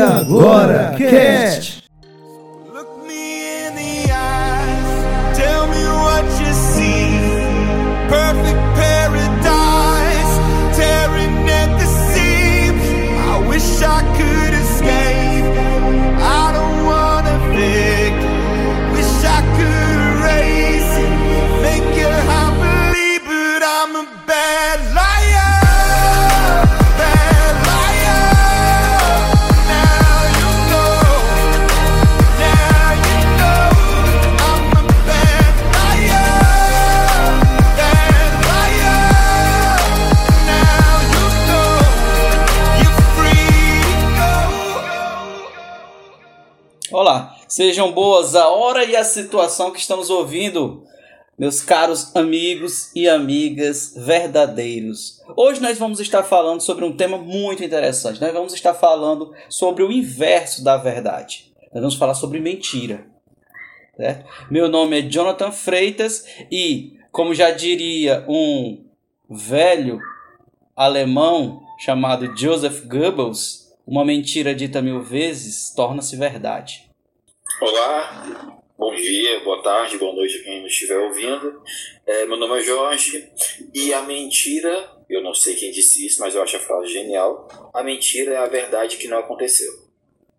agora, Cast! Sejam boas a hora e a situação que estamos ouvindo, meus caros amigos e amigas verdadeiros. Hoje nós vamos estar falando sobre um tema muito interessante. Nós vamos estar falando sobre o inverso da verdade. Nós vamos falar sobre mentira. Certo? Meu nome é Jonathan Freitas e, como já diria um velho alemão chamado Joseph Goebbels, uma mentira dita mil vezes torna-se verdade. Olá, bom dia, boa tarde, boa noite a quem nos estiver ouvindo. É, meu nome é Jorge e a mentira, eu não sei quem disse isso, mas eu acho a frase genial. A mentira é a verdade que não aconteceu.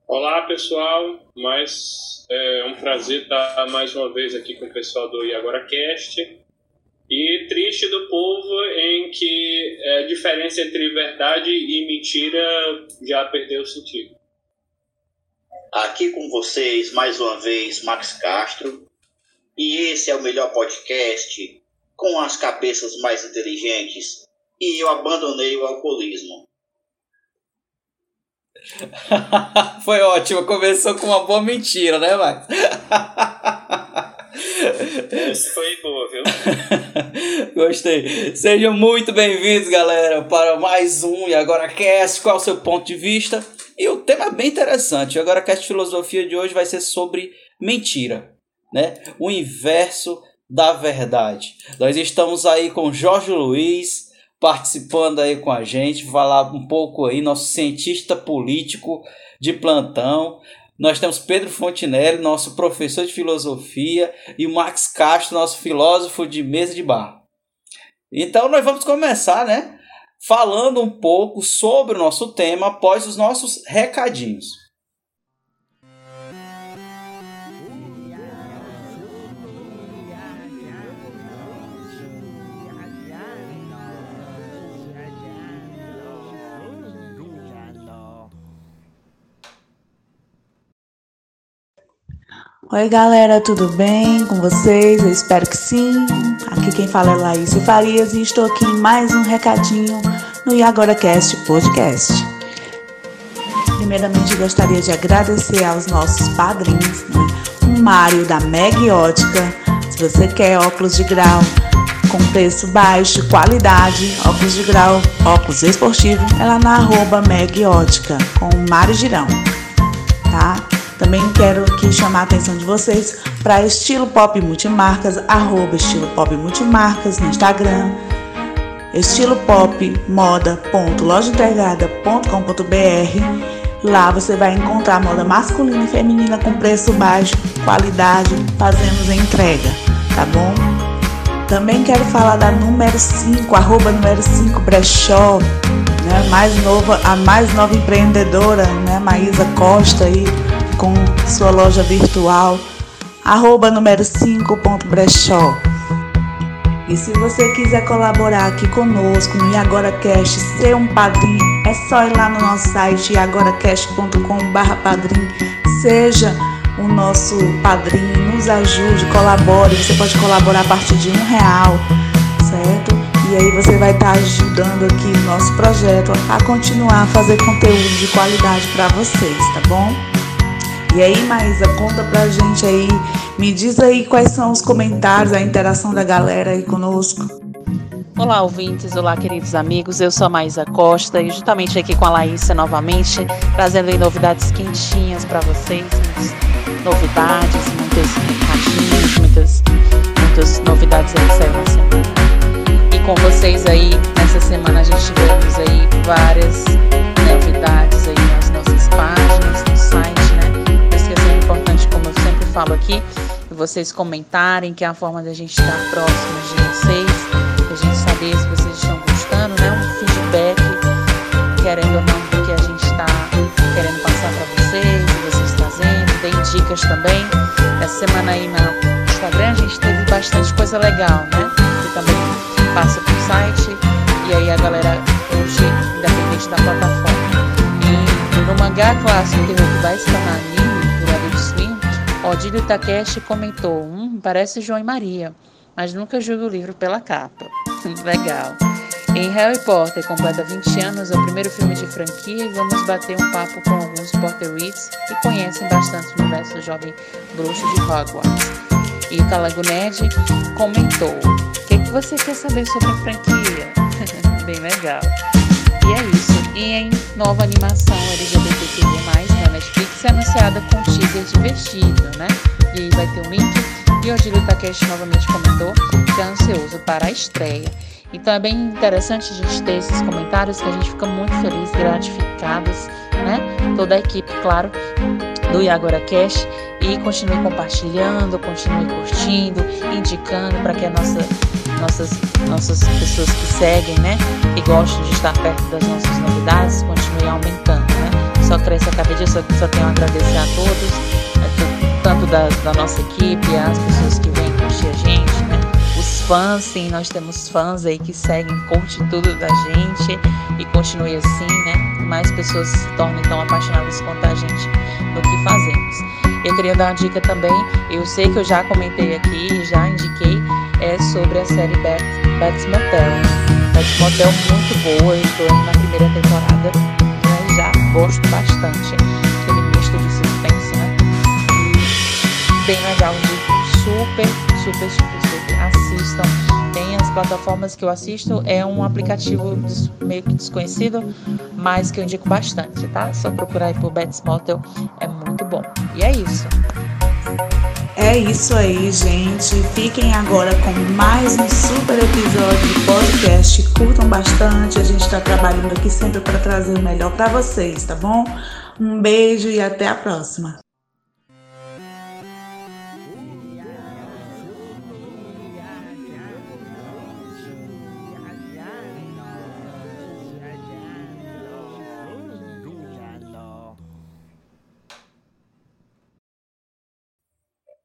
Olá pessoal, mais é um prazer estar mais uma vez aqui com o pessoal do E Agora Cast. E triste do povo em que é, a diferença entre verdade e mentira já perdeu o sentido. Aqui com vocês, mais uma vez, Max Castro. E esse é o melhor podcast com as cabeças mais inteligentes. E eu abandonei o alcoolismo. Foi ótimo, começou com uma boa mentira, né, Max? Essa foi boa, viu? Gostei. Sejam muito bem-vindos, galera, para mais um E Agora Cast. Qual é o seu ponto de vista? E o tema é bem interessante. Agora, a Cast Filosofia de hoje vai ser sobre mentira, né? O inverso da verdade. Nós estamos aí com Jorge Luiz participando aí com a gente, falar um pouco aí, nosso cientista político de plantão. Nós temos Pedro Fontinelli, nosso professor de filosofia, e o Max Castro, nosso filósofo de mesa de bar. Então nós vamos começar, né? Falando um pouco sobre o nosso tema após os nossos recadinhos. Oi galera, tudo bem com vocês? Eu espero que sim. Aqui quem fala é Laís Farias e estou aqui em mais um recadinho no E Agora Cast Podcast. Primeiramente gostaria de agradecer aos nossos padrinhos, né? o Mário da Meg Ótica. Se você quer óculos de grau com preço baixo, qualidade, óculos de grau, óculos esportivo, é lá na arroba Meg Ótica com o Mário Girão, tá? Também quero aqui chamar a atenção de vocês para Estilo Pop Multimarcas, arroba Estilo Pop Multimarcas no Instagram, estilopop.moda.lojaintegrada.com.br. Lá você vai encontrar moda masculina e feminina com preço baixo, qualidade, fazemos entrega, tá bom? Também quero falar da número 5, arroba número 5 brechó, né? Mais nova, a mais nova empreendedora, né? Maísa Costa aí com sua loja virtual, arroba número 5.brechó. E se você quiser colaborar aqui conosco no IagoraCast, ser um padrinho, é só ir lá no nosso site iagoracast.com.br padrinho. Seja o nosso padrinho, nos ajude, colabore. Você pode colaborar a partir de um real, certo? E aí você vai estar ajudando aqui o nosso projeto a continuar a fazer conteúdo de qualidade para vocês, tá bom? E aí, Maísa, conta pra gente aí, me diz aí quais são os comentários, a interação da galera aí conosco. Olá, ouvintes, olá, queridos amigos. Eu sou a Maísa Costa e justamente aqui com a Laísa novamente, trazendo novidades quentinhas para vocês, novidades, muitas recadinhos, muitas, muitas novidades aí que saíram na semana. E com vocês aí, nessa semana a gente tivemos aí várias novidades falo aqui, e vocês comentarem, que é a forma da gente estar próximos de vocês, a gente saber se vocês estão gostando, né? Um feedback, querendo ou não, do que a gente está querendo passar para vocês, vocês trazendo, deem dicas também. Essa semana aí no Instagram a gente teve bastante coisa legal, né? Que também passa pro site e aí a galera curte, independente da plataforma. E no mangá clássico que vai se tornar anime Odílio Takeshi comentou: Hum, parece João e Maria, mas nunca julgo o livro pela capa. Legal. Em Harry Potter completa 20 anos, é o primeiro filme de franquia, e vamos bater um papo com alguns Potterwits que conhecem bastante o universo do jovem bruxo de Hogwarts. E o Calago Nerd comentou: O que, que você quer saber sobre a franquia? Bem legal. E é isso. Em nova animação LGBTQIA+, na Netflix, é anunciada com um teaser divertido, né? E aí vai ter um link. E o Odilo Takeshi novamente comentou que é ansioso para a estreia. Então é bem interessante a gente ter esses comentários que a gente fica muito feliz, gratificados, né? Toda a equipe, claro, do Iagora Cash e continue compartilhando, continue curtindo, indicando para que a nossa, nossas, nossas pessoas que seguem, né, que gostam de estar perto das nossas novidades, continue aumentando, né? Só cresce a cada dia, só, só tenho a agradecer a todos, é, tanto da, da nossa equipe, as pessoas que vêm curtir a gente, né? Os fãs, sim, nós temos fãs aí que seguem, curte tudo da gente e continue assim, né? Mais pessoas se tornem tão apaixonadas quanto a gente no que fazemos. Eu queria dar uma dica também, eu sei que eu já comentei aqui, já indiquei, é sobre a série Bates Motel. Bates Motel muito boa, eu estou na primeira temporada, né, já gosto bastante. Aquele misto de suspense, né? E bem legal, super, super, super, super. Assistam. Plataformas que eu assisto, é um aplicativo meio que desconhecido, mas que eu indico bastante, tá? Só procurar aí por Bates Motel, é muito bom. E é isso. É isso aí, gente. Fiquem agora com mais um super episódio de podcast. Curtam bastante. A gente está trabalhando aqui sempre para trazer o melhor para vocês, tá bom? Um beijo e até a próxima.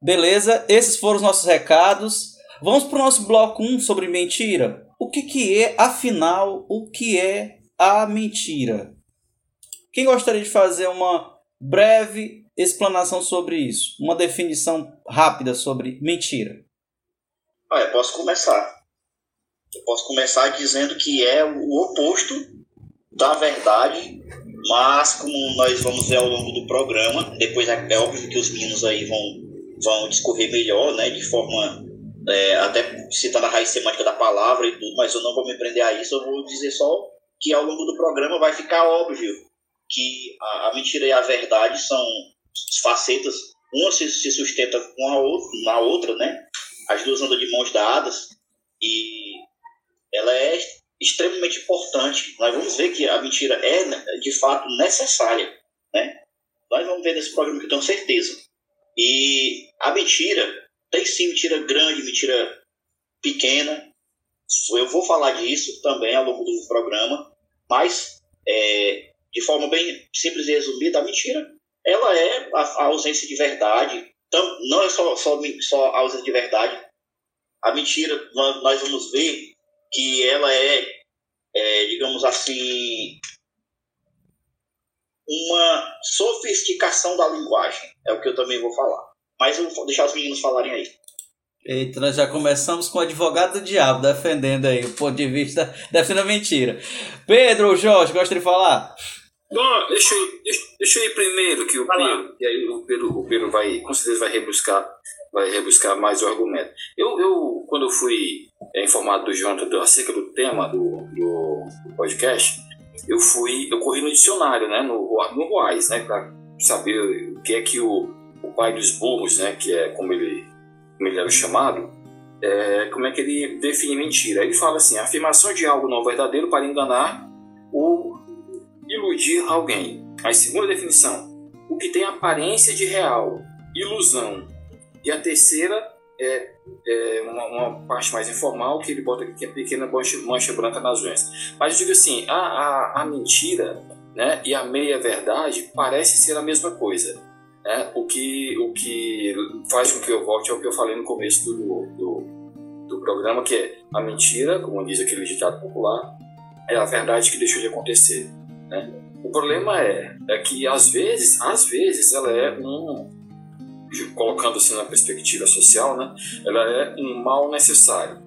Beleza, esses foram os nossos recados. Vamos para o nosso bloco 1 sobre mentira. O que, que é, afinal, o que é a mentira? Quem gostaria de fazer uma breve explanação sobre isso? Uma definição rápida sobre mentira? Ah, eu posso começar. Eu posso começar dizendo que é o oposto da verdade, mas como nós vamos ver ao longo do programa, depois é, é óbvio que os meninos aí vão vão discorrer melhor, né, de forma é, até citando a raiz semântica da palavra e tudo, mas eu não vou me prender a isso, eu vou dizer só que ao longo do programa vai ficar óbvio que a, a mentira e a verdade são facetas, uma se, se sustenta com a outra, na outra, né? As duas andam de mãos dadas e ela é extremamente importante. Nós vamos ver que a mentira é de fato necessária, né? Nós vamos ver nesse programa que eu tenho certeza. E a mentira, tem sim mentira grande, mentira pequena. Eu vou falar disso também ao longo do programa, mas é, de forma bem simples e resumida, a mentira ela é a, a ausência de verdade. Então, não é só, só, só a ausência de verdade. A mentira, nós, vamos ver que ela é, é digamos assim, uma sofisticação da linguagem. É o que eu também vou falar. Mas eu vou deixar os meninos falarem aí. Eita, nós já começamos com o advogado do diabo defendendo aí o ponto de vista, defendendo a mentira. Pedro ou Jorge, gosta de falar? Bom, deixa eu, deixa, deixa eu ir primeiro que o Pedro, e aí o Pedro, o Pedro vai, com certeza vai rebuscar, vai rebuscar mais o argumento. Eu, eu quando eu fui é, informado do Jonathan acerca do tema do, do, do podcast, eu fui, eu corri no dicionário, né, no, no Ruais, né, para saber o que é que o, o pai dos burros, né, que é como ele, como ele era chamado, é, como é que ele define mentira. Ele fala assim, a afirmação de algo não verdadeiro para enganar ou iludir alguém. A segunda definição, o que tem aparência de real, ilusão E a terceira é, é uma, uma, parte mais informal que ele bota aqui é pequena mancha, mancha branca nas unhas. Mas eu digo assim, a, a, a mentira né, e a meia verdade parece ser a mesma coisa. Né? O, que, o que faz com que eu volte ao que eu falei no começo do, do, do programa, que é a mentira, como diz aquele ditado popular, é a verdade que deixou de acontecer. Né? O problema é, é que às vezes, às vezes ela é um, colocando assim na perspectiva social, né, ela é um mal necessário.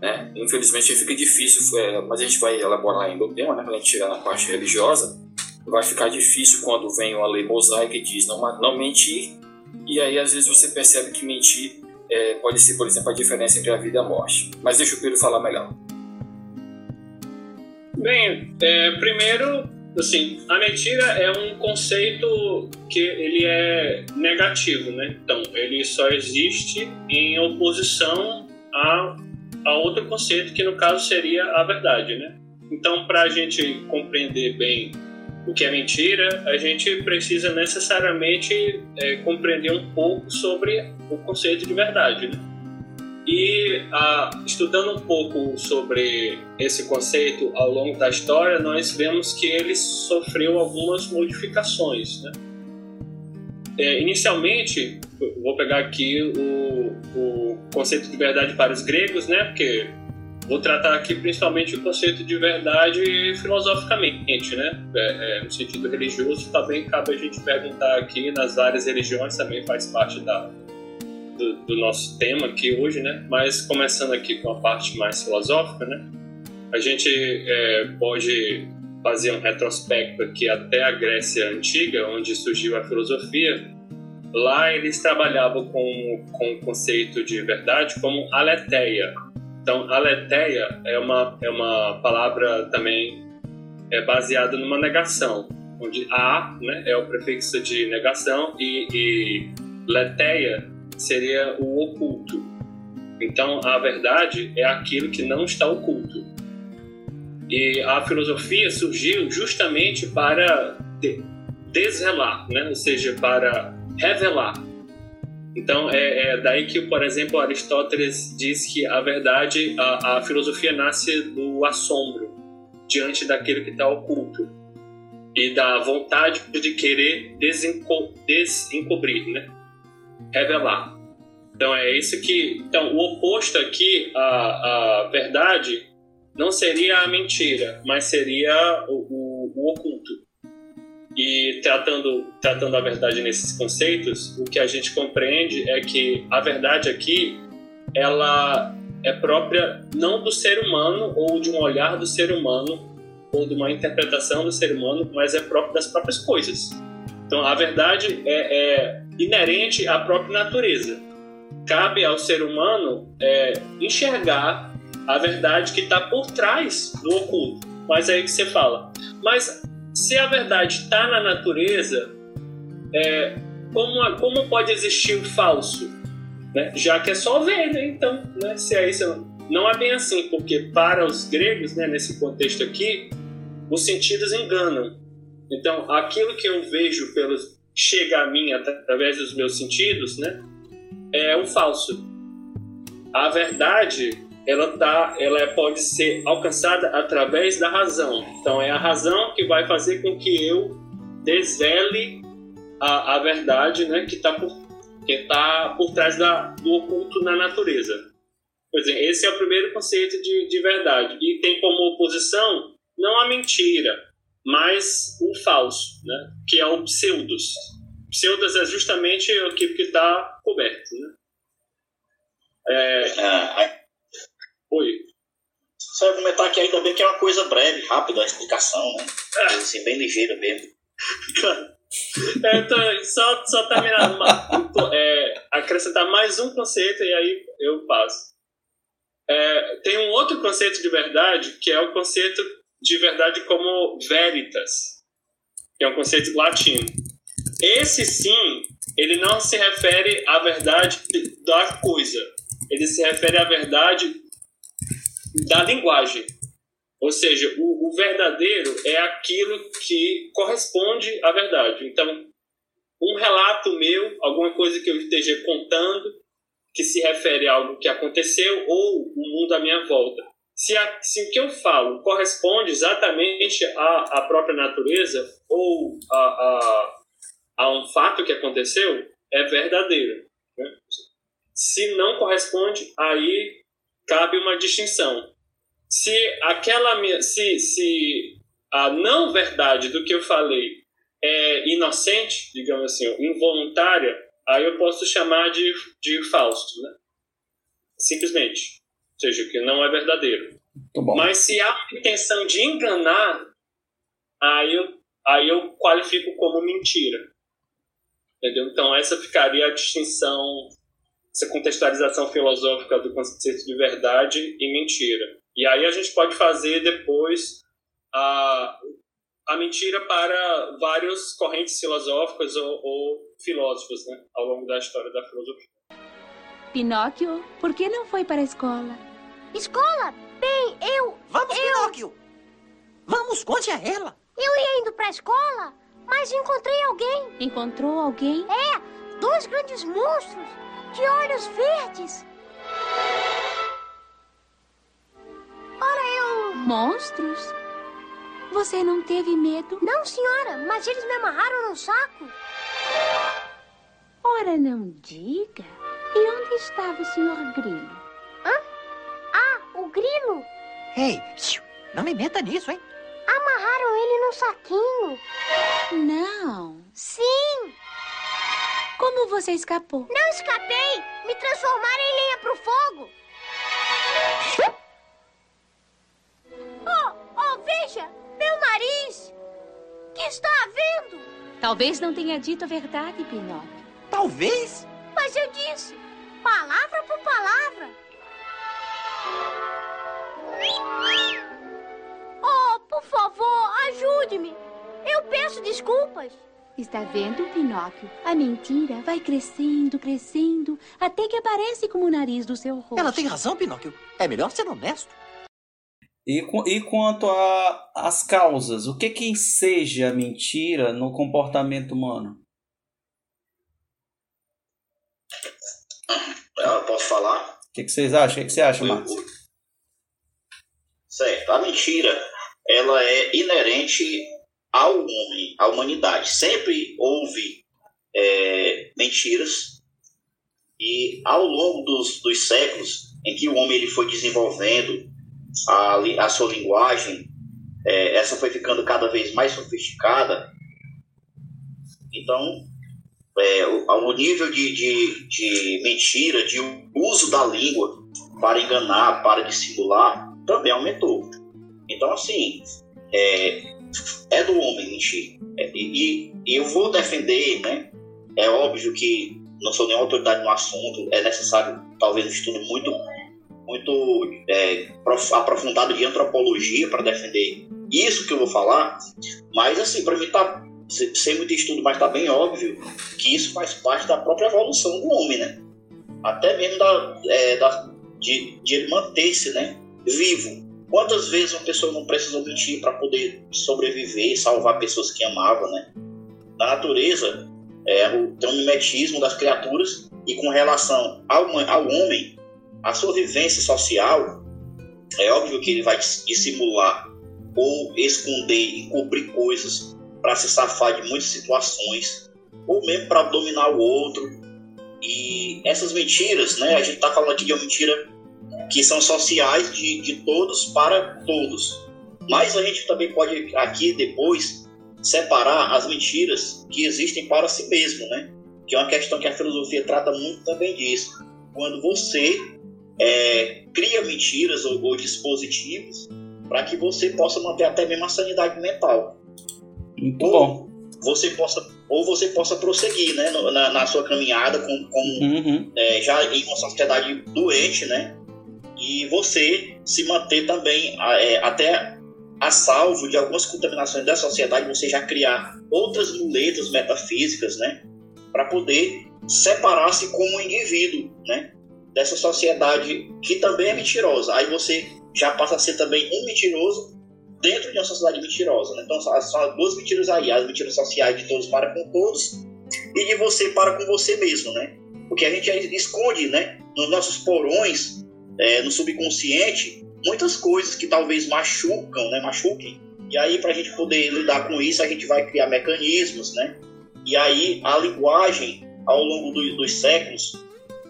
Né? Infelizmente fica difícil, é, mas a gente vai elaborar ainda o tema, né, quando a gente chegar na parte religiosa, vai ficar difícil quando vem uma lei mosaica e diz não, não mentir, e aí às vezes você percebe que mentir é, pode ser, por exemplo, a diferença entre a vida e a morte. Mas deixa o Pedro falar melhor. Bem, é, primeiro assim, a mentira é um conceito que ele é negativo, né? Então, ele só existe em oposição a, a outro conceito que no caso seria a verdade, né? Então, para a gente compreender bem o que é mentira, a gente precisa necessariamente é, compreender um pouco sobre o conceito de verdade, né? E ah, estudando um pouco sobre esse conceito ao longo da história, nós vemos que ele sofreu algumas modificações. Né? É, inicialmente, vou pegar aqui o, o conceito de verdade para os gregos, né? porque vou tratar aqui principalmente o conceito de verdade filosoficamente, né? É, é, no sentido religioso, também cabe a gente perguntar aqui nas várias religiões, também faz parte da, do, do, nosso tema aqui hoje, né? Mas começando aqui com a parte mais filosófica, né? A gente é, pode fazer um retrospecto aqui até a Grécia Antiga, onde surgiu a filosofia. Lá eles trabalhavam com, com o conceito de verdade como aletheia. Então, aletheia é uma, é uma palavra também é baseada numa negação, onde a né, é o prefixo de negação e, e letheia seria o oculto. Então, a verdade é aquilo que não está oculto. E a filosofia surgiu justamente para desvelar, né? ou seja, para revelar. Então, é, é, daí que, por exemplo, Aristóteles diz que a verdade, a, a filosofia nasce do assombro diante daquilo que está oculto e da vontade de querer desenco desencobrir, né? Revelar. Então é isso que. Então, o oposto aqui, a, a verdade, não seria a mentira, mas seria o, o, o oculto. E tratando, tratando a verdade nesses conceitos, o que a gente compreende é que a verdade aqui, ela é própria não do ser humano ou de um olhar do ser humano ou de uma interpretação do ser humano, mas é própria das próprias coisas. Então, a verdade é, é inerente à própria natureza. Cabe ao ser humano é, enxergar a verdade que está por trás do oculto. Mas é aí que você fala. Mas se a verdade está na natureza, é, como, como pode existir o falso? Né? Já que é só ver, né? Então, né? se é isso, não é bem assim, porque para os gregos, né, nesse contexto aqui, os sentidos enganam. Então, aquilo que eu vejo pelos chega a mim através dos meus sentidos, né? É um falso. A verdade, ela tá, ela pode ser alcançada através da razão. Então é a razão que vai fazer com que eu desvele a, a verdade, né? Que está por que está por trás da, do oculto na natureza. Por exemplo, esse é o primeiro conceito de, de verdade. E tem como oposição não a mentira, mas o falso, né? que é o pseudos. Pseudos é justamente aquilo que está coberto. Né? É... Ah, Oi. Só ia comentar que ainda bem que é uma coisa breve, rápida a explicação, né? Ah. Assim, bem ligeira mesmo. é, então, só, só terminar, uma, é, acrescentar mais um conceito e aí eu passo. É, tem um outro conceito de verdade que é o conceito de verdade como veritas, que é um conceito latino. Esse sim, ele não se refere à verdade da coisa, ele se refere à verdade da linguagem. Ou seja, o, o verdadeiro é aquilo que corresponde à verdade. Então, um relato meu, alguma coisa que eu esteja contando, que se refere a algo que aconteceu ou o mundo à minha volta. Se, a, se o que eu falo corresponde exatamente à, à própria natureza ou a, a, a, um fato que aconteceu, é verdadeiro. Né? Se não corresponde, aí cabe uma distinção. Se aquela se, se a não verdade do que eu falei é inocente, digamos assim, involuntária, aí eu posso chamar de, de falso, né? Simplesmente. Ou seja, que não é verdadeiro. Mas se há intenção de enganar, aí eu, aí eu qualifico como mentira. Entendeu? Então, essa ficaria a distinção, essa contextualização filosófica do conceito de verdade e mentira. E aí a gente pode fazer depois a, a mentira para várias correntes filosóficas ou, ou filósofos né, ao longo da história da filosofia. Pinóquio, por que não foi para a escola? Escola? Bem, eu. Vamos, eu... Pinóquio! Vamos, conte a ela! Eu ia indo para a escola, mas encontrei alguém. Encontrou alguém? É, dois grandes monstros de olhos verdes. Ora, eu. Monstros? Você não teve medo? Não, senhora, mas eles me amarraram num saco. Ora, não diga. E onde estava o senhor Grilo? Grilo? Ei, não me meta nisso, hein? Amarraram ele num saquinho. Não. Sim. Como você escapou? Não escapei. Me transformaram em lenha pro fogo. Oh, oh, veja! Meu nariz! Que está havendo? Talvez não tenha dito a verdade, Pinóquio. Talvez? Mas eu disse, palavra por palavra. Oh, por favor, ajude-me. Eu peço desculpas. Está vendo, Pinóquio? A mentira vai crescendo, crescendo, até que aparece como o nariz do seu rosto. Ela tem razão, Pinóquio. É melhor ser honesto. E, e quanto às causas, o que que enseja a mentira no comportamento humano? Eu posso falar? O que, que vocês acham? O que, que você acha, Marcos? Certo. A mentira, ela é inerente ao homem, à humanidade. Sempre houve é, mentiras e ao longo dos, dos séculos em que o homem ele foi desenvolvendo a, a sua linguagem, é, essa foi ficando cada vez mais sofisticada. Então, é, o, o, nível de, de, de mentira, de uso da língua para enganar, para dissimular, também aumentou. Então, assim, é, é do homem mentir. É, e, e, eu vou defender, né? É óbvio que não sou nenhuma autoridade no assunto, é necessário talvez um estudo muito muito é, aprofundado de antropologia para defender isso que eu vou falar, mas assim, para mim tá sem muito estudo, mas tá bem óbvio que isso faz parte da própria evolução do homem, né? Até mesmo da, é, da de, de ele manter-se, né? Vivo. Quantas vezes uma pessoa não precisou mentir para poder sobreviver e salvar pessoas que amava, né? Na natureza, é, tem um mimetismo das criaturas e com relação ao, ao homem, a sua vivência social, é óbvio que ele vai dissimular ou esconder, encobrir coisas para se safar de muitas situações, ou mesmo para dominar o outro. E essas mentiras, né, a gente está falando aqui de uma mentira que são sociais de, de todos para todos. Mas a gente também pode aqui depois separar as mentiras que existem para si mesmo, né? Que é uma questão que a filosofia trata muito também disso. Quando você é, cria mentiras ou, ou dispositivos para que você possa manter até mesmo a sanidade mental. Muito ou bom. Você possa, ou você possa prosseguir né, na, na sua caminhada com, uhum. é, já em uma sociedade doente, né? E você se manter também é, até a salvo de algumas contaminações da sociedade, você já criar outras muletas metafísicas, né? Para poder separar-se como um indivíduo, né? dessa sociedade que também é mentirosa. Aí você já passa a ser também um mentiroso dentro de uma sociedade mentirosa. Né? Então são as duas mentiras aí, as mentiras sociais de todos para com todos e de você para com você mesmo, né? Porque a gente esconde, né, nos nossos porões, é, no subconsciente, muitas coisas que talvez machucam, né, machuquem. E aí, para a gente poder lidar com isso, a gente vai criar mecanismos, né? E aí, a linguagem, ao longo do, dos séculos,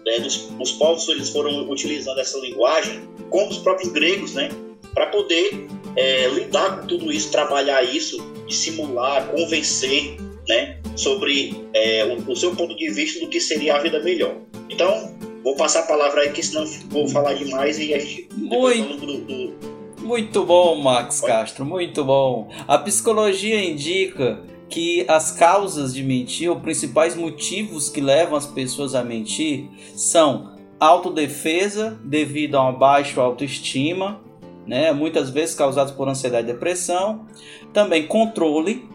né, dos, os povos eles foram utilizando essa linguagem, como os próprios gregos, né? Para poder é, lidar com tudo isso, trabalhar isso, dissimular, convencer, né? Sobre é, o, o seu ponto de vista do que seria a vida melhor. Então, vou passar a palavra aí, que senão vou falar demais e a gente. Muito, do, do... muito bom, Max Pode? Castro, muito bom. A psicologia indica que as causas de mentir, ou principais motivos que levam as pessoas a mentir, são autodefesa devido a uma baixa autoestima, né, muitas vezes causados por ansiedade e depressão, também controle.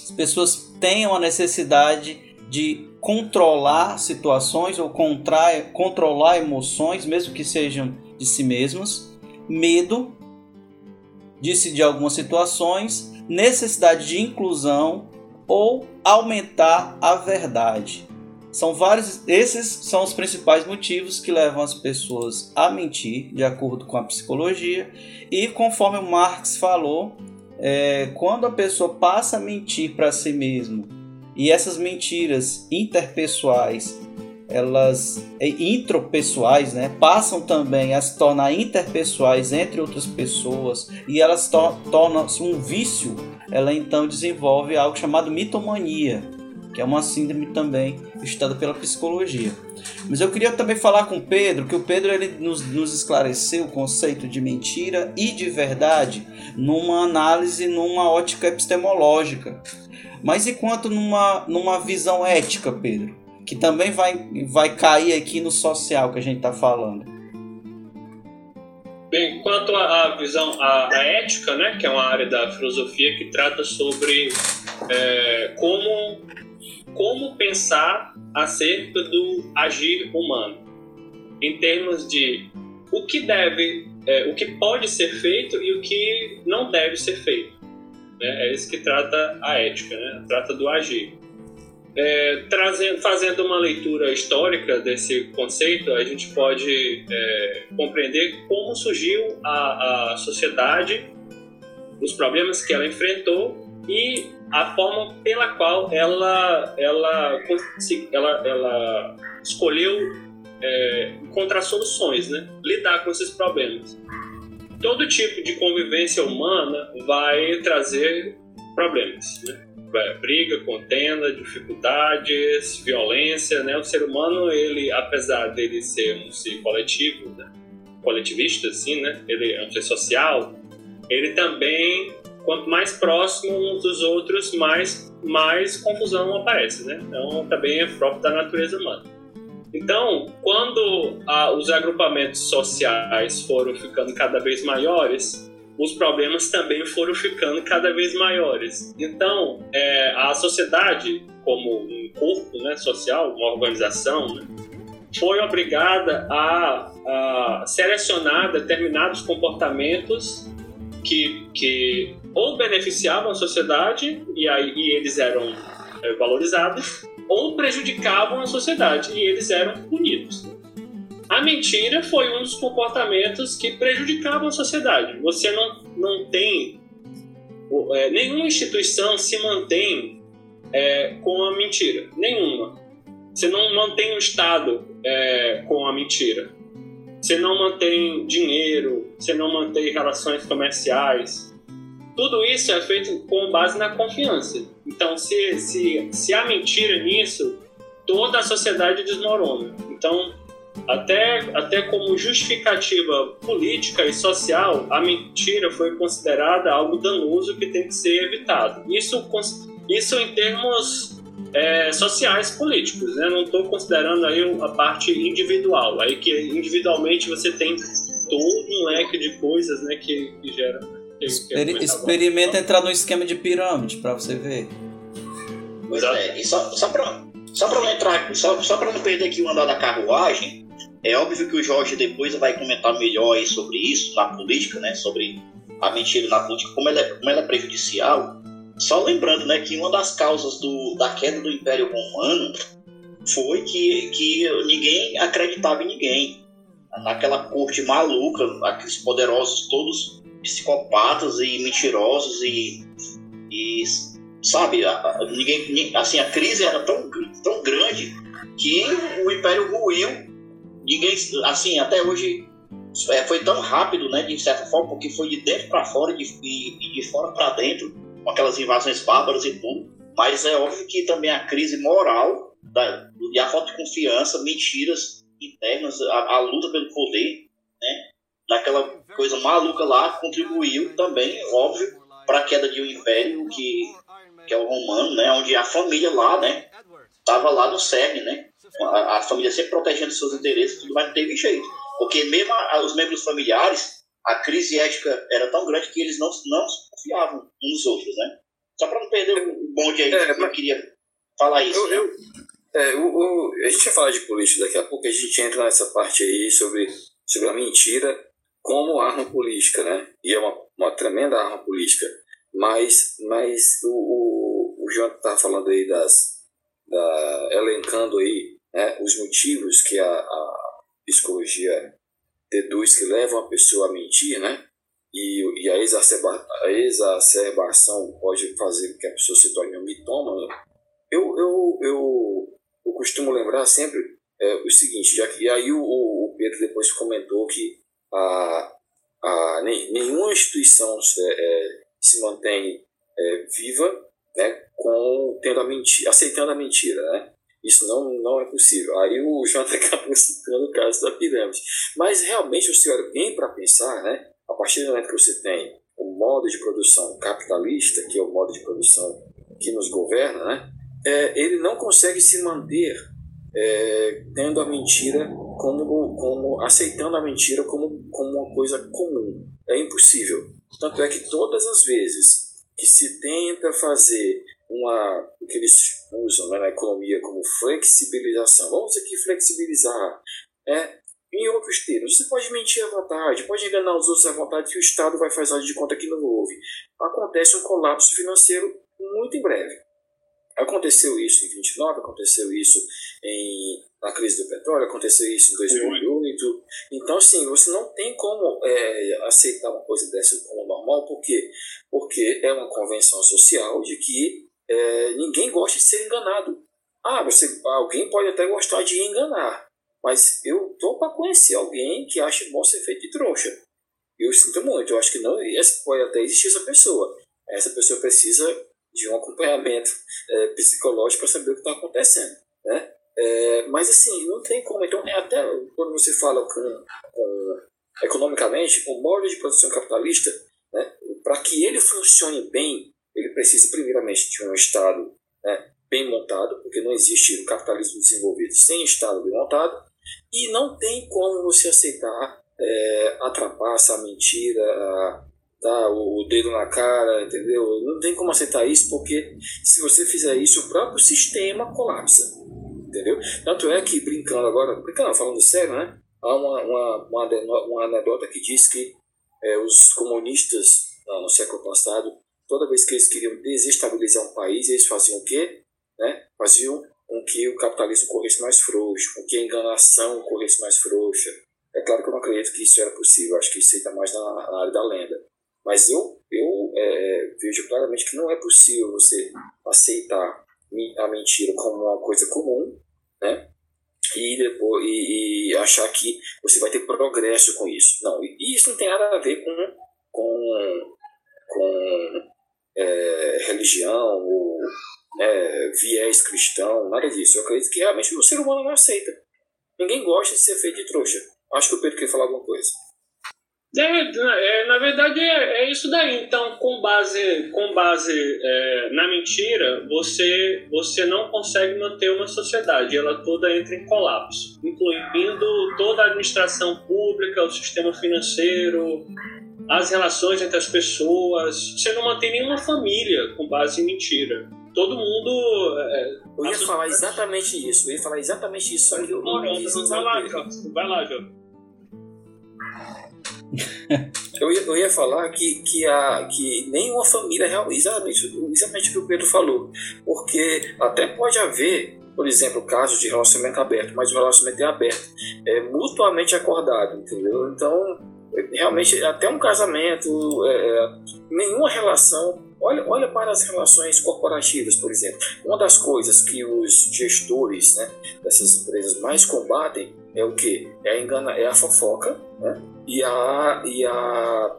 As pessoas têm uma necessidade de controlar situações ou contrai, controlar emoções, mesmo que sejam de si mesmas, medo disse de algumas situações, necessidade de inclusão ou aumentar a verdade. São vários, esses são os principais motivos que levam as pessoas a mentir, de acordo com a psicologia. E conforme o Marx falou, é, quando a pessoa passa a mentir para si mesmo e essas mentiras interpessoais, elas intropessoais, né, passam também a se tornar interpessoais entre outras pessoas e elas to tornam-se um vício, ela então desenvolve algo chamado mitomania, que é uma síndrome também estudada pela psicologia. Mas eu queria também falar com o Pedro, que o Pedro ele nos, nos esclareceu o conceito de mentira e de verdade numa análise, numa ótica epistemológica. Mas enquanto numa, numa visão ética, Pedro, que também vai, vai cair aqui no social que a gente está falando. Bem, quanto à visão, à, à, ética, né, que é uma área da filosofia que trata sobre é, como, como pensar acerca do agir humano, em termos de o que deve, é, o que pode ser feito e o que não deve ser feito. Né? É isso que trata a ética, né? trata do agir. É, trazendo, fazendo uma leitura histórica desse conceito, a gente pode é, compreender como surgiu a, a sociedade, os problemas que ela enfrentou e a forma pela qual ela, ela, ela, ela escolheu é, encontrar soluções, né? lidar com esses problemas todo tipo de convivência humana vai trazer problemas, né? briga, contenda, dificuldades, violência, né? O ser humano, ele, apesar dele ser um ser coletivo, né? coletivista, assim, né? Ele é um ser social. Ele também, quanto mais próximo uns dos outros, mais mais confusão aparece, né? Então, também é próprio da natureza humana. Então, quando ah, os agrupamentos sociais foram ficando cada vez maiores, os problemas também foram ficando cada vez maiores. Então, é, a sociedade, como um corpo né, social, uma organização, né, foi obrigada a, a, selecionar determinados comportamentos que, que ou beneficiavam a sociedade e aí e eles eram é, valorizados, ou prejudicavam a sociedade e eles eram punidos. A mentira foi um dos comportamentos que prejudicavam a sociedade. Você não, não tem. É, nenhuma instituição se mantém é, com a mentira. Nenhuma. Você não mantém o Estado é, com a mentira. Você não mantém dinheiro, você não mantém relações comerciais, tudo isso é feito com base na confiança. Então, se, se, se há mentira nisso, toda a sociedade desmorona. Então, até, até como justificativa política e social, a mentira foi considerada algo danoso que tem que ser evitado. Isso, isso em termos é, sociais políticos, né? Não estou considerando aí a parte individual, aí que individualmente você tem todo um leque de coisas, né, que, que geram Exper experimenta entrar no esquema de pirâmide para você ver. Pois é, e só, só para só pra não entrar, só, só pra não perder aqui o andar da carruagem, é óbvio que o Jorge depois vai comentar melhor sobre isso na política, né? Sobre a mentira na política, como ela é, como ela é prejudicial. só lembrando, né, que uma das causas do, da queda do Império Romano foi que, que ninguém acreditava em ninguém. Naquela corte maluca, aqueles poderosos todos psicopatas e mentirosos e, e sabe, a, ninguém, assim, a crise era tão, tão grande que o Império ruiu. Ninguém, assim, até hoje é, foi tão rápido, né, de certa forma, porque foi de dentro para fora e de, de, de fora para dentro, com aquelas invasões bárbaras e tudo. Mas é óbvio que também a crise moral da, e a falta de confiança, mentiras internas, a, a luta pelo poder, né, daquela coisa maluca lá, contribuiu também, óbvio, para a queda de um império que, que é o romano, né, onde a família lá, né, estava lá no cerne, né, a, a, família sempre protegendo seus interesses, tudo, mas não teve jeito, porque mesmo a, os membros familiares, a crise ética era tão grande que eles não, não confiavam uns nos outros, né. Só para não perder o bonde aí, é, eu queria falar isso. Eu, né? eu, é, o, o, a gente vai falar de política daqui a pouco, a gente entra nessa parte aí sobre, sobre a mentira como arma política, né? E é uma, uma tremenda arma política. Mas, mas o, o, o João está falando aí das. Da, elencando aí né, os motivos que a, a psicologia deduz que levam a pessoa a mentir, né? E, e a, exacerba, a exacerbação pode fazer com que a pessoa se torne um mitômano. Eu, eu, eu, eu costumo lembrar sempre é, o seguinte, já que aí o, o Pedro depois comentou que a, a, nenhuma instituição é, é, se mantém é, viva né, com, tendo a mentira, aceitando a mentira. Né? Isso não, não é possível. Aí o João acabou citando o caso da pirâmide. Mas realmente, o senhor bem para pensar, né, a partir do momento que você tem o modo de produção capitalista, que é o modo de produção que nos governa, né, é, ele não consegue se manter é, tendo a mentira como, como aceitando a mentira como, como uma coisa comum. É impossível. Tanto é que todas as vezes que se tenta fazer uma o que eles usam né, na economia como flexibilização, vamos aqui flexibilizar, é, em outros termos, você pode mentir à vontade, pode enganar os outros à vontade que o Estado vai fazer de conta que não houve. Acontece um colapso financeiro muito em breve. Aconteceu isso em 29, aconteceu isso em, na crise do petróleo, aconteceu isso em 2008. Então, sim, você não tem como é, aceitar uma coisa dessa como normal, por quê? Porque é uma convenção social de que é, ninguém gosta de ser enganado. Ah, você, alguém pode até gostar de enganar, mas eu tô para conhecer alguém que acha bom ser feito de trouxa. Eu sinto muito, eu acho que não pode até existir essa pessoa. Essa pessoa precisa de um acompanhamento é, psicológico para saber o que está acontecendo. Né? É, mas assim, não tem como. Então, é até quando você fala com, com economicamente, o modo de produção capitalista, né, para que ele funcione bem, ele precisa primeiramente de um Estado né, bem montado, porque não existe o capitalismo desenvolvido sem Estado bem montado, e não tem como você aceitar é, a trapaça, a mentira, a, tá? o dedo na cara, entendeu? Não tem como aceitar isso porque se você fizer isso, o próprio sistema colapsa, entendeu? Tanto é que, brincando agora, brincando, falando sério, né? Há uma, uma, uma, uma anedota que diz que é, os comunistas não, no século passado, toda vez que eles queriam desestabilizar um país, eles faziam o quê? Né? Faziam com que o capitalismo corresse mais frouxo, com que a enganação corresse mais frouxa. É claro que eu não acredito que isso era possível, acho que isso está mais na, na área da lenda. Mas eu, eu é, vejo claramente que não é possível você aceitar a mentira como uma coisa comum, né? E, depois, e, e achar que você vai ter progresso com isso. Não, e isso não tem nada a ver com, com, com é, religião ou é, viés cristão, nada disso. Eu acredito que realmente o ser humano não aceita. Ninguém gosta de ser feito de trouxa. Acho que o Pedro quer falar alguma coisa. É, é, na verdade é, é, isso daí. Então, com base, com base é, na mentira, você, você não consegue manter uma sociedade. Ela toda entra em colapso, incluindo toda a administração pública, o sistema financeiro, as relações entre as pessoas. Você não mantém nenhuma família com base em mentira. Todo mundo. É, eu ia falar exatamente isso. Eu ia falar exatamente isso. Só que eu não, não, vai lá, Jota. Vai lá. Eu, ia, eu ia falar que, que, a, que nenhuma família real. Exatamente, exatamente o que o Pedro falou. Porque até pode haver, por exemplo, casos de relacionamento aberto, mas o relacionamento é aberto, é mutuamente acordado, entendeu? Então, realmente, até um casamento, é, é nenhuma relação Olha, olha para as relações corporativas, por exemplo. Uma das coisas que os gestores né, dessas empresas mais combatem é o que? É a, engana, é a fofoca né, e, a, e, a,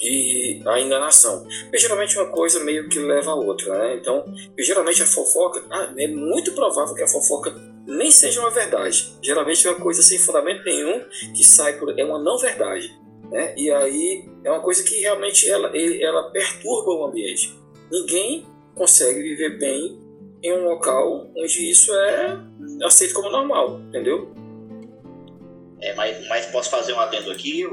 e a enganação. E, geralmente uma coisa meio que leva a outra. Né? Então, geralmente a fofoca, ah, é muito provável que a fofoca nem seja uma verdade. Geralmente é uma coisa sem fundamento nenhum que sai por. é uma não verdade. Né? E aí é uma coisa que realmente ela, ela perturba o ambiente. Ninguém consegue viver bem em um local onde isso é aceito como normal, entendeu? É, mas, mas posso fazer um adendo aqui,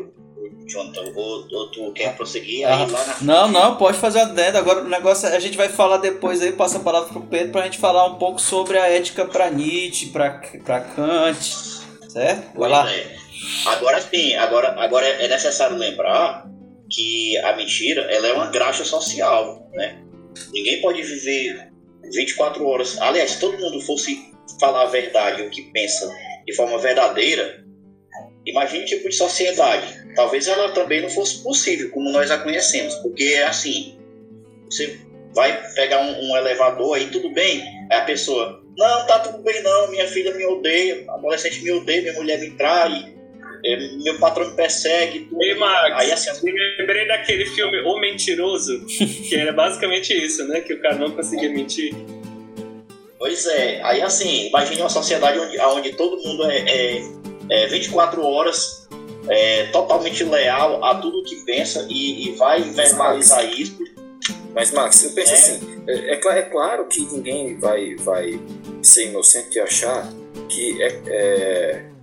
Jonathan? Ou, ou tu quer prosseguir ah, na Não, não, pode fazer um adendo. Agora o negócio é, a gente vai falar depois aí, passa a palavra pro Pedro pra gente falar um pouco sobre a ética para Nietzsche, para Kant, certo? Vai lá. É. Agora sim, agora, agora é necessário lembrar que a mentira ela é uma graxa social, né? Ninguém pode viver 24 horas. Aliás, se todo mundo fosse falar a verdade, o que pensa de forma verdadeira, imagine tipo de sociedade. Talvez ela também não fosse possível como nós a conhecemos, porque é assim: você vai pegar um, um elevador aí, tudo bem? Aí a pessoa, não, tá tudo bem não, minha filha me odeia, a adolescente me odeia, minha mulher me trai, é, meu patrão me persegue. Tudo. Ei, Max, aí, assim, me lembrei daquele filme O Mentiroso, que era basicamente isso, né? Que o cara não conseguia mentir. Pois é, aí assim, imagine uma sociedade onde, onde todo mundo é, é, é 24 horas é, totalmente leal a tudo que pensa e, e vai verbalizar isso. Mas, Max, eu penso é. assim: é, é, é, claro que ninguém vai, vai ser inocente e achar que é, é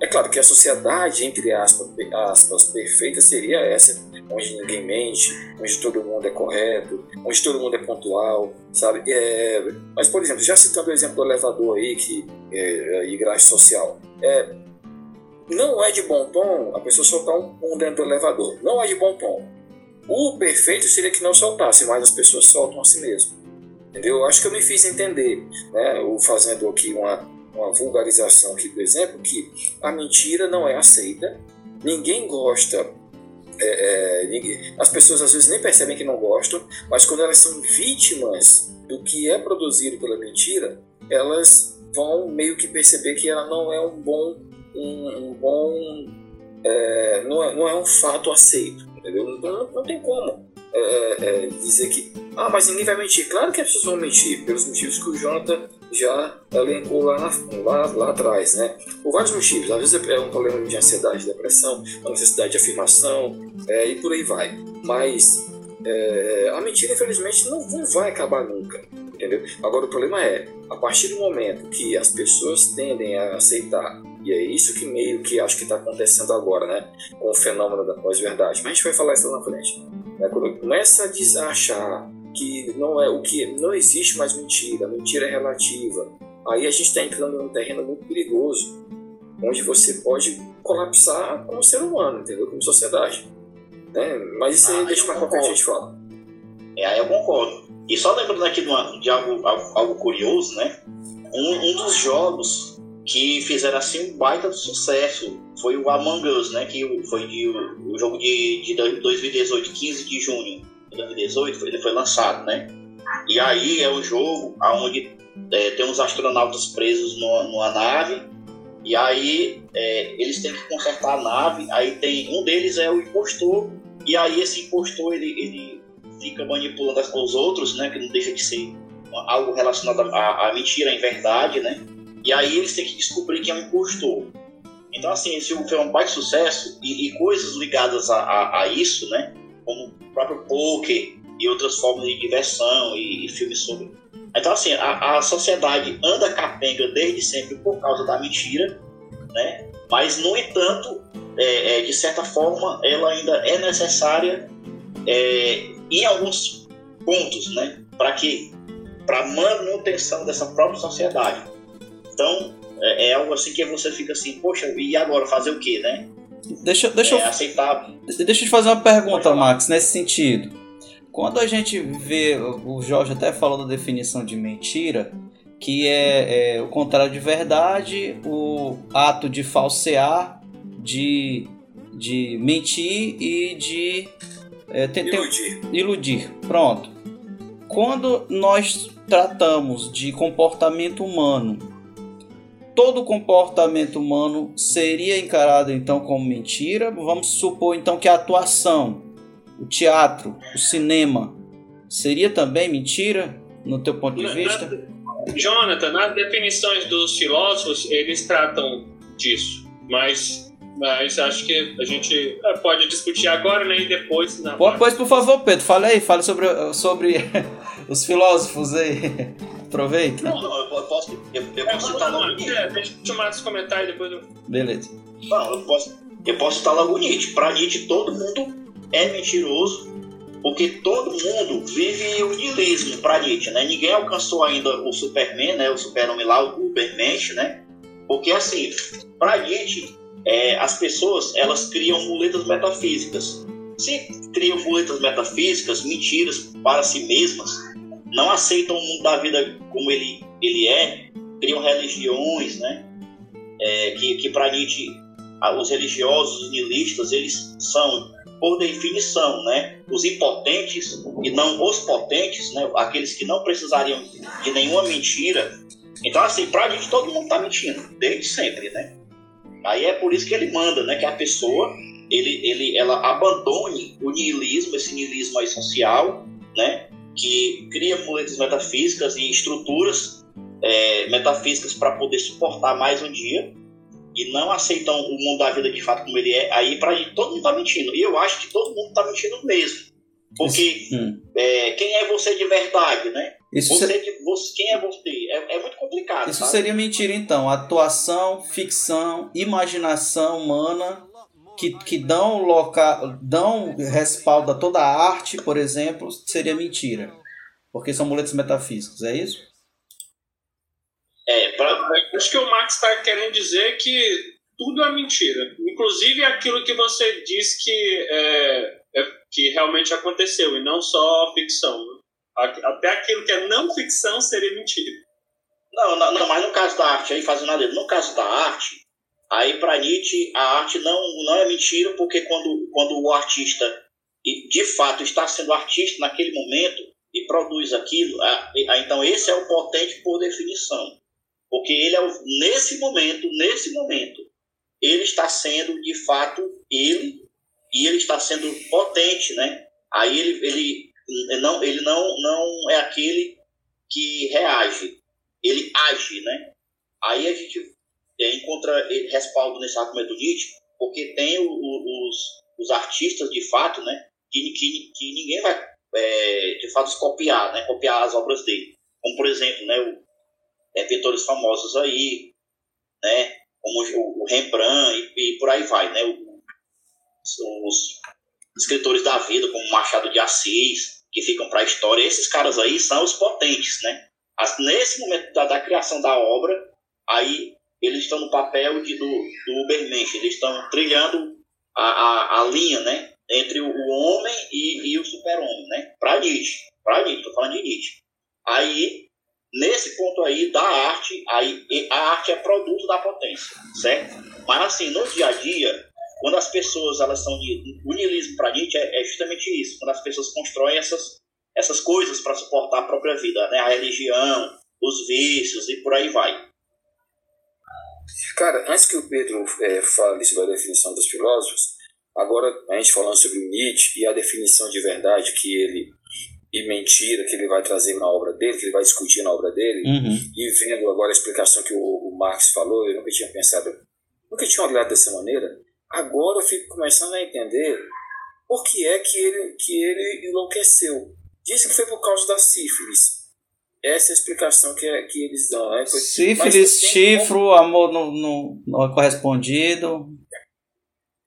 é claro que a sociedade, entre aspas, aspas, perfeita seria essa, onde ninguém mente, onde todo mundo é correto, onde todo mundo é pontual, sabe? É, mas, por exemplo, já citando o exemplo do elevador aí, que é, e graxa social, é, não é de bom tom a pessoa soltar um pum dentro do elevador. Não é de bom tom. O perfeito seria que não soltasse, mas as pessoas soltam a si mesmo. Entendeu? Acho que eu me fiz entender, né? O fazendo aqui uma uma vulgarização aqui do exemplo, que a mentira não é aceita, ninguém gosta, é, é, as pessoas às vezes nem percebem que não gostam, mas quando elas são vítimas do que é produzido pela mentira, elas vão meio que perceber que ela não é um bom, um, um bom, é, não, é, não é um fato aceito, entendeu? Então não, não tem como é, é, dizer que, ah, mas ninguém vai mentir. Claro que as pessoas vão mentir, pelos motivos que o Jonathan já elencou lá, na, lá, lá atrás, né? Por vários motivos. Às vezes é um problema de ansiedade, depressão, a necessidade de afirmação é, e por aí vai. Mas é, a mentira, infelizmente, não, não vai acabar nunca, entendeu? Agora, o problema é, a partir do momento que as pessoas tendem a aceitar, e é isso que meio que acho que está acontecendo agora, né? Com o fenômeno da pós-verdade. Mas a gente vai falar isso lá na frente. Né? Quando começa a achar que não é o que não existe mais mentira, mentira é relativa. Aí a gente está entrando num terreno muito perigoso, onde você pode colapsar como ser humano, entendeu? Como sociedade. Né? Mas isso aí ah, deixa mais qualquer gente fala. É, aí eu concordo. E só lembrando aqui de, uma, de algo, algo, algo, curioso, né? Um, um, dos jogos que fizeram assim um baita de sucesso foi o Among Us, né? Que foi de, o, o jogo de, de 2018, 15 de junho 2018, ele foi lançado, né? E aí é o jogo onde é, tem uns astronautas presos numa, numa nave e aí é, eles têm que consertar a nave. Aí tem um deles é o impostor e aí esse impostor ele, ele fica manipulando os outros, né? Que não deixa de ser algo relacionado à, mentira, em verdade, né? E aí eles têm que descobrir quem é o impostor. Então assim esse jogo foi um baita sucesso e, e coisas ligadas a, a, a isso, né? Como próprio poker e outras formas de diversão e, e filmes sobre. Então, assim, a, a sociedade anda capenga desde sempre por causa da mentira, né? Mas, no entanto, é, é, de certa forma, ela ainda é necessária é, em alguns pontos, né? Para que para manutenção dessa própria sociedade. Então, é, é, algo assim que você fica assim, poxa, e agora fazer o quê, né? Deixa, deixa, é eu, aceitável. deixa eu te fazer uma pergunta, Max, nesse sentido. Quando a gente vê, o Jorge até falou da definição de mentira, que é, é o contrário de verdade, o ato de falsear, de, de mentir e de é, Iludir. iludir. Pronto. Quando nós tratamos de comportamento humano, todo comportamento humano seria encarado então como mentira. Vamos supor então que a atuação, o teatro, o cinema seria também mentira no teu ponto de Na- vista? na- Jonathan, nas definições dos filósofos, eles tratam disso, mas, mas acho que a gente eh, pode discutir agora né, e depois na Pois, por favor, Pedro, fale aí, fale sobre, sobre os filósofos aí. Aproveita. Não, não, eu posso, eu, eu É, posso citar logo Nietzsche. é, Deixa o Marcos comentar e depois eu. Beleza. Não, eu posso, eu posso citar logo Nietzsche. Para Nietzsche, todo mundo é mentiroso, porque todo mundo vive o niilismo para Nietzsche, né? Ninguém alcançou ainda o Superman, né? O super-homem lá, o Ubermensch, né? Porque, assim, para Nietzsche, é, as pessoas, elas criam muletas metafísicas. Se criam muletas metafísicas, mentiras para si mesmas, não aceitam o mundo da vida como ele, ele é, criam religiões, né? É, que que para Nietzsche, os religiosos, os nihilistas, eles são, por definição, né? Os impotentes e não os potentes, né? Aqueles que não precisariam de nenhuma mentira. Então, assim, para Nietzsche, todo mundo está mentindo, desde sempre, né? Aí é por isso que ele manda, né? Que a pessoa, ele, ele, ela abandone o niilismo, esse niilismo aí social, né? Que cria muletas metafísicas e estruturas é, metafísicas para poder suportar mais um dia e não aceitam o mundo da vida de fato como ele é. Aí para todo mundo tá mentindo. E eu acho que todo mundo tá mentindo mesmo. Porque Hum. é, quem é você de verdade, né? Isso, Você, se- de, você quem é você? É, é muito complicado. isso sabe? seria mentira então. Atuação, ficção, imaginação humana que, que dão, loca, dão respaldo a toda a arte, por exemplo, seria mentira. Porque são muletas metafísicos, é isso? É, pra, Acho que o Max está querendo dizer que tudo é mentira. Inclusive aquilo que você diz que, é, é- que realmente aconteceu, e não só ficção. né? A- Até aquilo que é não ficção seria mentira. Não, não, não, mas no caso da arte, aí fazendo nada, no caso da arte, aí para Nietzsche a arte não, não é mentira, porque quando, quando o artista de fato está sendo artista naquele momento e produz aquilo, a- a- então esse é o potente por definição. Porque ele é o, nesse momento, nesse momento, ele está sendo de fato ele e ele está sendo potente, né? Aí ele, ele não ele não não é aquele que reage, ele age, né? Aí a gente encontra respaldo nesse argumento Nietzsche, porque tem o- o- os, os artistas de fato, né? Que, que, que ninguém vai é, de fato copiar, né? Copiar as obras dele, como por exemplo, né? O, é, pintores famosos aí, né? Como o, o Rembrandt e, e por aí vai, né? O- os escritores da vida, como Machado de Assis, que ficam para a história, esses caras aí são os potentes, né? As- nesse momento da, da criação da obra, aí eles estão no papel de, do, do Ubermensch, eles estão trilhando a, a, a linha, né? Entre o, homem e, e o super-homem, né? Para Nietzsche, para Nietzsche, tô falando de Nietzsche. Aí, nesse ponto aí da arte, aí a arte é produto da potência, certo? Mas assim, no dia a dia, quando as pessoas elas são o niilismo para Nietzsche é, é justamente isso, quando as pessoas constroem essas essas coisas para suportar a própria vida, né? A religião, os vícios e por aí vai. Cara, antes que o Pedro é, fale sobre a definição dos filósofos, agora a gente falando sobre o Nietzsche e a definição de verdade que ele e mentira que ele vai trazer na obra dele, que ele vai discutir na obra dele, Uhum. e vendo agora a explicação que o, o Marx falou, eu nunca tinha pensado, nunca tinha olhado dessa maneira. Agora eu fico começando a entender por que é que ele, que ele enlouqueceu. Dizem que foi por causa da sífilis. Essa é a explicação que, é, que eles dão. Né? Foi- Sífilis, tem como- chifro, amor não, não, não correspondido.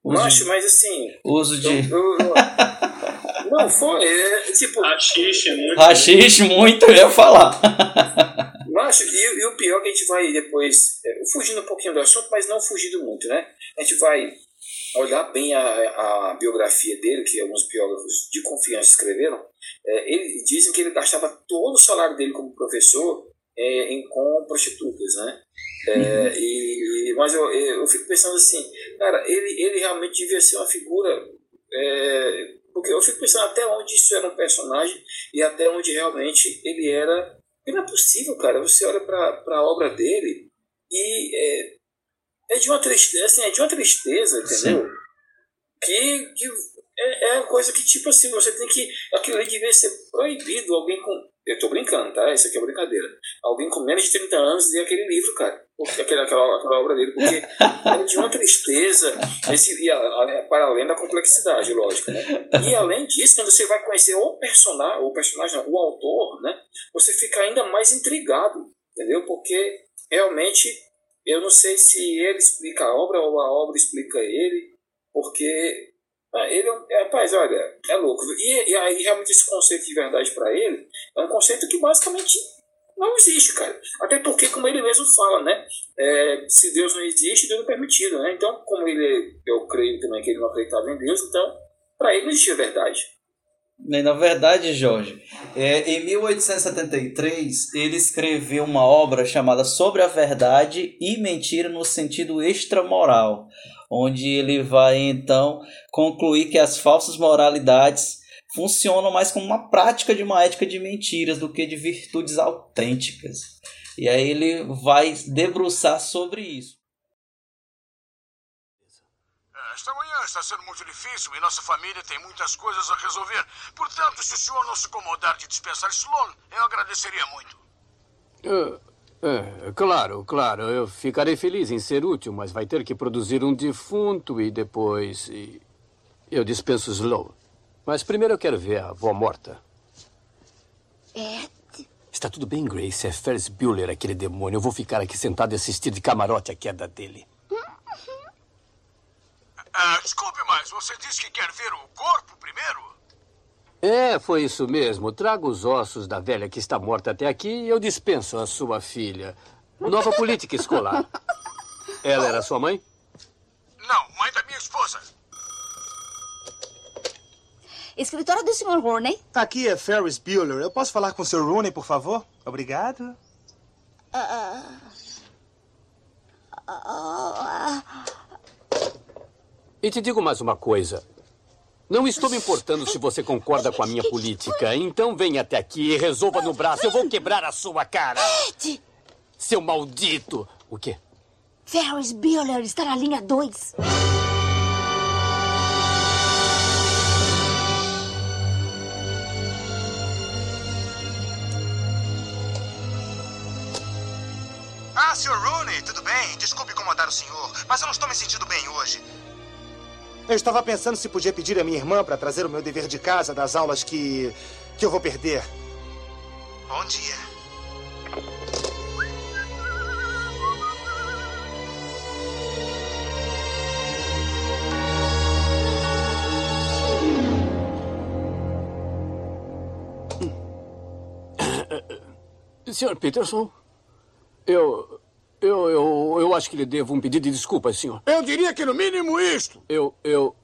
Uso, Macho, mas assim. uso de eu- eu- eu- não, foi. É, tipo, Rachixe, muito. rachixe, muito, eu ia falar. Macho, e, e o pior é que a gente vai depois, é, fugindo um pouquinho do assunto, mas não fugindo muito, né? A gente vai olhar bem a, a biografia dele, que alguns biógrafos de confiança escreveram, é, ele, dizem que ele gastava todo o salário dele como professor é, em, com prostitutas, né? É, uhum. e, mas eu, eu fico pensando assim, cara, ele, ele realmente devia ser uma figura. É, porque eu fico pensando até onde isso era um personagem e até onde realmente ele era. E não é possível, cara. Você olha para a obra dele e é, é, de uma tristeza, assim, é de uma tristeza, entendeu? Sim. Que, que é, é uma coisa que, tipo assim, você tem que. Aquilo ali devia ser proibido. Alguém com. Eu tô brincando, tá? Isso aqui é brincadeira. Alguém com menos de 30 anos ler aquele livro, cara. Aquela, aquela, aquela obra dele, porque é de uma tristeza, esse, e a, a, para além da complexidade, lógico, né? E além disso, quando você vai conhecer o personagem, o personagem, o autor, né? Você fica ainda mais intrigado, entendeu? Porque realmente eu não sei se ele explica a obra ou a obra explica ele, porque ah, ele é, rapaz, olha, é louco. E, e aí realmente esse conceito de verdade para ele é um conceito que basicamente não existe, cara. Até porque, como ele mesmo fala, né? É, se Deus não existe, Deus não é permitido, né? Então, como ele, eu creio também que ele não acreditava em Deus, então, para ele não existia verdade. Na verdade, Jorge, é, em 1873 ele escreveu uma obra chamada Sobre a Verdade e Mentira no sentido extramoral, onde ele vai então concluir que as falsas moralidades funcionam mais como uma prática de uma ética de mentiras do que de virtudes autênticas. E aí ele vai debruçar sobre isso. Esta manhã está sendo muito difícil e nossa família tem muitas coisas a resolver. Portanto, se o senhor não se incomodar de dispensar Sloan, eu agradeceria muito. Uh, é, claro, claro. Eu ficarei feliz em ser útil, mas vai ter que produzir um defunto e depois. E eu dispenso Slow. Mas primeiro eu quero ver a avó morta. Ed? Está tudo bem, Grace. É Ferris Bueller, aquele demônio. Eu vou ficar aqui sentado e assistir de camarote a queda dele. Ah, desculpe, mas você disse que quer ver o corpo primeiro? É, foi isso mesmo. Traga os ossos da velha que está morta até aqui e eu dispenso a sua filha. Nova política escolar. Ela era sua mãe? Não, mãe da minha esposa. Escritório do Sr. Rooney? Aqui é Ferris Bueller. Eu posso falar com o Sr. Rooney, por favor? Obrigado. Uh, uh, uh, e te digo mais uma coisa. Não estou me importando se você concorda com a minha política. Então venha até aqui e resolva no braço. Eu vou quebrar a sua cara. Ed! Seu maldito! O quê? Ferris Bueller está na linha 2. Ah, Sr. Rooney, tudo bem? Desculpe incomodar o senhor, mas eu não estou me sentindo bem hoje. Eu estava pensando se podia pedir a minha irmã para trazer o meu dever de casa das aulas que. que eu vou perder. Bom dia. Sr. Peterson, eu. Eu, eu, eu acho que lhe devo um pedido de desculpas, senhor. Eu diria que no mínimo isto. Eu, eu,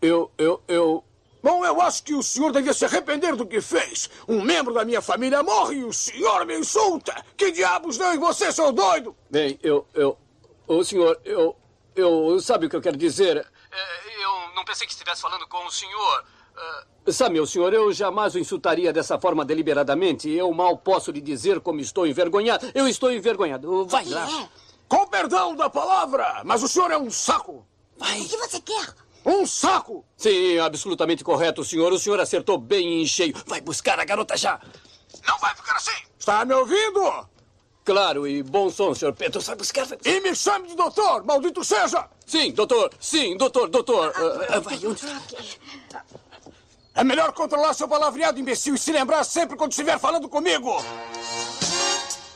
eu, eu, eu... Bom, eu acho que o senhor devia se arrepender do que fez. Um membro da minha família morre e o senhor me insulta. Que diabos não? E você, seu doido? Bem, eu, eu... O senhor, eu... Eu... Sabe o que eu quero dizer? É, eu não pensei que estivesse falando com o senhor. Uh, sabe, meu senhor, eu jamais o insultaria dessa forma deliberadamente. Eu mal posso lhe dizer como estou envergonhado. Eu estou envergonhado. Vai lá. É? Com perdão da palavra, mas o senhor é um saco. Vai. O que você quer? Um saco! Sim, absolutamente correto, senhor. O senhor acertou bem em cheio. Vai buscar a garota já. Não vai ficar assim. Está me ouvindo? Claro, e bom som, senhor Pedro. Vai buscar... E me chame de doutor, maldito seja! Sim, doutor. Sim, doutor, doutor. Uh, uh, vai, onde... É melhor controlar seu palavreado, imbecil, e se lembrar sempre quando estiver falando comigo.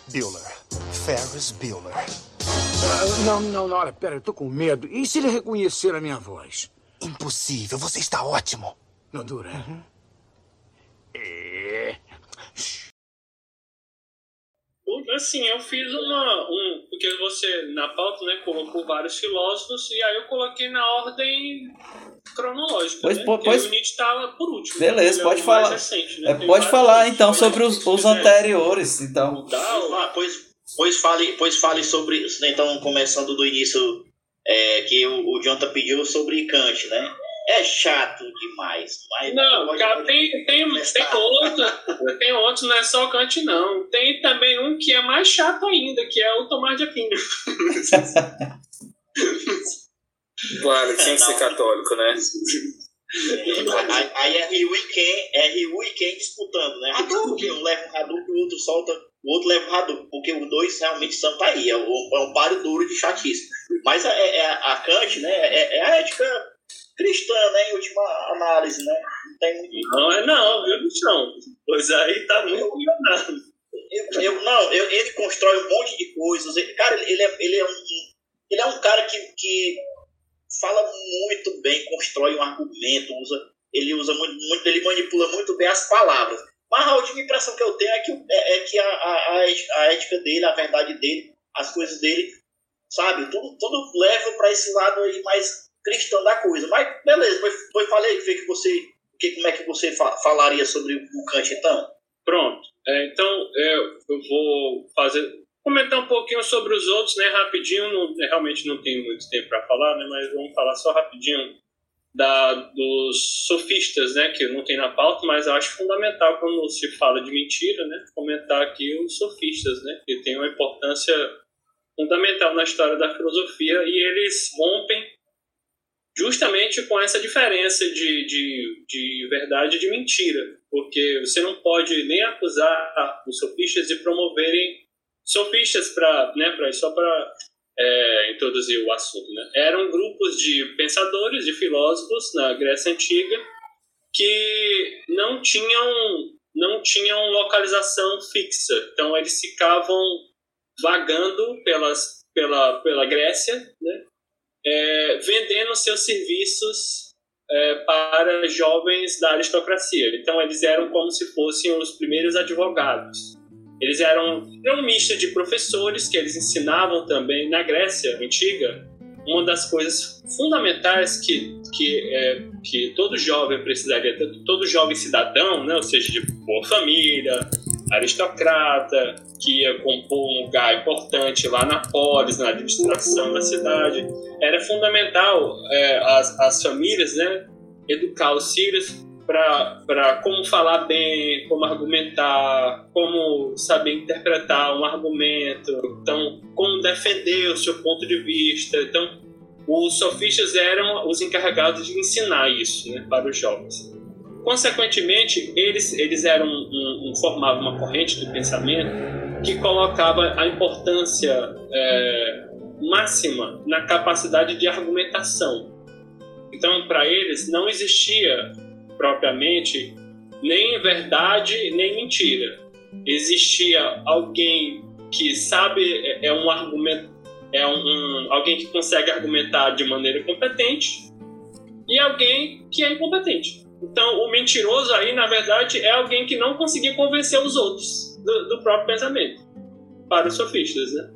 Bueller. Ferris Bueller. Uh, não, não, não, olha, pera, eu tô com medo. E se ele reconhecer a minha voz? Impossível, você está ótimo. Não dura? Uhum. É... assim, eu fiz uma. Um, porque você, na pauta, né, colocou vários filósofos, e aí eu coloquei na ordem cronológica. Pois, né? pois- o Nietzsche tá por último. Beleza, Ele é pode o falar. recente, né? É, pode falar então sobre os, os anteriores, então. Ah, pois, pois, fale, pois fale sobre. Então, começando do início, é, que o, o Jonathan pediu sobre Kant, né? É chato demais. Mas Não, pode- cara, tem, tem, tem outro, tem outros, não é só o Kant, não. Tem também um que é mais chato ainda, que é o Tomás de Aquino. Claro, tinha que ser católico, né? Aí, aí é Ryu e Ken, é Ryu e Ken disputando, né? Porque um leva um Hadouken e o outro solta, o outro leva o Hadouken, porque os dois realmente são tá aí, é um, é um páreo duro de chatice. Mas a, é, é a Kant, né, é, é a ética cristã, né, em última análise, né? Não tem muito... Não é não, viu, bichão? Pois aí tá muito enganado. Eu, eu- não, eu- ele constrói um monte de coisas. Ele- cara, ele, é, ele, é um, ele é um cara que, que fala muito bem, constrói um argumento, usa, ele usa muito, muito, ele manipula muito bem as palavras. Mas a última impressão que eu tenho é que, é, é que a, a, a ética dele, a verdade dele, as coisas dele, sabe, tudo, tudo leva para esse lado aí mais cristão da coisa. Mas beleza, depois, depois falei que, que você, que, como é que você fa- falaria sobre o Kant então? Pronto. É, então, é, eu vou fazer comentar um pouquinho sobre os outros, né, rapidinho. Não, realmente não tenho muito tempo para falar, né, mas vamos falar só rapidinho da, dos sofistas, né, que não tem na pauta, mas eu acho fundamental quando se fala de mentira, né, comentar aqui os sofistas, né, que tem uma importância fundamental na história da filosofia e eles rompem justamente com essa diferença de, de, de verdade e de mentira, porque você não pode nem acusar os sofistas de promoverem sofistas para, né, pra, só para é, introduzir o assunto, né? Eram grupos de pensadores, de filósofos na Grécia antiga que não tinham não tinham localização fixa, então eles ficavam vagando pelas pela pela Grécia, né? É, vendendo seus serviços é, para jovens da aristocracia. Então, eles eram como se fossem os primeiros advogados. Eles eram era um misto de professores que eles ensinavam também na Grécia antiga. Uma das coisas fundamentais que, que, é, que todo jovem precisaria, todo jovem cidadão, né, ou seja, de boa família, aristocrata, que ia compor um lugar importante lá na polis, na administração da cidade, era fundamental é, as, as famílias né, educar os filhos para como falar bem, como argumentar, como saber interpretar um argumento, então como defender o seu ponto de vista. Então, os sofistas eram os encarregados de ensinar isso né, para os jovens. Consequentemente, eles, eles eram um, um- formavam uma corrente de pensamento que colocava a importância é, máxima na capacidade de argumentação. Então, para eles, não existia propriamente nem verdade nem mentira. Existia alguém que sabe é- é um argumento é um, um- alguém que consegue argumentar de maneira competente e alguém que é incompetente. Então, o mentiroso aí, na verdade, é alguém que não conseguia convencer os outros do, do próprio pensamento, para os sofistas, né?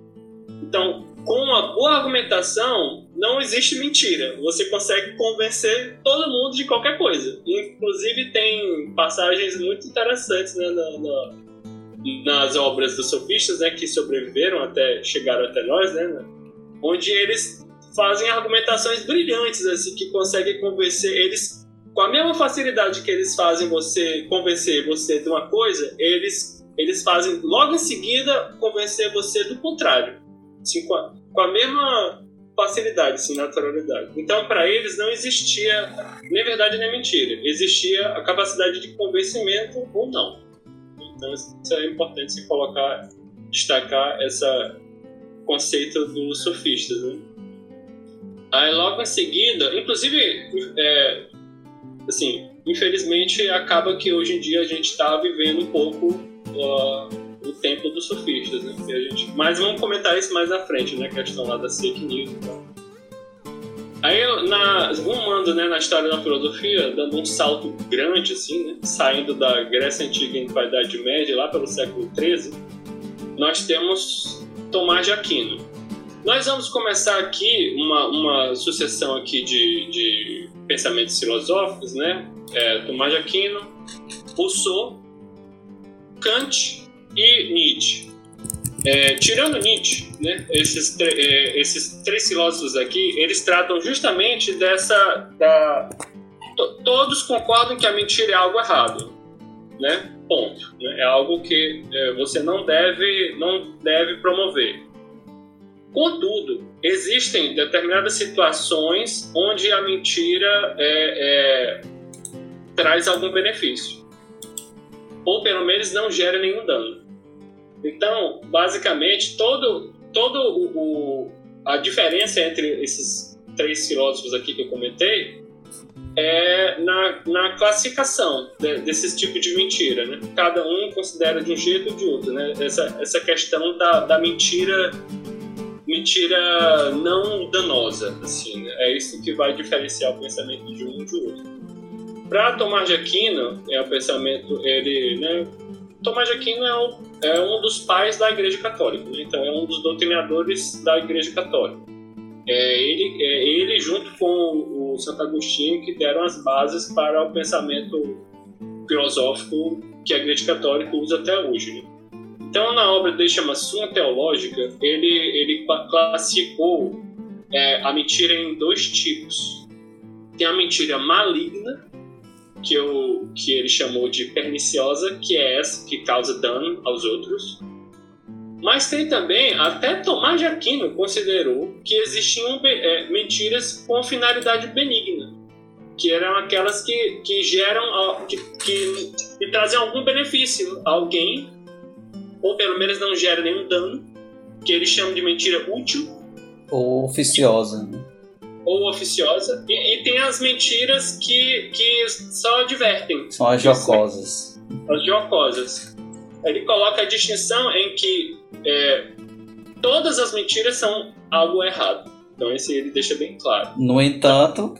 Então, com uma boa argumentação, não existe mentira. Você consegue convencer todo mundo de qualquer coisa. Inclusive, tem passagens muito interessantes né, na- na- nas obras dos sofistas, né, que sobreviveram até chegaram até nós, né, onde eles fazem argumentações brilhantes, assim, que conseguem convencer eles com a mesma facilidade que eles fazem você convencer você de uma coisa, eles eles fazem logo em seguida convencer você do contrário, assim, com, a, com a mesma facilidade, assim, naturalidade. Então, para eles não existia nem verdade nem mentira, existia a capacidade de convencimento ou não. Então, isso é importante se colocar, destacar esse conceito dos sofistas. Né? Aí, logo em seguida, inclusive, é, assim, infelizmente, acaba que hoje em dia a gente está vivendo um pouco uh, o tempo dos sofistas, né? A gente... Mas vamos comentar isso mais à frente, né? A questão lá das fake news e tal. Aí, na, rumando né, na história da filosofia, dando um salto grande, assim, né, saindo da Grécia Antiga para a Idade Média, lá pelo século XIII, nós temos Tomás de Aquino. Nós vamos começar aqui uma, uma sucessão aqui de, de pensamentos filosóficos, né? É, Tomás de Aquino, Rousseau, Kant e Nietzsche. É, tirando Nietzsche, né, esses, é, esses três filósofos aqui, eles tratam justamente dessa. Da, to, todos concordam que a mentira é algo errado, né? Ponto. Né? É algo que é, você não deve, não deve promover. Contudo, existem determinadas situações onde a mentira é, é, traz algum benefício, ou pelo menos não gera nenhum dano. Então, basicamente, todo, todo o, o, a diferença entre esses três filósofos aqui que eu comentei é na, na classificação de, desses tipos de mentira. Né? Cada um considera de um jeito ou de outro. Né? Essa, essa questão da, da mentira mentira não danosa, assim, né? é isso que vai diferenciar o pensamento de um de outro. Para Tomás de Aquino, é o pensamento, ele, né, Tomás de Aquino é, o, é um dos pais da Igreja Católica, né? então é um dos doutrinadores da Igreja Católica. É ele, é ele junto com o Santo Agostinho que deram as bases para o pensamento filosófico que a Igreja Católica usa até hoje. Né? Então, na obra dele chama Suma Teológica, ele, ele classificou é, a mentira em dois tipos. Tem a mentira maligna, que, eu, que ele chamou de perniciosa, que é essa que causa dano aos outros. Mas tem também, até Tomás de Aquino considerou que existiam é, mentiras com finalidade benigna, que eram aquelas que, que geram, que, que, que trazem algum benefício a alguém ou pelo menos não gera nenhum dano, que eles chamam de mentira útil. Ou oficiosa. Né? Ou oficiosa. E, e, tem as mentiras que, que só divertem. São as jocosas. As jocosas. Ele coloca a distinção em que é, todas as mentiras são algo errado. Então esse ele deixa bem claro. No entanto,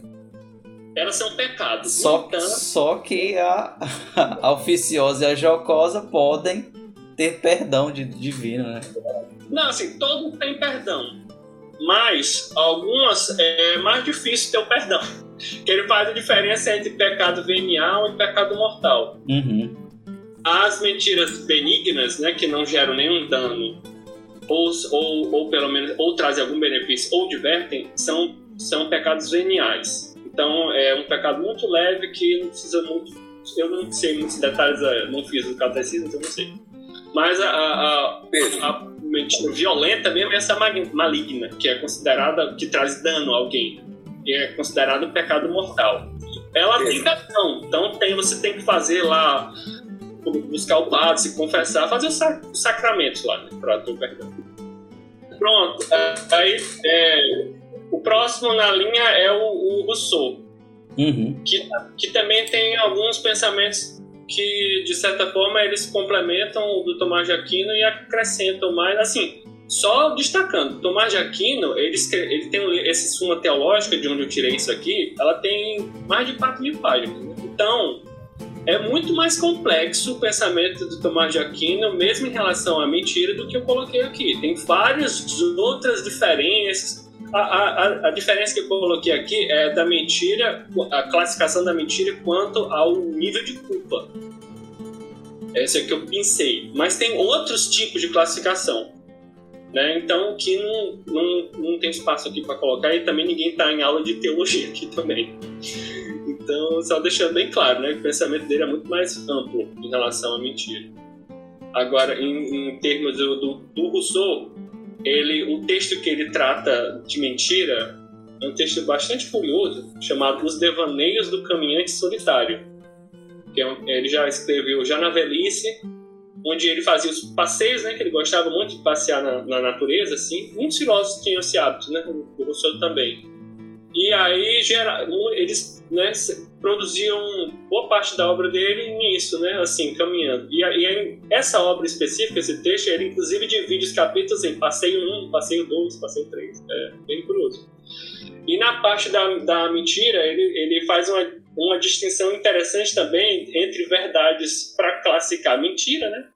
elas são pecados. Só, entanto, só que a, a oficiosa e a jocosa podem ter perdão de, divino, né? Não, assim, todos têm perdão. Mas algumas é mais difícil ter o perdão. Que ele faz a diferença entre pecado venial e pecado mortal. Uhum. As mentiras benignas, né, que não geram nenhum dano, ou, ou, ou pelo menos ou trazem algum benefício, ou divertem, são, são pecados veniais. Então é um pecado muito leve que não precisa muito. Eu não sei muitos detalhes, não fiz o catecismo, então não sei. Mas a, a, a, a violenta mesmo é essa maligna, que é considerada, que traz dano a alguém. E é considerado um pecado mortal. Ela tem perdão, então tem, você tem que fazer lá, buscar o padre, se confessar, fazer os sac sacramentos lá, né, para ter o perdão. Pronto, aí é, o próximo na linha é o, o Rousseau, uhum. que, que também tem alguns pensamentos que, de certa forma, eles complementam o do Tomás de Aquino e acrescentam mais, assim, só destacando, Tomás de Aquino, ele, ele tem esse Suma Teológica, de onde eu tirei isso aqui, ela tem mais de 4 mil páginas. Então, é muito mais complexo o pensamento do Tomás de Aquino, mesmo em relação à mentira, do que eu coloquei aqui. Tem várias outras diferenças, a, a, a, diferença que eu coloquei aqui é da mentira, a classificação da mentira quanto ao nível de culpa. Essa é que eu pensei. Mas tem outros tipos de classificação. Né? Então, que não, não, não tem espaço aqui para colocar e também ninguém está em aula de teologia aqui também. Então, só deixando bem claro né, que o pensamento dele é muito mais amplo em relação à mentira. Agora, em, em termos do, do, do Rousseau, ele, o texto que ele trata de mentira é um texto bastante curioso, chamado Os Devaneios do Caminhante Solitário. Que é um, ele já escreveu já na velhice, onde ele fazia os passeios, né, que ele gostava muito de passear na, na natureza, assim. Muitos filósofos tinham esse hábito, né, o Rousseau também. E aí gera, eles né, produziam boa parte da obra dele nisso, né, assim, caminhando. E, e essa obra específica, esse texto, ele inclusive divide os capítulos em passeio 1, passeio 2, passeio 3. É bem curioso. E na parte da, da mentira, ele, ele faz uma, uma distinção interessante também entre verdades para classificar mentira, né?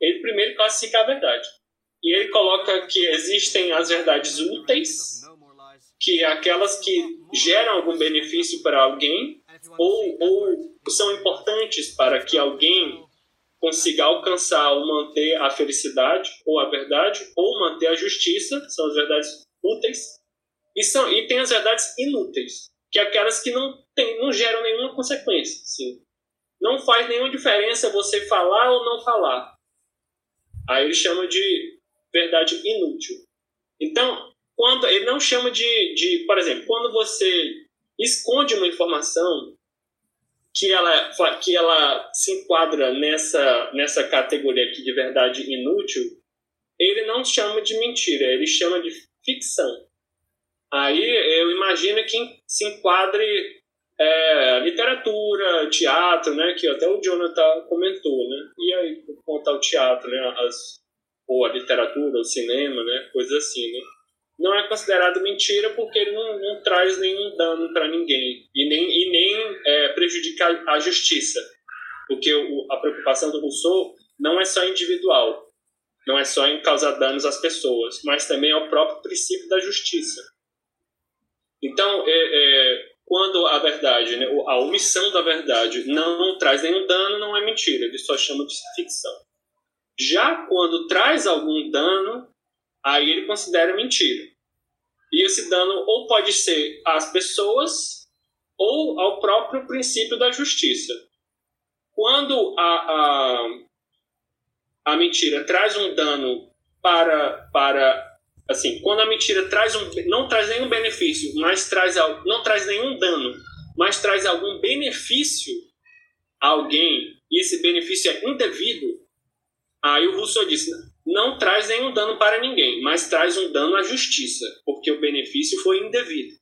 Ele primeiro classifica a verdade. e ele coloca que existem as verdades úteis, que aquelas que geram algum benefício para alguém ou, ou são importantes para que alguém consiga alcançar ou manter a felicidade ou a verdade ou manter a justiça, são as verdades úteis. E, são, e tem as verdades inúteis, que é aquelas que não, tem, não geram nenhuma consequência. Assim. Não faz nenhuma diferença você falar ou não falar. Aí ele chama de verdade inútil. Então, quando ele não chama de, de, por exemplo, quando você esconde uma informação que ela, que ela se enquadra nessa, nessa categoria aqui de verdade inútil, ele não chama de mentira, ele chama de ficção. Aí eu imagino que se enquadre é, literatura, teatro, né, que até o Jonathan comentou, né, e aí contar o teatro, né, as, ou a literatura, o cinema, né, coisas assim, né não é considerado mentira porque não, não traz nenhum dano para ninguém e nem, e nem é, prejudica a justiça. Porque o, a preocupação do Rousseau não é só individual, não é só em causar danos às pessoas, mas também é o próprio princípio da justiça. Então, é, é, quando a verdade, né, a omissão da verdade não traz nenhum dano, não é mentira, ele só chama de ficção. Já quando traz algum dano, aí ele considera mentira. E esse dano ou pode ser às pessoas ou ao próprio princípio da justiça. Quando a, a, a mentira traz um dano para, para assim, quando a mentira traz um, não traz nenhum benefício, mas traz não traz nenhum dano, mas traz algum benefício a alguém e esse benefício é indevido, aí o Rousseau disse, não traz nenhum dano para ninguém, mas traz um dano à justiça, porque o benefício foi indevido.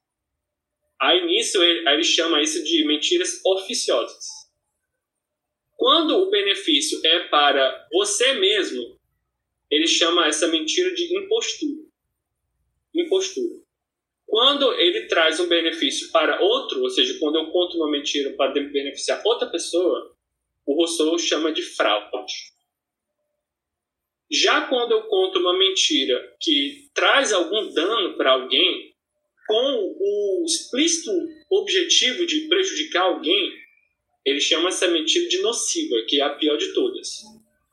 Aí nisso ele, aí ele chama isso de mentiras oficiosas. Quando o benefício é para você mesmo, ele chama essa mentira de impostura. Impostura. Quando ele traz um benefício para outro, ou seja, quando eu conto uma mentira para beneficiar outra pessoa, o Rousseau chama de fraude. Já quando eu conto uma mentira que traz algum dano para alguém, com o explícito objetivo de prejudicar alguém, ele chama essa mentira de nociva, que é a pior de todas.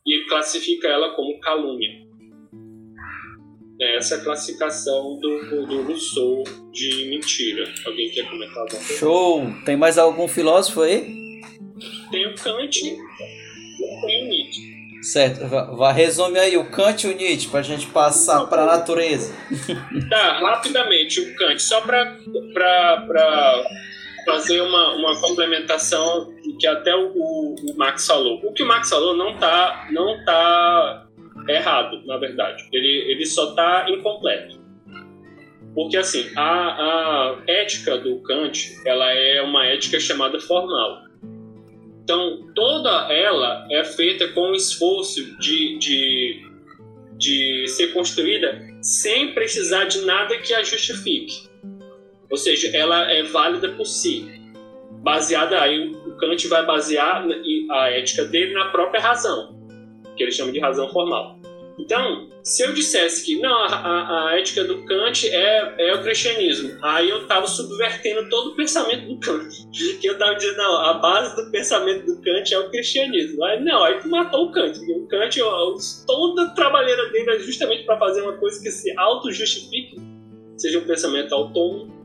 E ele classifica ela como calúnia. É essa é a classificação do, do Rousseau de mentira. Alguém quer comentar alguma coisa? Show! Tem mais algum filósofo aí? Tem o Kant e tem o Nietzsche. Certo, vá, resume aí o Kant e o Nietzsche para a gente passar para a natureza. Tá, rapidamente, o Kant, só para fazer uma, uma complementação que até o, o, Max falou. O que o Max falou não tá, não tá errado, na verdade. Ele, ele só tá incompleto. Porque, assim, a, a ética do Kant, ela é uma ética chamada formal. Então, toda ela é feita com o esforço de, de, de ser construída sem precisar de nada que a justifique. Ou seja, ela é válida por si. Baseada aí, o Kant vai basear a ética dele na própria razão, que ele chama de razão formal. Então, se eu dissesse que não, a, a, ética do Kant é, é o cristianismo, aí eu estava subvertendo todo o pensamento do Kant. Que eu estava dizendo, não, a base do pensamento do Kant é o cristianismo. Aí não, aí tu matou o Kant. O Kant, toda a trabalheira dele é justamente para fazer uma coisa que se auto-justifique, seja um pensamento autônomo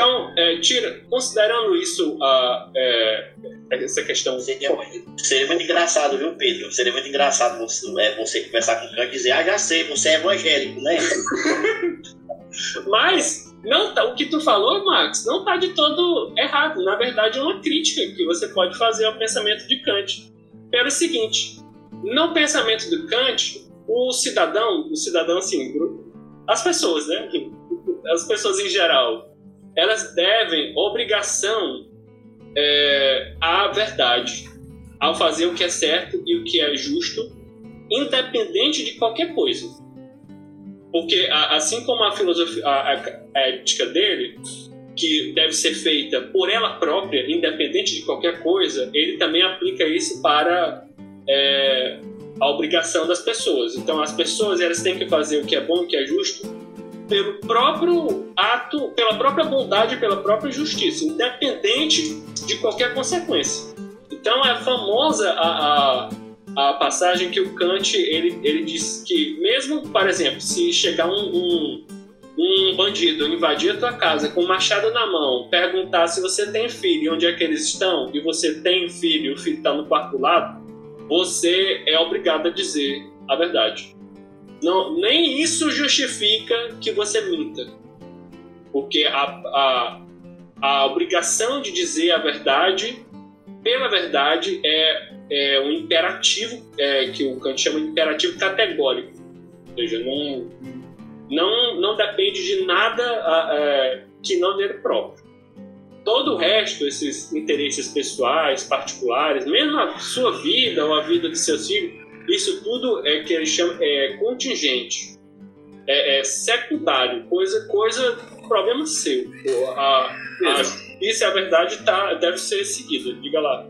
então, é, tira, considerando isso, a, é, essa questão. Seria muito, seria muito engraçado, viu, Pedro? Seria muito engraçado você, é, você conversar com o Kant e dizer: Ah, já sei, você é evangélico, né? Mas, não tá, o que tu falou, Max, não está de todo errado. Na verdade, é uma crítica que você pode fazer ao pensamento de Kant. Pelo seguinte: no pensamento do Kant, o cidadão, o cidadão assim, as pessoas, né? As pessoas em geral, elas devem obrigação é, à verdade, ao fazer o que é certo e o que é justo, independente de qualquer coisa. Porque assim como a filosofia, a, a ética dele, que deve ser feita por ela própria, independente de qualquer coisa, ele também aplica isso para é, a obrigação das pessoas. Então as pessoas elas têm que fazer o que é bom, o que é justo, pelo próprio ato, pela própria bondade, pela própria justiça, independente de qualquer consequência. Então é famosa a, a, a passagem que o Kant ele, ele diz que mesmo, por exemplo, se chegar um, um, um bandido invadir a tua casa com um machado na mão, perguntar se você tem filho e onde é que eles estão, e você tem filho o filho está no quarto lado, você é obrigado a dizer a verdade. Não, nem isso justifica que você minta. Porque a, a, a obrigação de dizer a verdade, pela verdade, é, é um imperativo é, que o Kant chama de imperativo categórico. Ou seja, não, não, não depende de nada é, que não dele próprio. Todo o resto, esses interesses pessoais, particulares, mesmo a sua vida ou a vida de seus filhos, isso tudo é que ele chama é contingente, é, é secundário, coisa, coisa, problema seu. A, a, isso é a verdade, tá, deve ser seguido. Diga lá.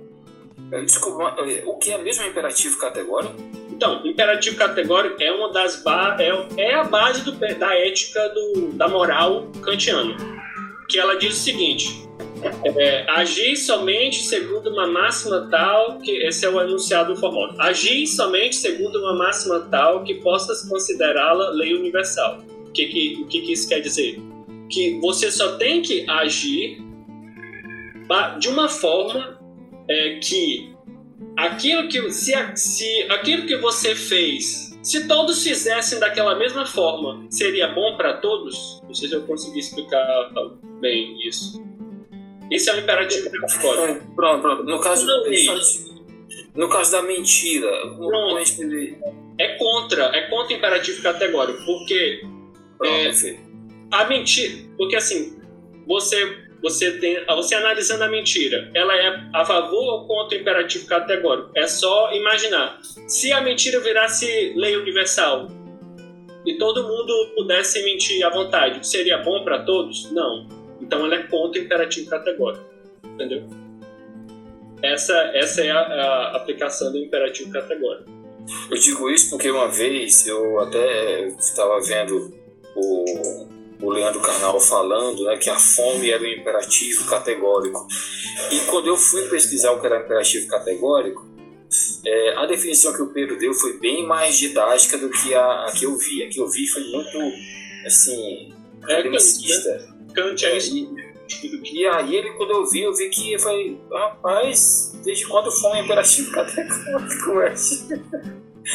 Desculpa, o que é mesmo imperativo categórico? Então, imperativo categórico é uma das ba é, é a base do, da ética do, da moral kantiana, que ela diz o seguinte: é, agir somente segundo uma máxima tal que esse é o enunciado formal. Agir somente segundo uma máxima tal que possa considerá-la lei universal. O que, que, que, que isso quer dizer? Que você só tem que agir de uma forma é, que aquilo que se, se aquilo que você fez, se todos fizessem daquela mesma forma, seria bom para todos? Não sei se eu consegui explicar bem isso. Esse é o imperativo categórico. Pronto, pronto. No caso, no caso da mentira, pronto. é contra, é contra o imperativo categórico, porque pronto, é, a mentira, porque assim, você você tem, você analisando a mentira, ela é a favor ou contra o imperativo categórico? É só imaginar. Se a mentira virasse lei universal e todo mundo pudesse mentir à vontade, seria bom para todos? Não. Então ela é contra o imperativo categórico. Entendeu? Essa, essa é a, a aplicação do imperativo categórico. Eu digo isso porque uma vez eu até estava vendo o, o Leandro Carnal falando né, que a fome era um imperativo categórico. E quando eu fui pesquisar o que era imperativo categórico, é, a definição que o Pedro deu foi bem mais didática do que a, a que eu vi. A que eu vi foi muito, assim, academicista. Kant é isso. E aí ele, quando eu vi, eu vi que eu falei, rapaz, desde quando foi um imperativo categórico?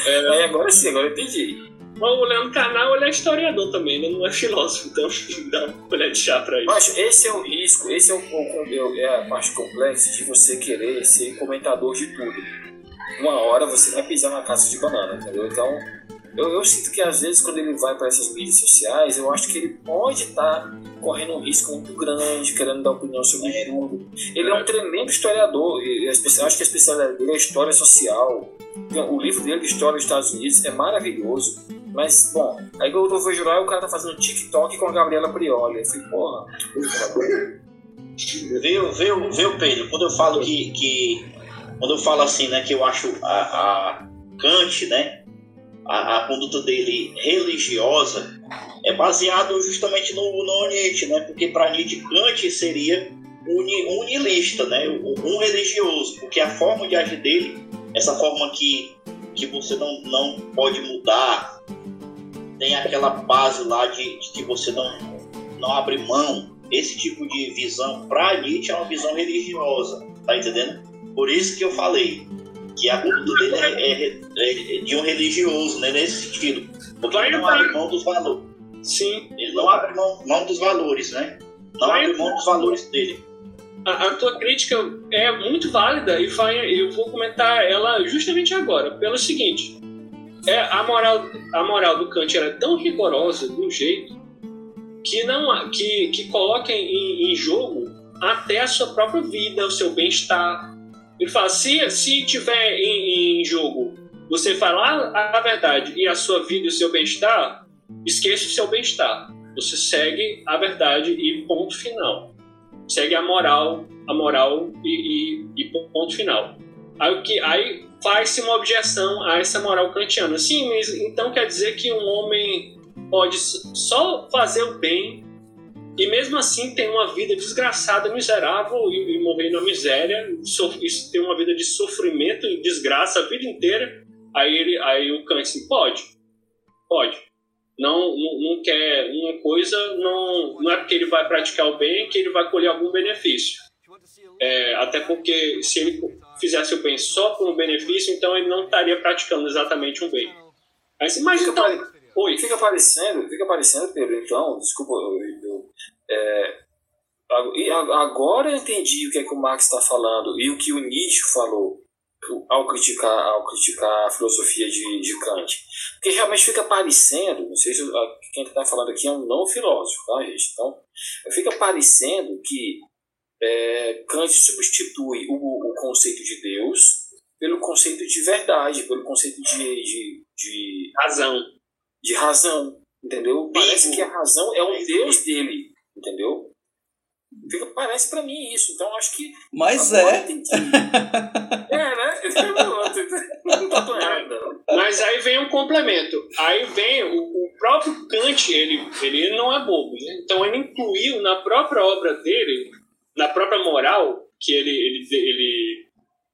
É. Aí agora sim, agora eu entendi. o Leandro Carnal ele é historiador também, ele não é filósofo, então dá uma colher de chá pra ele. Mas esse é o risco, esse é, o, é a parte complexa de você querer ser comentador de tudo. Uma hora você vai pisar na casa de banana, entendeu? Então, eu, eu, sinto que às vezes quando ele vai para essas mídias sociais, eu acho que ele pode estar tá correndo um risco muito grande, querendo dar opinião sobre tudo. Ele é um tremendo historiador, eu acho que a especialidade dele é história social. O livro dele de história dos Estados Unidos é maravilhoso. Mas, bom, aí quando eu vou jurar, o cara tá fazendo TikTok com a Gabriela Prioli. Eu falei, porra. Viu, viu, viu, Pedro? Quando eu falo que, que. Quando eu falo assim, né, que eu acho a, a Kant, né? A, a conduta dele religiosa é baseado justamente no, no Nietzsche, né? Porque para Nietzsche, Kant seria uni, unilista, né? Um religioso, porque a forma de agir dele, essa forma que, que você não, não pode mudar, tem aquela base lá de, de que você não, não abre mão. Esse tipo de visão, para Nietzsche, é uma visão religiosa, tá entendendo? Por isso que eu falei, que a conduta dele é, é, é, de um religioso, né, nesse sentido. Porque ele não abre mão dos valores. Sim. Ele não abre mão, mão dos valores, né? Não vai abre mão dos valores dele. A, a, tua crítica é muito válida e vai, eu vou comentar ela justamente agora, pelo seguinte. É, a, moral, a moral do Kant era tão rigorosa de um jeito que, não, que, que coloca em, em jogo até a sua própria vida, o seu bem-estar, ele fala: se, se tiver em, em jogo você falar a verdade e a sua vida e o seu bem-estar, esqueça o seu bem-estar. Você segue a verdade e ponto final. Segue a moral, a moral e, e, e ponto final. Aí, que, aí faz-se uma objeção a essa moral kantiana. Sim, mas então quer dizer que um homem pode só fazer o bem e mesmo assim tem uma vida desgraçada, miserável e, e morrer na miséria, isso tem uma vida de sofrimento e desgraça a vida inteira. Aí ele, aí o Kant assim, pode, pode. Não, não, não quer uma coisa, não, não é porque ele vai praticar o bem que ele vai colher algum benefício. É, até porque se ele fizesse o bem só por um benefício, então ele não estaria praticando exatamente um bem. Aí você imagina. Fica, então, pare... Oi. fica parecendo, fica parecendo, Pedro, então, desculpa, é, agora eu entendi o que é que o Marx está falando e o que o Nietzsche falou ao criticar, ao criticar a filosofia de, de Kant. Porque realmente fica parecendo, não sei se quem está falando aqui é um não filósofo, tá, gente? Então, fica parecendo que é, Kant substitui o, o conceito de Deus pelo conceito de verdade, pelo conceito de, de, de razão. De razão, entendeu? Parece que a razão é o Deus dele, entendeu? Fica, parece para mim isso. Então acho que. Mas é. Que... é, né? Não tô errado. Mas aí vem um complemento. Aí vem o, o próprio Kant, ele, ele não é bobo. Né? Então ele incluiu na própria obra dele, na própria moral, que ele, ele, ele,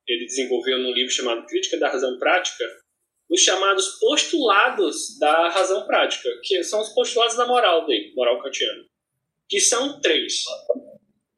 ele desenvolveu num livro chamado Crítica da Razão Prática, os chamados postulados da razão prática, que são os postulados da moral dele, moral kantiana, que são três.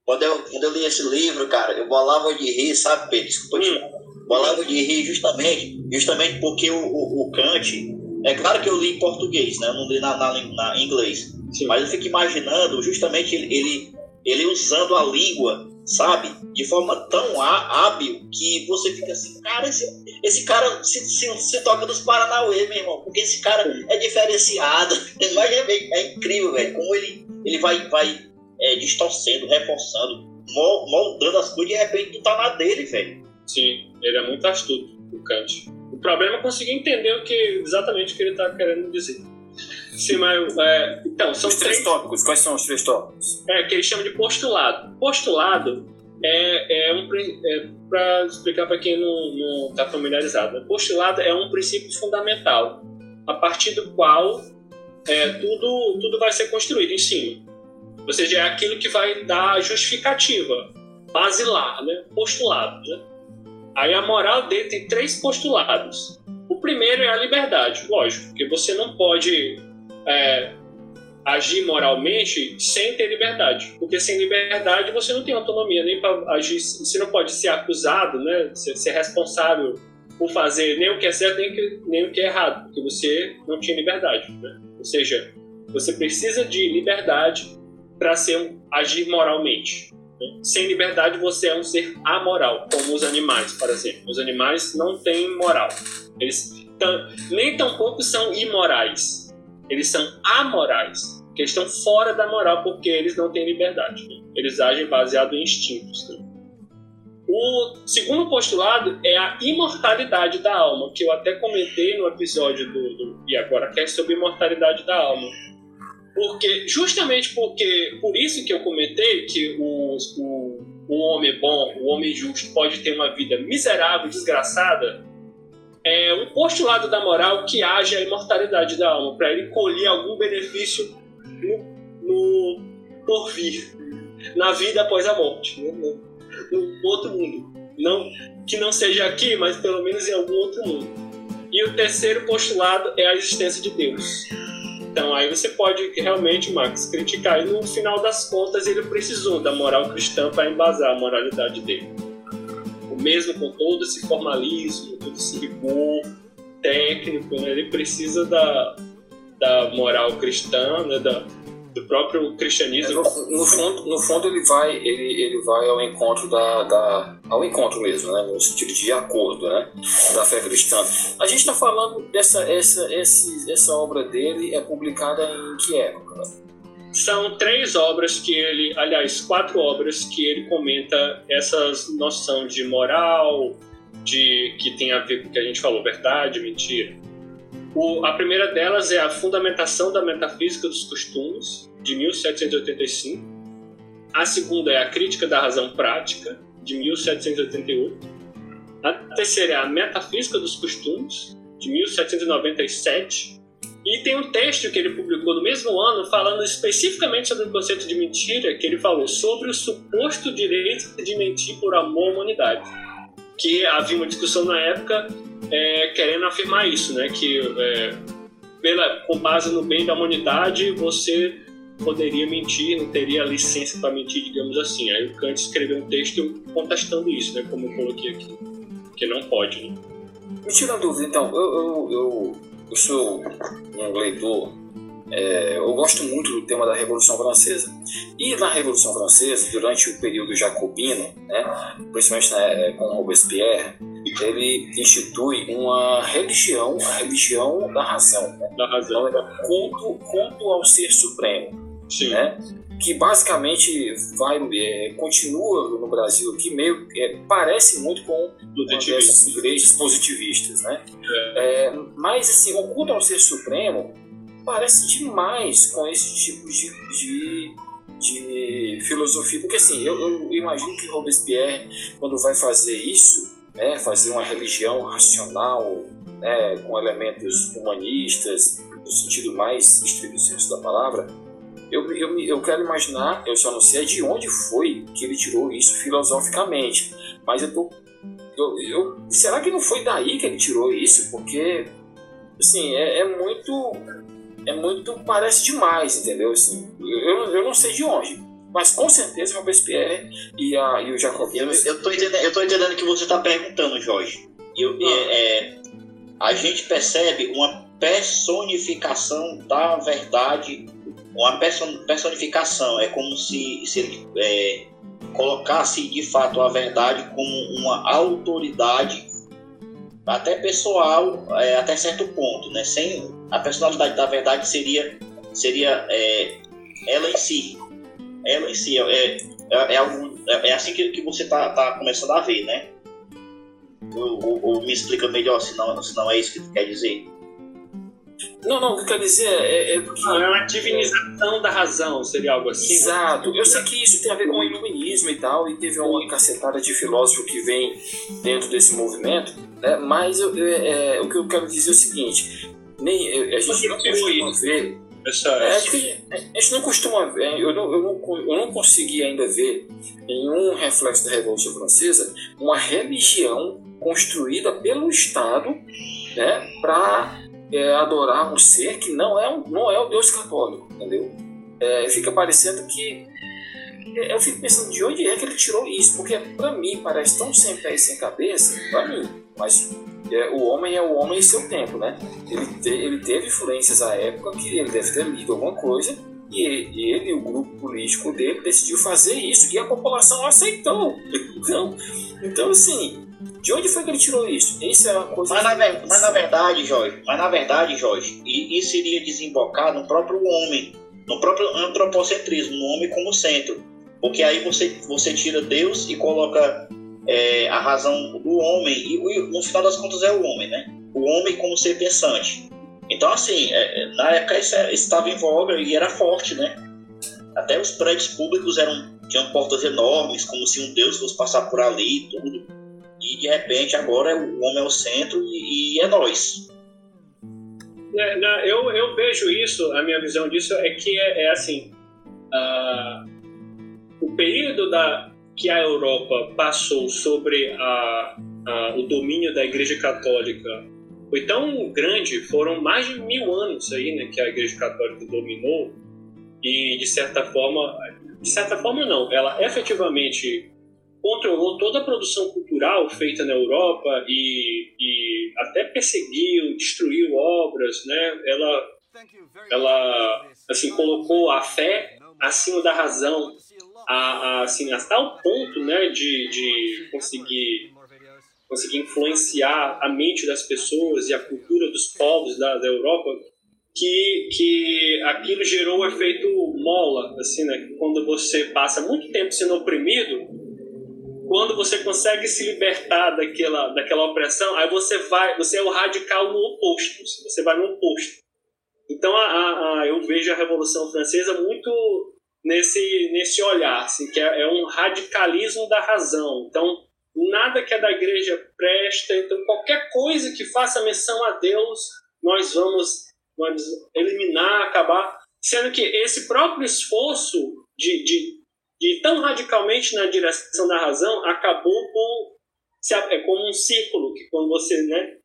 Quando eu, quando eu li esse livro, cara, eu bolava de rir, sabe, Pedro? Desculpa te hum. Bolava de rir justamente, justamente porque o, o, o, Kant. É claro que eu li em português, né? Eu não li na, na, na inglês. Sim. Mas eu fico imaginando justamente ele, ele, ele usando a língua, sabe? De forma tão hábil que você fica assim, cara, esse, esse cara se, se, se toca dos Paranauê, meu irmão, porque esse cara é diferenciado. Mas é, é incrível, velho, como ele, ele vai, vai é, distorcendo, reforçando, moldando as coisas e de repente tu tá na dele, velho. Sim, ele é muito astuto, o Kant. O problema é conseguir entender o que, exatamente o que ele tá querendo dizer. Sim, mas, é, então, são os três, três tópicos. Quais são os três tópicos? É, que ele chama de postulado. Postulado é, é um é, para explicar para quem não está familiarizado. Né? Postulado é um princípio fundamental a partir do qual é, tudo tudo vai ser construído em cima. Ou seja, é aquilo que vai dar justificativa, basilar, né? postulado. Né? Aí a moral dele tem três postulados. Primeiro é a liberdade, lógico, porque você não pode é, agir moralmente sem ter liberdade, porque sem liberdade você não tem autonomia nem para agir, você não pode ser acusado, né? ser, ser responsável por fazer nem o que é certo nem, que, nem o que é errado, porque você não tinha liberdade. Né? Ou seja, você precisa de liberdade para ser agir moralmente. Sem liberdade você é um ser amoral, como os animais, por exemplo. Os animais não têm moral. Eles nem tampouco são imorais. Eles são amorais, que estão fora da moral porque eles não têm liberdade. Né? Eles agem baseado em instintos. Né? O segundo postulado é a imortalidade da alma, que eu até comentei no episódio do, do e agora é sobre imortalidade da alma porque, justamente porque, por isso que eu comentei que o, o, homem bom, o homem justo, pode ter uma vida miserável, desgraçada, é um postulado da moral que haja a imortalidade da alma, para ele colher algum benefício no, no porvir, na vida após a morte, né? no, no outro mundo. Não, que não seja aqui, mas pelo menos em algum outro mundo. E o terceiro postulado é a existência de Deus. Então aí você pode realmente, Max, criticar. E no final das contas ele precisou da moral cristã para embasar a moralidade dele. O mesmo com todo esse formalismo, todo esse rigor técnico, né? ele precisa da, da moral cristã, né? da, do próprio cristianismo. No, no, fundo, no fundo ele vai ele, ele vai ao encontro da, da ao encontro mesmo, né, no sentido de acordo, né, da fé cristã. A gente está falando dessa essa esse, essa obra dele é publicada em que época? São três obras que ele, aliás, quatro obras que ele comenta essa noção de moral, de que tem a ver com o que a gente falou, verdade, mentira o, a primeira delas é a Fundamentação da Metafísica dos Costumes, de 1785. A segunda é a Crítica da Razão Prática, de 1788. A terceira é a Metafísica dos Costumes, de 1797. E tem um texto que ele publicou no mesmo ano falando especificamente sobre o conceito de mentira, que ele falou sobre o suposto direito de mentir por amor à humanidade. Que havia uma discussão na época é, querendo afirmar isso, né? Que é, pela, com base no bem da humanidade, você poderia mentir, não teria licença para mentir, digamos assim. Aí o Kant escreveu um texto contestando isso, né? Como eu coloquei aqui. Que não pode, né? Me tira uma dúvida, então. Eu, eu, eu, eu sou um leitor, é, eu gosto muito do tema da Revolução Francesa. E na Revolução Francesa, durante o período jacobino, né, principalmente né, com Robespierre, ele institui uma religião, a religião da razão. Né? Da razão. Então, é culto, culto ao ser supremo. Sim. Né? que basicamente vai é, continua no Brasil aqui meio é, parece muito com essas igrejas positivistas, né? É. É, mas assim, o culto ao ser supremo parece demais com esse tipo de, de, de filosofia, porque assim, eu, eu, imagino que Robespierre quando vai fazer isso, né, fazer uma religião racional, né, com elementos humanistas no sentido mais estrito senso da palavra eu, eu, eu quero imaginar, eu só não sei de onde foi que ele tirou isso filosoficamente, mas eu tô. Eu, eu, será que não foi daí que ele tirou isso? Porque, assim, é, é muito. É muito. Parece demais, entendeu? Assim, eu, eu não sei de onde. Mas com certeza Robespierre e, a, e o Jacobino. Eu, eu, tô entendendo, eu tô entendendo o que você está perguntando, Jorge. Eu, ah. é, é, a gente percebe uma personificação da verdade uma personificação. É como se, se ele é, colocasse de fato a verdade como uma autoridade, até pessoal, é, até certo ponto. Né? Sem a personalidade da verdade seria, seria é, ela em si. Ela em si. É, é, é, algo, é, é assim que, que você está tá começando a ver, né? Ou, ou, ou, me explica melhor se não, se não é isso que tu quer dizer. Não, não, o que eu quero dizer é, é porque. Não, é uma divinização da razão, seria algo assim. Exato. Eu sei que isso tem a ver com o iluminismo e tal, e teve uma cacetada de filósofo que vem dentro desse movimento, né? mas eu, é, é, o que eu quero dizer é o seguinte: nem, a gente não costuma ver. Essa, é, a, gente, a gente não costuma ver, eu não, eu, não, eu não consegui ainda ver nenhum reflexo da Revolução Francesa uma religião construída pelo Estado né, para é, adorar um ser que não é, um, não é o Deus católico, entendeu? É, fica parecendo que. É, eu fico pensando de onde é que ele tirou isso, porque para mim parece tão sem pé e sem cabeça, para mim, mas é, o homem é o homem em seu tempo, né? Ele, te, ele teve influências à época que ele deve ter lido alguma coisa e ele, e o grupo político dele decidiu fazer isso e a população aceitou. Então, então assim, de onde foi que ele tirou isso? Isso é uma coisa. Mas na, mas na verdade, Jorge, mas na verdade, Jorge, isso iria desembocar no próprio homem, no próprio antropocentrismo, no homem como centro. Porque aí você, você tira Deus e coloca é, a razão do homem, e no final das contas é o homem, né? O homem como ser pensante. Então, assim, é, na época isso estava em voga e era forte, né? Até os prédios públicos eram tinham portas enormes, como se um Deus fosse passar por ali e tudo e de repente agora o homem é o centro e, e é nós. É, eu, eu vejo isso, a minha visão disso é que é, é assim: uh, o período da, que a Europa passou sobre a, a, o domínio da Igreja Católica foi tão grande, foram mais de mil anos aí, né, que a Igreja Católica dominou e de certa forma, de certa forma não, ela efetivamente controlou toda a produção cultural feita na Europa e, e até perseguiu, destruiu obras, né? Ela, ela assim colocou a fé acima da razão, a, a, assim a tal ponto, né, de, de conseguir conseguir influenciar a mente das pessoas e a cultura dos povos da, da Europa que, que aquilo gerou o efeito mola, assim, né? Quando você passa muito tempo sendo oprimido, quando você consegue se libertar daquela, daquela opressão, aí você vai, você é o radical no oposto, você vai no oposto. Então a, a, a eu vejo a Revolução Francesa muito nesse, nesse olhar, assim, que é, é, um radicalismo da razão. Então nada que é da igreja presta, então qualquer coisa que faça menção a Deus, nós vamos, vamos eliminar, acabar. Sendo que esse próprio esforço de, de, de ir tão radicalmente na direção da razão acabou por. É como um círculo, que quando você né,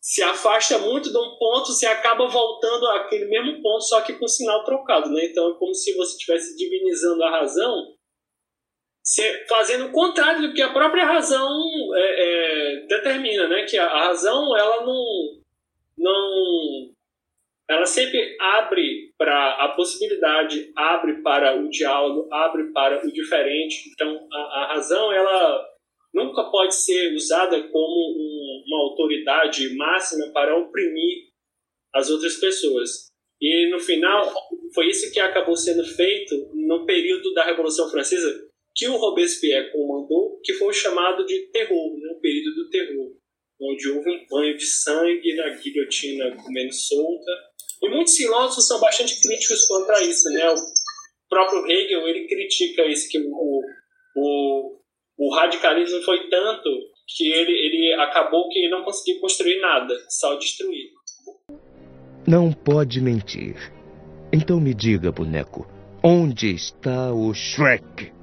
se afasta muito de um ponto, você acaba voltando àquele mesmo ponto, só que com sinal trocado. Né? Então é como se você estivesse divinizando a razão fazendo o contrário do que a própria razão é, é, determina, né? Que a, a, razão ela não, não, ela sempre abre para a possibilidade, abre para o diálogo, abre para o diferente. Então a, a razão ela nunca pode ser usada como um, uma autoridade máxima para oprimir as outras pessoas. E no final foi isso que acabou sendo feito no período da Revolução Francesa que o Robespierre comandou, que foi chamado de terror, né, o período do terror, onde houve um banho de sangue na guilhotina comendo solta. E muitos filósofos são bastante críticos quanto a isso. Né? O próprio Hegel ele critica isso, que o, o, o radicalismo foi tanto que ele, ele acabou que não conseguiu construir nada, só destruir. Não pode mentir. Então me diga, boneco, onde está o Shrek?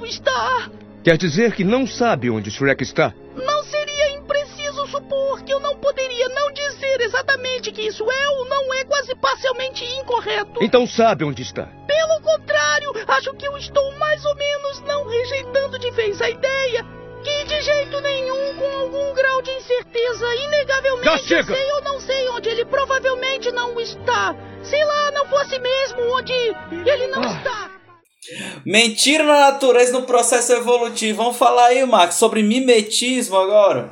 não está. Quer dizer que não sabe onde Shrek está? Não seria impreciso supor que eu não poderia não dizer exatamente que isso é ou não é quase parcialmente incorreto. Então sabe onde está? Acho que eu estou mais ou menos não rejeitando de vez a ideia que de jeito nenhum, com algum grau de incerteza, inegavelmente eu sei ou não sei onde ele provavelmente não está. Se lá não fosse mesmo onde ele não ah. está. Mentira na natureza no processo evolutivo. Vamos falar aí, Max, sobre mimetismo agora.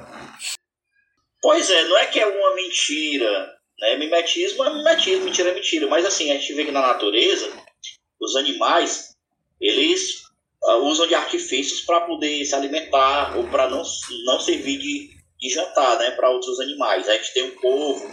Pois é, não é que é uma mentira. Né? Mimetismo é mimetismo, mentira é mentira. Mas assim, a gente vê que na natureza, os animais, eles uh, usam de artifícios para poder se alimentar ou para não, não servir de, de jantar né, para outros animais. A gente tem um povo,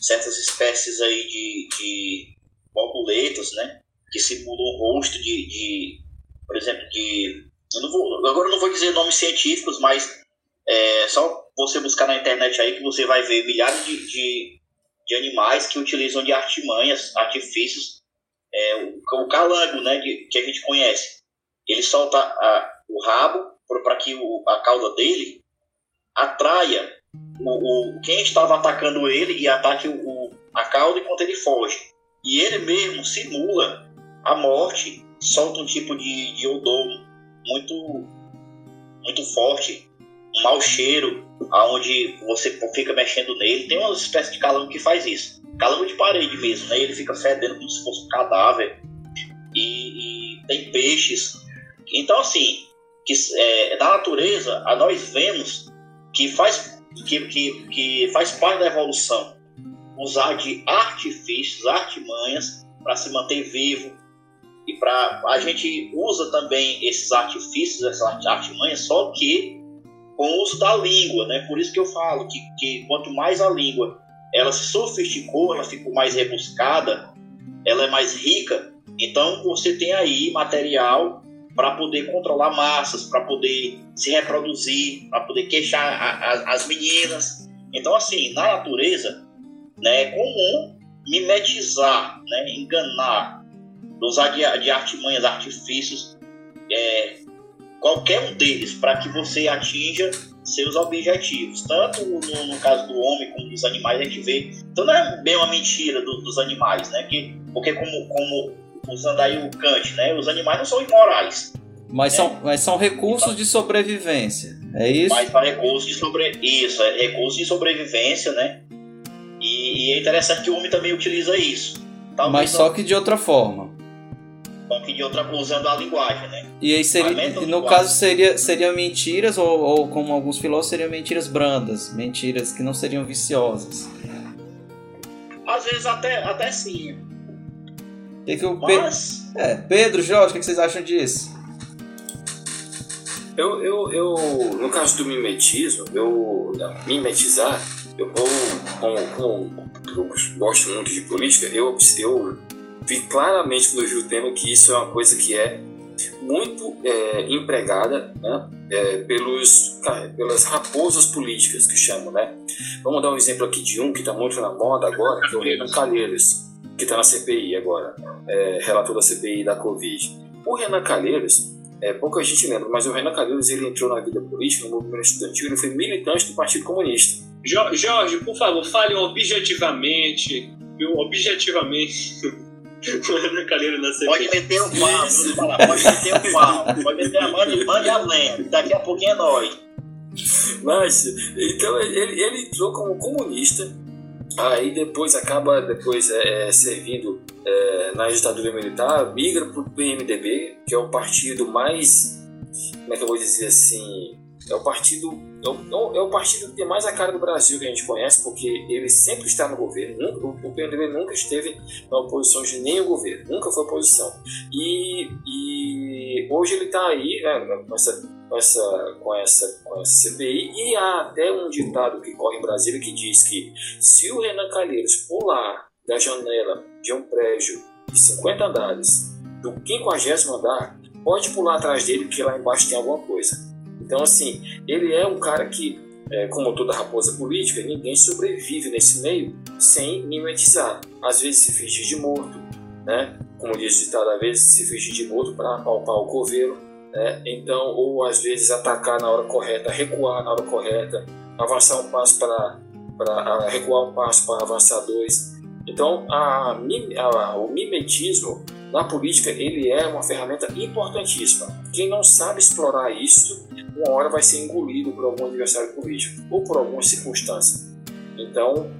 certas espécies aí de, de borboletas, né? que simula um rosto de, de por exemplo, de. Eu não vou, agora eu não vou dizer nomes científicos, mas é só você buscar na internet aí que você vai ver milhares de, de, de animais que utilizam de artimanhas, artifícios. É, o, calango, né, de, que a gente conhece. Ele solta a, o rabo para que o, a cauda dele atraia o, o, quem estava atacando ele e ataque o, a cauda enquanto ele foge. E ele mesmo simula a morte solta um tipo de, de odor muito, muito forte, um mau cheiro, aonde você fica mexendo nele. Tem uma espécie de calango que faz isso. Calango de parede mesmo, né? Ele fica fedendo como se fosse um cadáver. E, e tem peixes. Então, assim, que, é, na natureza, a nós vemos que faz, que, que, que faz parte da evolução usar de artifícios, artimanhas, para se manter vivo, e para a gente usa também esses artifícios, essas artimanhas, só que com o uso da língua, né? Por isso que eu falo que, que quanto mais a língua ela se sofisticou, ela ficou mais rebuscada, ela é mais rica. Então você tem aí material para poder controlar massas, para poder se reproduzir, para poder queixar a, a, as meninas. Então assim, na natureza, né, é comum mimetizar, né, enganar usar de, de artimanhas, artifícios, é, qualquer um deles, para que você atinja seus objetivos. Tanto no, no, caso do homem como dos animais, a gente vê. Então não é bem uma mentira do, dos animais, né? Que, porque, como, como usando aí o Kant, né? Os animais não são imorais. Mas, né? são, mas são recursos de sobrevivência, é isso? Mas para recursos de sobre isso, é recursos de sobrevivência, né? E, e, é interessante que o homem também utiliza isso. Talvez mas só que de outra forma que de outra usando a linguagem, né? E aí seria, no caso seria seriam mentiras ou, ou, como alguns filósofos seriam mentiras brandas, mentiras que não seriam viciosas. Às vezes até até sim. Que que o Mas... Pedro, é, Pedro, Jorge, o que vocês acham disso? Eu, eu, eu, no caso do mimetismo, eu mimetizar, eu, como, como, como eu gosto muito de política, eu, eu vi claramente no Gil Temer que isso é uma coisa que é muito é, empregada né, é, pelos, pelas raposas políticas que chamam. Né? Vamos dar um exemplo aqui de um que está muito na moda agora, que é o Renan Calheiros, que está na CPI agora, é, relator da CPI da Covid. O Renan Calheiros, é, pouca gente lembra, mas o Renan Calheiros ele entrou na vida política, no movimento estudantil, ele foi militante do Partido Comunista. Jorge, por favor, fale objetivamente, objetivamente Calheiro na Pode meter o pau, falar, pode meter o pau, pode meter a mão e mande a lenda. Daqui a pouquinho é nós. Mas, então ele, ele entrou como comunista, aí depois acaba depois é, é, servindo é, na ditadura militar, migra para o PMDB, que é o partido mais, como é que eu vou dizer assim, é o partido é o, é o partido que tem mais a cara do Brasil que a gente conhece, porque ele sempre está no governo. Nunca, o PMDB nunca esteve na oposição de nenhum governo, nunca foi oposição. E, e hoje ele está aí né, com, essa, com, essa, com, essa, com essa CPI. E há até um ditado que corre em Brasília que diz que se o Renan Calheiros pular da janela de um prédio de 50 andares, do 50 andar, pode pular atrás dele, que lá embaixo tem alguma coisa. Então, assim, ele é um cara que, é, como toda raposa política, ninguém sobrevive nesse meio sem mimetizar. Às vezes se fingir de morto, né? Como diz o ditado, às vezes se fingir de morto para apalpar o coveiro, né? Então, ou às vezes atacar na hora correta, recuar na hora correta, avançar um passo para, para recuar um passo para avançar dois. Então, a, a, o mimetismo na política ele é uma ferramenta importantíssima. Quem não sabe explorar isso, uma hora vai ser engolido por algum adversário político ou por alguma circunstância. Então,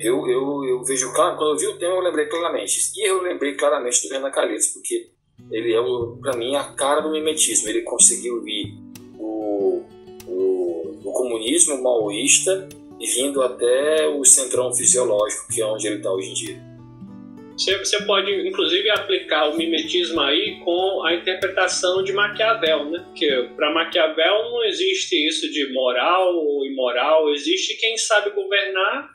eu, eu, eu vejo claro, quando eu vi o tema, eu lembrei claramente. E eu lembrei claramente do Renan Calheiros, porque ele é, para mim, a cara do mimetismo. Ele conseguiu vir o, o, o comunismo maoísta e vindo até o centrão fisiológico, que é onde ele está hoje em dia. Você, você pode, inclusive, aplicar o mimetismo aí com a interpretação de Maquiavel, né? Porque para Maquiavel não existe isso de moral ou imoral, existe quem sabe governar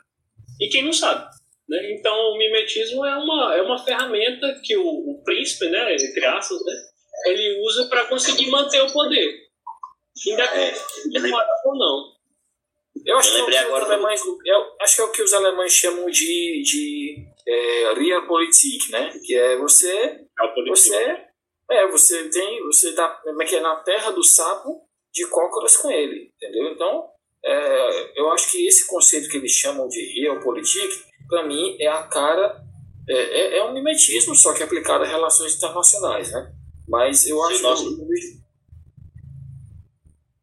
e quem não sabe. Né? Então, o mimetismo é uma, é uma ferramenta que o, o príncipe, né, entre aspas, né, ele usa para conseguir manter o poder, independente de moral ou não. Eu acho, eu que, é agora alemães, eu acho que é o que os alemães chamam de, de é, Realpolitik, né? Que é você. Você. É, você tem. Você tá como é que é, na terra do sapo de cócoras com ele. Entendeu? Então, é, eu acho que esse conceito que eles chamam de Realpolitik, para mim, é a cara. É, é, é, um mimetismo, só que aplicado a relações internacionais, né? Mas eu acho nosso... que.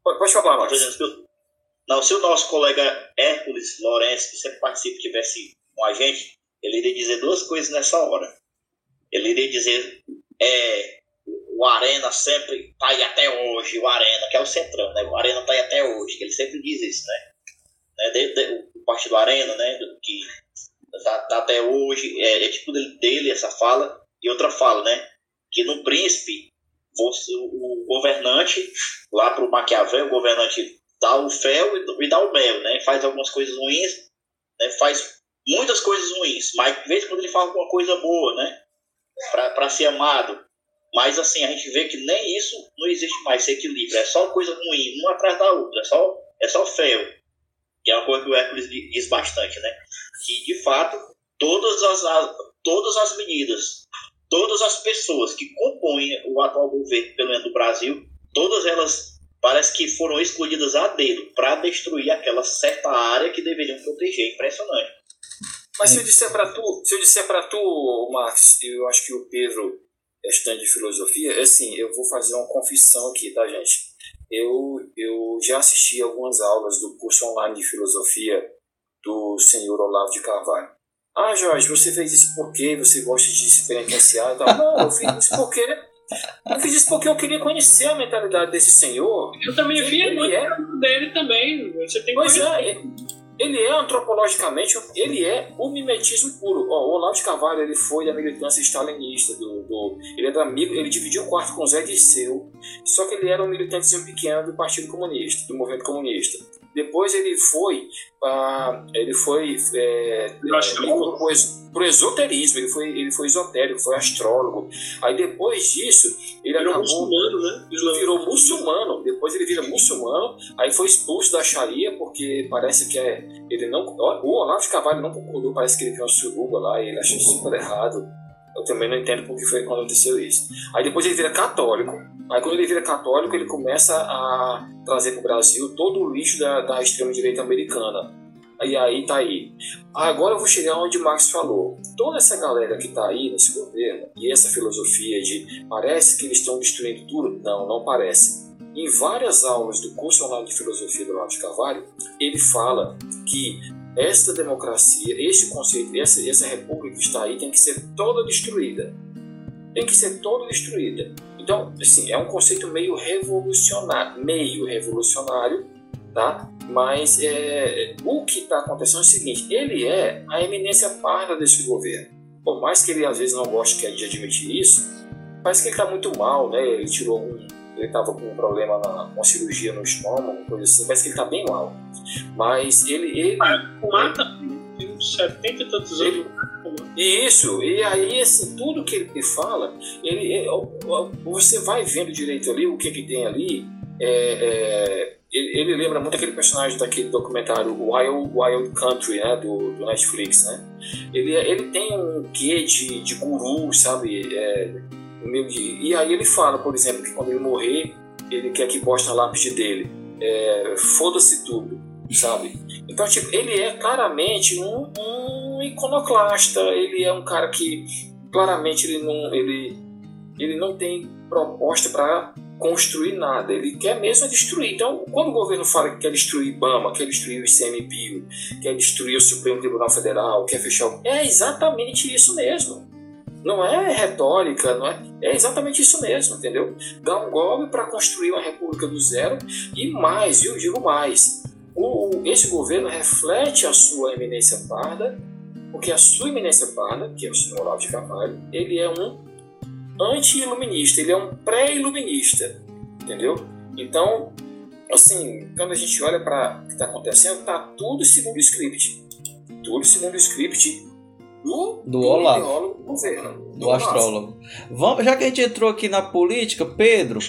Pode, pode falar, Marcos. Não, se o nosso colega Hércules Lourenço, que sempre participa, tivesse com a gente, ele iria dizer duas coisas nessa hora. Ele iria dizer, é, o Arena sempre tá aí até hoje, o Arena, que é o Centrão, né? O Arena tá aí até hoje, que ele sempre diz isso, né? né? De, de, o partido Arena, né? Que tá, tá até hoje, é, é, tipo dele essa fala, e outra fala, né? Que no Príncipe, você, o governante, lá pro Maquiavel, o governante dá o fel e, e dá o mel, né? Faz algumas coisas ruins, né? Faz muitas coisas ruins, mas de vez em quando ele fala alguma coisa boa, né? Para ser amado. Mas assim, a gente vê que nem isso não existe mais, esse equilíbrio. É só coisa ruim, uma atrás da outra. É só, é só feio. Que é uma coisa que o Hércules diz bastante, né? Que de fato, todas as, todas as medidas, todas as pessoas que compõem o atual governo, pelo menos do Brasil, todas elas parece que foram escolhidas a dedo para destruir aquela certa área que deveriam proteger. Impressionante. Mas se eu disser para tu, se eu disser para tu, Marcos, eu acho que o Pedro é estudante de filosofia, é assim, eu vou fazer uma confissão aqui, tá, gente? Eu, eu já assisti algumas aulas do curso online de filosofia do senhor Olavo de Carvalho. Ah, Jorge, você fez isso porque você gosta de se penitenciar e tal. Não, eu fiz isso porque. Eu fiz isso porque eu queria conhecer a mentalidade desse senhor. Eu também vi muito é. dele também. Você tem que pois é, ele é antropologicamente, ele é o mimetismo puro. Ó, o Olavo de Carvalho ele foi da militância stalinista, do, do, ele era amigo, ele dividiu o quarto com Zé Dirceu, só que ele era um militantezinho pequeno do Partido Comunista, do movimento comunista. Depois ele foi, uh, ele foi é, pro, pro esoterismo, ele foi, ele foi esotérico, foi astrólogo. Aí depois disso, ele virou acabou, muçulmano, né? Ele virou muçulmano. Depois ele vira muçulmano. Aí foi expulso da Sharia porque parece que é, ele não, o Olavo de Carvalho não concordou, parece que ele viu uma suruba lá e ele achou super errado. Eu também não entendo por que foi quando aconteceu isso. Aí depois ele vira católico. Aí quando ele vira católico, ele começa a trazer para o Brasil todo o lixo da, da extrema-direita americana. E aí tá aí. Agora eu vou chegar onde o Marx falou. Toda essa galera que tá aí nesse governo, e essa filosofia de parece que eles estão destruindo tudo, não, não parece. Em várias aulas do curso online de filosofia do Olavo de Carvalho, ele fala que esta democracia, este conceito, essa, essa república que está aí tem que ser toda destruída. Tem que ser toda destruída. Então, assim, é um conceito meio revolucionário, meio revolucionário, tá? Mas é, o que está acontecendo é o seguinte: ele é a eminência parda desse governo. Por mais que ele às vezes não goste de admitir isso, parece que ele está muito mal, né? Ele tirou um, ele estava com um problema na, uma cirurgia no estômago, coisa assim, parece que ele está bem mal. Mas ele. ele mata uns 70 e tantos anos. Isso, e aí assim, tudo que ele fala, ele, ele, você vai vendo direito ali o que, que tem ali. É, é, ele, lembra muito aquele personagem daquele documentário Wild, Wild Country, né, do, do Netflix, né? Ele, ele tem um quê de, de guru, sabe? É, e aí ele fala, por exemplo, que quando ele morrer, ele quer que poste na lápide dele. É, Foda-se tudo, sabe? Então, tipo, ele é claramente um, um iconoclasta, ele é um cara que claramente ele não, ele, ele não tem proposta para construir nada, ele quer mesmo destruir. Então, quando o governo fala que quer destruir IBAMA, quer destruir o ICMBio, quer destruir o Supremo Tribunal Federal, quer fechar o... É exatamente isso mesmo. Não é retórica, não é, é exatamente isso mesmo, entendeu? Dá um golpe para construir uma república do zero e mais, eu digo mais, o, esse governo reflete a sua eminência parda, porque a sua eminência parda, que é o senhor Olavo de Carvalho, ele é um anti-iluminista, ele é um pré-iluminista, entendeu? Então, assim, quando a gente olha para o que está acontecendo, tá tudo segundo o script. Tudo segundo o script do, do, do Olavo. Do governo. Do, do astrólogo. Vamos, já que a gente entrou aqui na política, Pedro,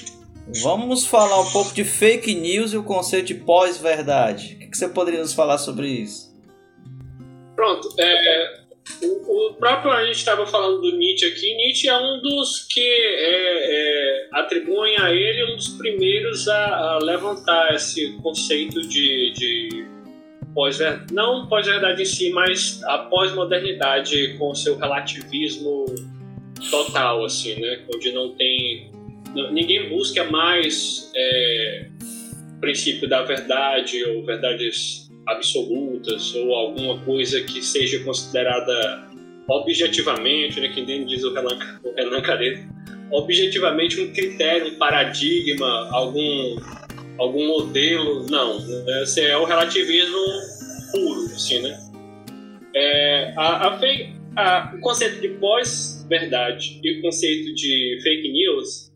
vamos falar um pouco de fake news e o conceito de pós-verdade. O que, você poderia nos falar sobre isso? Pronto. É, o, o, próprio, a gente estava falando do Nietzsche aqui, Nietzsche é um dos que é, é, atribuem a ele um dos primeiros a, a levantar esse conceito de, de pós-verdade, não pós-verdade em si, mas a pós-modernidade com seu relativismo total, assim, né? Onde não tem. Ninguém busca mais é, princípio da verdade ou verdades absolutas ou alguma coisa que seja considerada objetivamente, né, que nem diz o Renan, o Renan Careto, objetivamente um critério, um paradigma, algum, algum modelo, não. Esse é o relativismo puro, assim, né? É, a, a, fake, a, o conceito de pós-verdade e o conceito de fake news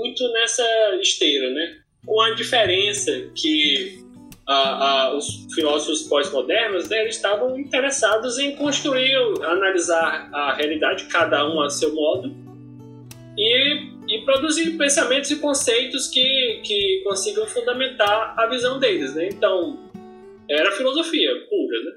muito nessa esteira, né? Com a diferença que os filósofos pós-modernos né, eles estavam interessados em construir, analisar a realidade, cada um a seu modo, e, e produzir pensamentos e conceitos que, que consigam fundamentar a visão deles. Né? Então, era filosofia pura. Né?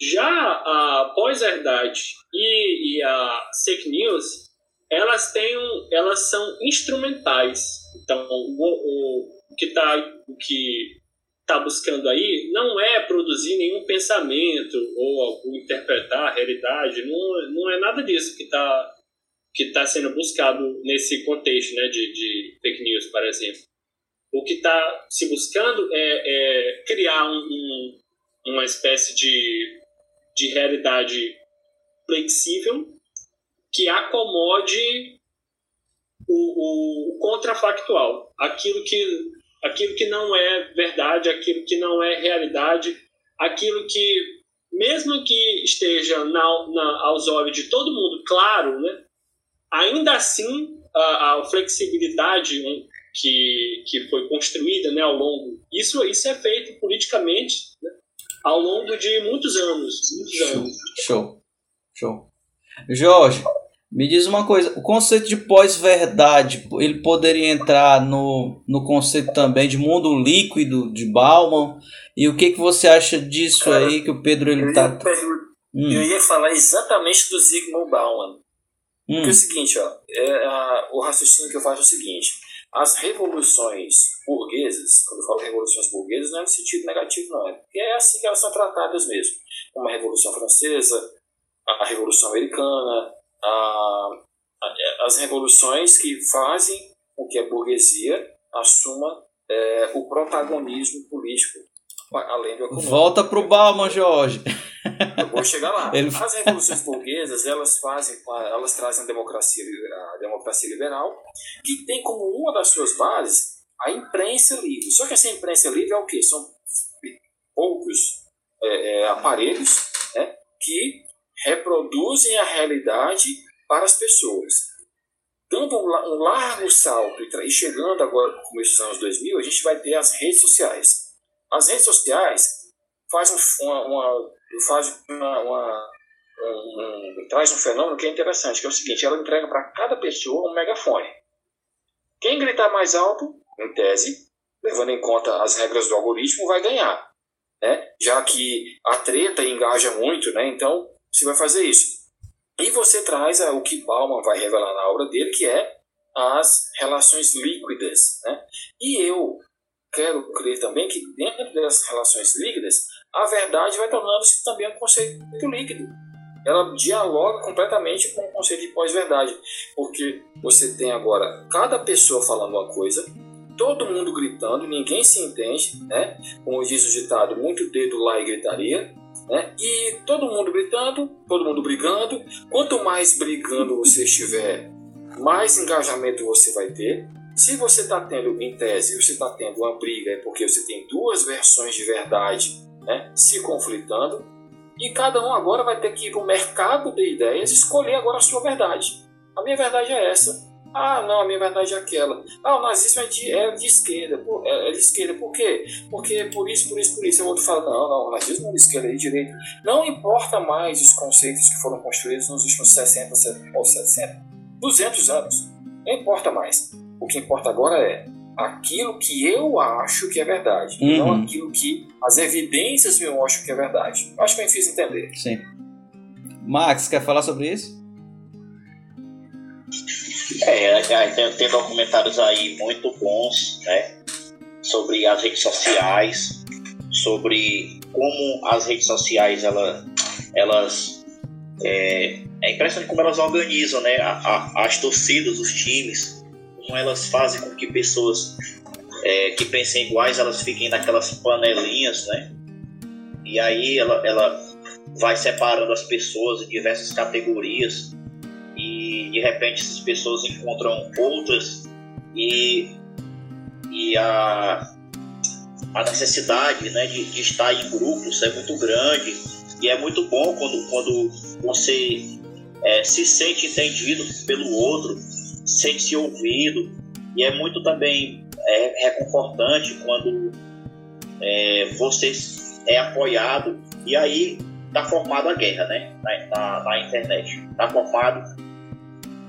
Já a pós-verdade e, e a fake news, elas, têm, elas são instrumentais. Então, o, o, o que está que está buscando aí não é produzir nenhum pensamento ou interpretar a realidade, não, não é nada disso que está que tá sendo buscado nesse contexto né, de, de fake news, por exemplo. O que está se buscando é, é criar um, um, uma espécie de, de realidade flexível que acomode o, o, o contrafactual, aquilo que aquilo que não é verdade, aquilo que não é realidade, aquilo que, mesmo que esteja na, na, aos olhos de todo mundo claro, né, ainda assim a, a flexibilidade que, que foi construída né, ao longo. Isso, isso é feito politicamente né, ao longo de muitos anos. Muitos anos. Show. Show. Jorge, me diz uma coisa, o conceito de pós-verdade, ele poderia entrar no, no conceito também de mundo líquido de Bauman? E o que, que você acha disso Cara, aí que o Pedro ele Eu tá... ia, Hum. eu ia falar exatamente do Zygmunt Bauman. Hum. Porque é o seguinte, ó, é, a- o raciocínio que eu faço é o seguinte: as revoluções burguesas, quando eu falo revoluções burguesas, não é no sentido negativo, não, é porque é assim que elas são tratadas mesmo. Como a Revolução Francesa, a Revolução Americana, a- a- as revoluções que fazem com que a burguesia assuma é, o protagonismo político, além do econômico. Volta pro Bauman, Jorge. Eu vou chegar lá. Ele- As revoluções burguesas, elas fazem, elas trazem a democracia, a democracia liberal, que tem como uma das suas bases a imprensa livre. Só que essa imprensa livre é o quê? São poucos é, é, aparelhos né, que reproduzem a realidade para as pessoas. Dando um, la- largo salto e, chegando agora no começo dos anos 2000, a gente vai ter as redes sociais. As redes sociais fazem um- uma, uma, faz uma, uma- um- um- traz um fenômeno que é interessante, que é o seguinte, ela entrega para cada pessoa um megafone. Quem gritar mais alto, em tese, levando em conta as regras do algoritmo, vai ganhar. Né? Já que a treta engaja muito, né? então você vai fazer isso. E você traz o que Bauman vai revelar na obra dele, que é as relações líquidas. Né? E eu quero crer também que dentro das relações líquidas, a verdade vai tornando-se também um conceito líquido. Ela dialoga completamente com o conceito de pós-verdade, porque você tem agora cada pessoa falando uma coisa, todo mundo gritando, ninguém se entende, né? Como diz o ditado, muito dedo lá e gritaria, né? E todo mundo gritando, todo mundo brigando. Quanto mais brigando você estiver, mais engajamento você vai ter. Se você está tendo, em tese, você está tendo uma briga, é porque você tem duas versões de verdade né, se conflitando, e cada um agora vai ter que ir para o mercado de ideias escolher agora a sua verdade. A minha verdade é essa. Ah, não, a minha verdade é aquela. Ah, o nazismo é de, é de esquerda. É é de esquerda. Por quê? Porque por isso, por isso, por isso. O outro fala, não, não, o nazismo não é de esquerda, é de direita. Não importa mais os conceitos que foram construídos nos últimos 60, 70, ou 60, 200 anos. Não importa mais. O que importa agora é aquilo que eu acho que é verdade, Uhum. não aquilo que as evidências me mostram que é verdade. Acho que eu me fiz entender. Sim. Max, quer falar sobre isso? É, é, tem, tem documentários aí muito bons, né? Sobre as redes sociais, sobre como as redes sociais ela, elas. É, é impressionante como elas organizam, né? A- a- as torcidas, os times, como elas fazem com que pessoas é, que pensem iguais elas fiquem naquelas panelinhas, né? E aí ela, ela vai separando as pessoas em diversas categorias e de repente essas pessoas encontram outras e, e a, a necessidade né, de, de estar em grupos é muito grande. E é muito bom quando, quando você é, se sente entendido pelo outro, sente-se ouvido. E é muito também é, reconfortante quando é, você é apoiado. E aí está formada a guerra né, na, na, na internet. Está formado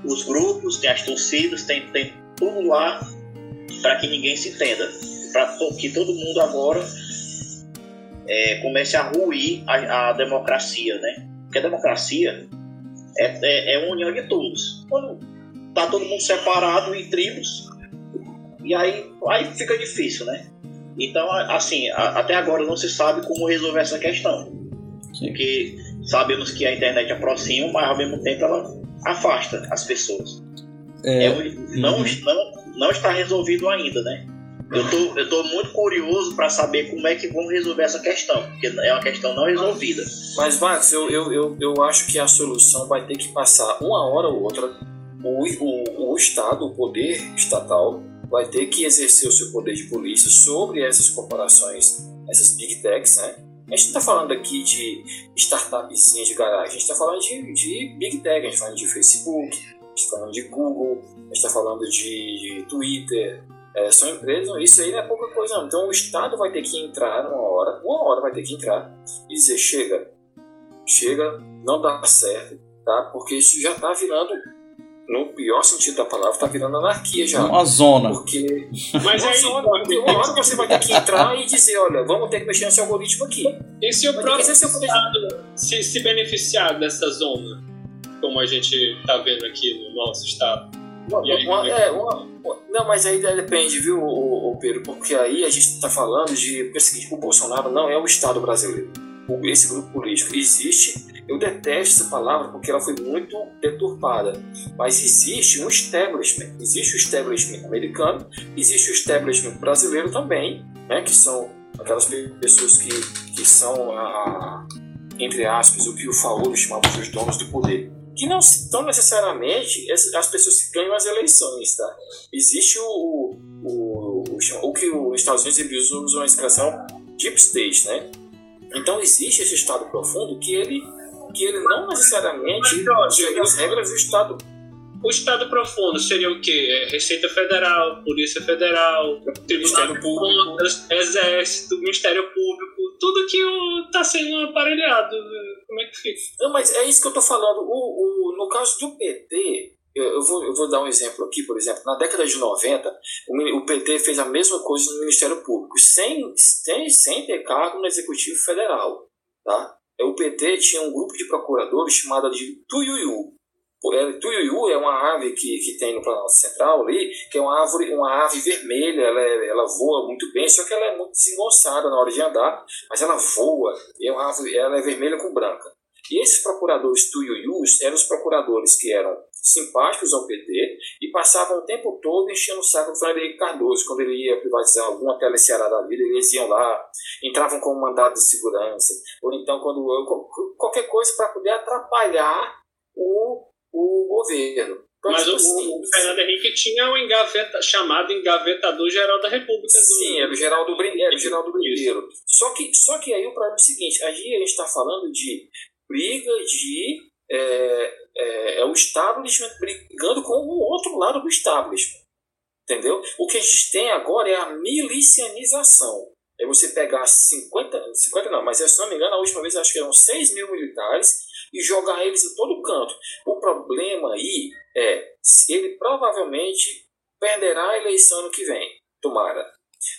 os grupos, tem as torcidas, tem, tem tudo lá para que ninguém se entenda. Para que todo mundo agora é, comece a ruir a, a democracia, né? Porque a democracia é, é, é uma união de todos. Quando tá todo mundo separado em tribos, e aí, aí fica difícil, né? Então, assim, a- até agora não se sabe como resolver essa questão. Porque sabemos que a internet aproxima, mas ao mesmo tempo ela afasta as pessoas. É, É não, não, não está resolvido ainda, né? Eu tô, eu tô muito curioso para saber como é que vão resolver essa questão, porque é uma questão não resolvida. Mas, Max, eu, eu, eu, eu acho que a solução vai ter que passar uma hora ou outra. O, o, o Estado, o poder estatal, vai ter que exercer o seu poder de polícia sobre essas corporações, essas big techs, né? A gente não está falando aqui de startupzinha de garagem, a gente está falando de, de big tech, a gente está falando de Facebook, a gente está falando de Google, a gente está falando de, Twitter, É, são empresas, isso aí não é pouca coisa não. Então o Estado vai ter que entrar uma hora, uma hora vai ter que entrar e dizer, chega, chega, não dá certo, tá? Porque isso já está virando no pior sentido da palavra, está virando anarquia já. Uma zona. Porque. Mas uma aí- zona, porque uma hora você vai ter que entrar e dizer, olha, vamos ter que mexer nesse algoritmo aqui. E se o Vai próprio Estado se, se beneficiar dessa zona, como a gente está vendo aqui no nosso Estado? Uma- aí, uma- é é, uma- uma- não, mas aí depende, viu, o, Pedro? Porque aí a gente está falando de. Porque é o seguinte, o Bolsonaro não é o Estado brasileiro. O- Esse grupo político existe. Eu detesto essa palavra porque ela foi muito deturpada. Mas existe um establishment. Existe o establishment americano, existe o establishment brasileiro também, né? Que são aquelas pe- pessoas que, que são, a, entre aspas, o que o Faolo chamava de os donos do poder que não são necessariamente as as pessoas que ganham as eleições, tá? Existe o, o, o, o que os Estados Unidos usam a expressão deep state, né? Então existe esse Estado profundo que ele, que ele não necessariamente segue as regras do Estado. O Estado profundo seria o quê? É Receita Federal, Polícia Federal, Tribunal de Contas, Exército, Ministério Público, tudo que está sendo aparelhado. Como é que fica? Não, mas é isso que eu tô falando. O, o, no caso do PT, eu, vou, eu vou dar um exemplo aqui, por exemplo. Na década de 90, o, mi- o PT fez a mesma coisa no Ministério Público, sem, sem, sem ter cargo no Executivo Federal. Tá? O PT tinha um grupo de procuradores chamado de Tuiuiu. Pô, é, Tuiuiu é uma ave que, que tem no Planalto Central ali, que é uma árvore, uma ave vermelha, ela, é- ela voa muito bem, só que ela é muito desengonçada na hora de andar, mas ela voa, é uma árvore, ela é vermelha com branca. E esses procuradores Tuiuius eram os procuradores que eram simpáticos ao PT e passavam o tempo todo enchendo o saco do Henrique Cardoso. Quando ele ia privatizar alguma teleceará da vida, eles iam lá, entravam com um mandado de segurança, ou então quando qualquer coisa para poder atrapalhar o, o governo. Então, Mas tipo o, assim, o Fernando Henrique tinha um engaveta, chamado engavetador geral da República. Sim, era o Geraldo, Brin era o Geraldo Brinquedo. Só que, só que aí o problema é o seguinte: a gente está falando de briga de. É, é, é o establishment brigando com o outro lado do establishment. Entendeu? O que a gente tem agora é a milicianização. É você pegar 50, 50 não, mas se não me engano, a última vez acho que eram 6 mil militares e jogar eles em todo canto. O problema aí é ele provavelmente perderá a eleição no que vem. Tomara.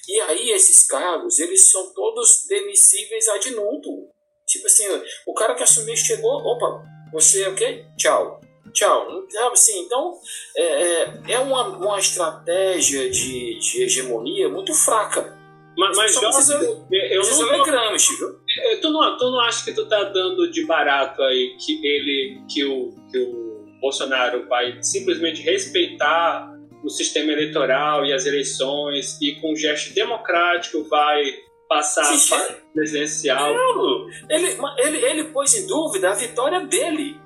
E aí esses cargos, eles são todos demissíveis ad nutum. Tipo assim, o cara que assumiu chegou, opa, você é o quê? Tchau. Tchau. Sabe assim, então é, é- é uma, uma estratégia de, de hegemonia muito fraca. Mas, mas Só Jorge, precisa, eu precisa não Gramsci, viu? Eh, Tu não, tu não acha que tu tá dando de barato aí que ele, que o, que o Bolsonaro vai simplesmente respeitar o sistema eleitoral e as eleições e com um gesto democrático vai passar Sim, a presidencial? Não, ele, ele, ele pôs em dúvida a vitória dele.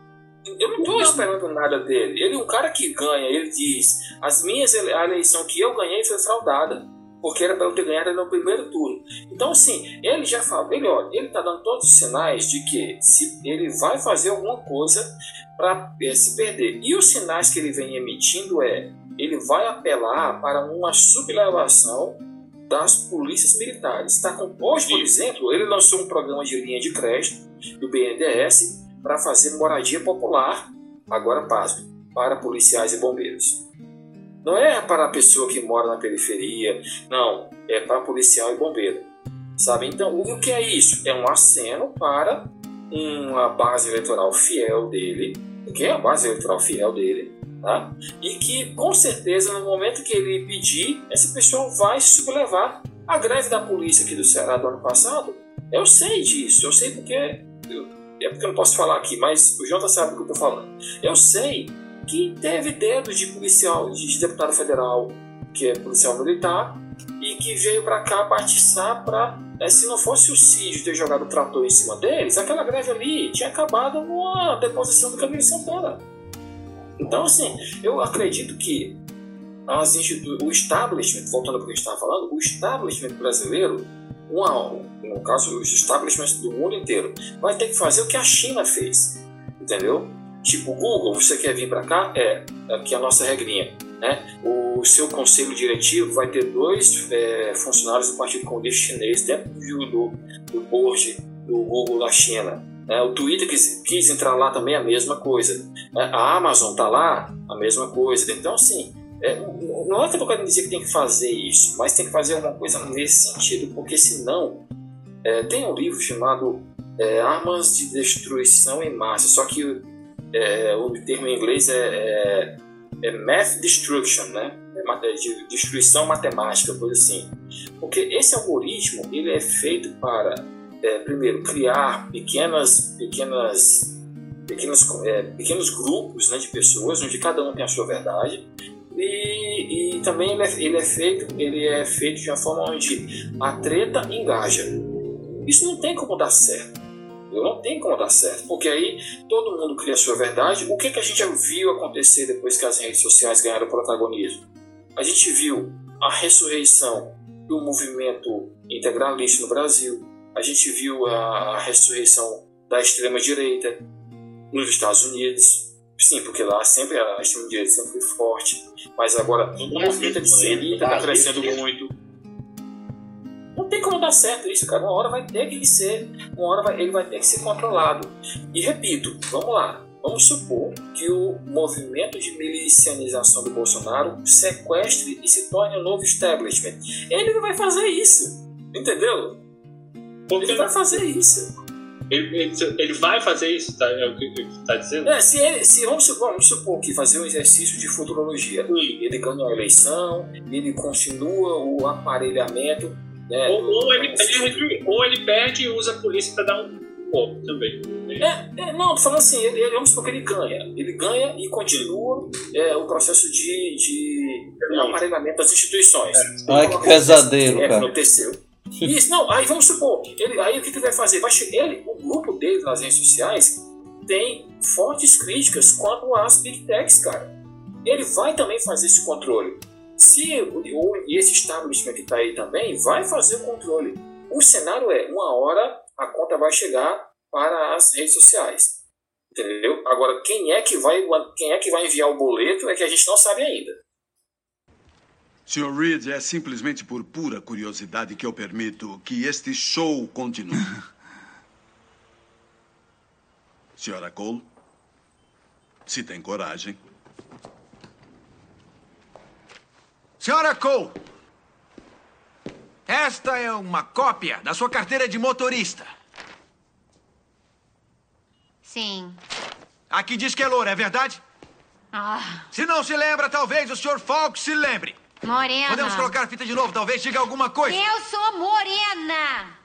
Eu não estou esperando nada dele. Ele é um cara que ganha. Ele diz: as minhas ele- a eleição que eu ganhei foi fraudada, porque era para eu ter ganhado no primeiro turno. Então, assim, ele já fala, ele olha, ele está dando todos os sinais de que se ele vai fazer alguma coisa para se perder. E os sinais que ele vem emitindo é: ele vai apelar para uma sublevação das polícias militares. Tá com, hoje, por exemplo, ele lançou um programa de linha de crédito do BNDES para fazer moradia popular, agora pasme, para policiais e bombeiros. Não é para a pessoa que mora na periferia, não, é para policial e bombeiro. Sabe? Então, o que é isso? É um aceno para uma base eleitoral fiel dele, que é a base eleitoral fiel dele, tá? E que, com certeza, no momento que ele pedir, esse pessoal vai se sublevar. A greve da polícia aqui do Ceará do ano passado, eu sei disso, eu sei porque. é porque eu não posso falar aqui, mas o Jota sabe o que eu tô falando. Eu sei que teve dedo de policial, de deputado federal, que é policial militar, e que veio para cá participar para. se não fosse o Cid ter jogado o trator em cima deles, aquela greve ali tinha acabado com a deposição do Camilo Santana. Então, assim, eu acredito que as o establishment, voltando para o que a gente estava falando, o establishment brasileiro, uma, no caso, os establishments do mundo inteiro, vai ter que fazer o que a China fez. Entendeu? Tipo, Google, você quer vir para cá? É, aqui é a nossa regrinha. Né? O seu conselho diretivo vai ter dois é, funcionários do Partido Comunista Chinês dentro do, do board do Google da China. É, o Twitter quis, quis, entrar lá também a mesma coisa. É, a Amazon está lá a mesma coisa. Então, assim, é, não é que eu querendo dizer que tem que fazer isso, mas tem que fazer alguma coisa nesse sentido, porque senão é, tem um livro chamado é, Armas de Destruição em Massa, só que é, o termo em inglês é, é, Math Destruction, né? de destruição matemática, coisa assim. Porque esse algoritmo ele é feito para é, primeiro, criar pequenas, pequenas, pequenas, é, pequenos grupos né, de pessoas, onde cada um tem a sua verdade, e, e também ele é, ele é, feito, ele é feito de uma forma onde a treta engaja. Isso não tem como dar certo. Não tem como dar certo, porque aí todo mundo cria a sua verdade. O que, que a gente viu acontecer depois que as redes sociais ganharam protagonismo? A gente viu a ressurreição do movimento integralista no Brasil, a gente viu a ressurreição da extrema-direita nos Estados Unidos. Sim, porque lá sempre a extrema-direita sempre foi forte. Mas agora o movimento está crescendo muito. Não tem como dar certo isso, cara. Uma hora vai ter que ser, uma hora vai, ele vai ter que ser controlado. E repito, vamos lá. Vamos supor que o movimento de milicianização do Bolsonaro sequestre e se torne um novo establishment. Ele não vai fazer isso. Entendeu? Porque ele vai fazer isso. Ele, ele, ele, vai fazer isso, tá? É o que está dizendo? É, se ele, se, vamos, supor, vamos supor que fazer um exercício de futurologia, ele ganha a eleição, ele continua o aparelhamento. Né, ou, ou, ele perde, ou ele perde e usa a polícia para dar um golpe também. É, é, não, falando assim, ele, ele, vamos supor que ele ganha. Ele ganha e continua é, o processo de, de aparelhamento das instituições. É. Ai, que pesadelo, é, cara. Aconteceu. Isso, não, aí vamos supor, ele, aí o que ele vai fazer? Vai, ele, o grupo dele nas redes sociais tem fortes críticas quanto às Big Techs, cara. Ele vai também fazer esse controle. Se o, esse establishment que está aí também vai fazer o controle. O cenário é, uma hora a conta vai chegar para as redes sociais. Entendeu? Agora, quem é que vai, quem é que vai enviar o boleto é que a gente não sabe ainda. Sr. Reed, é simplesmente por pura curiosidade que eu permito que este show continue. Senhora Cole, se tem coragem. Senhora Cole, esta é uma cópia da sua carteira de motorista. Sim. Aqui diz que é loura, é verdade? Ah. Se não se lembra, talvez o Sr. Falk se lembre. Morena. Podemos colocar a fita de novo, talvez diga alguma coisa. Eu sou morena.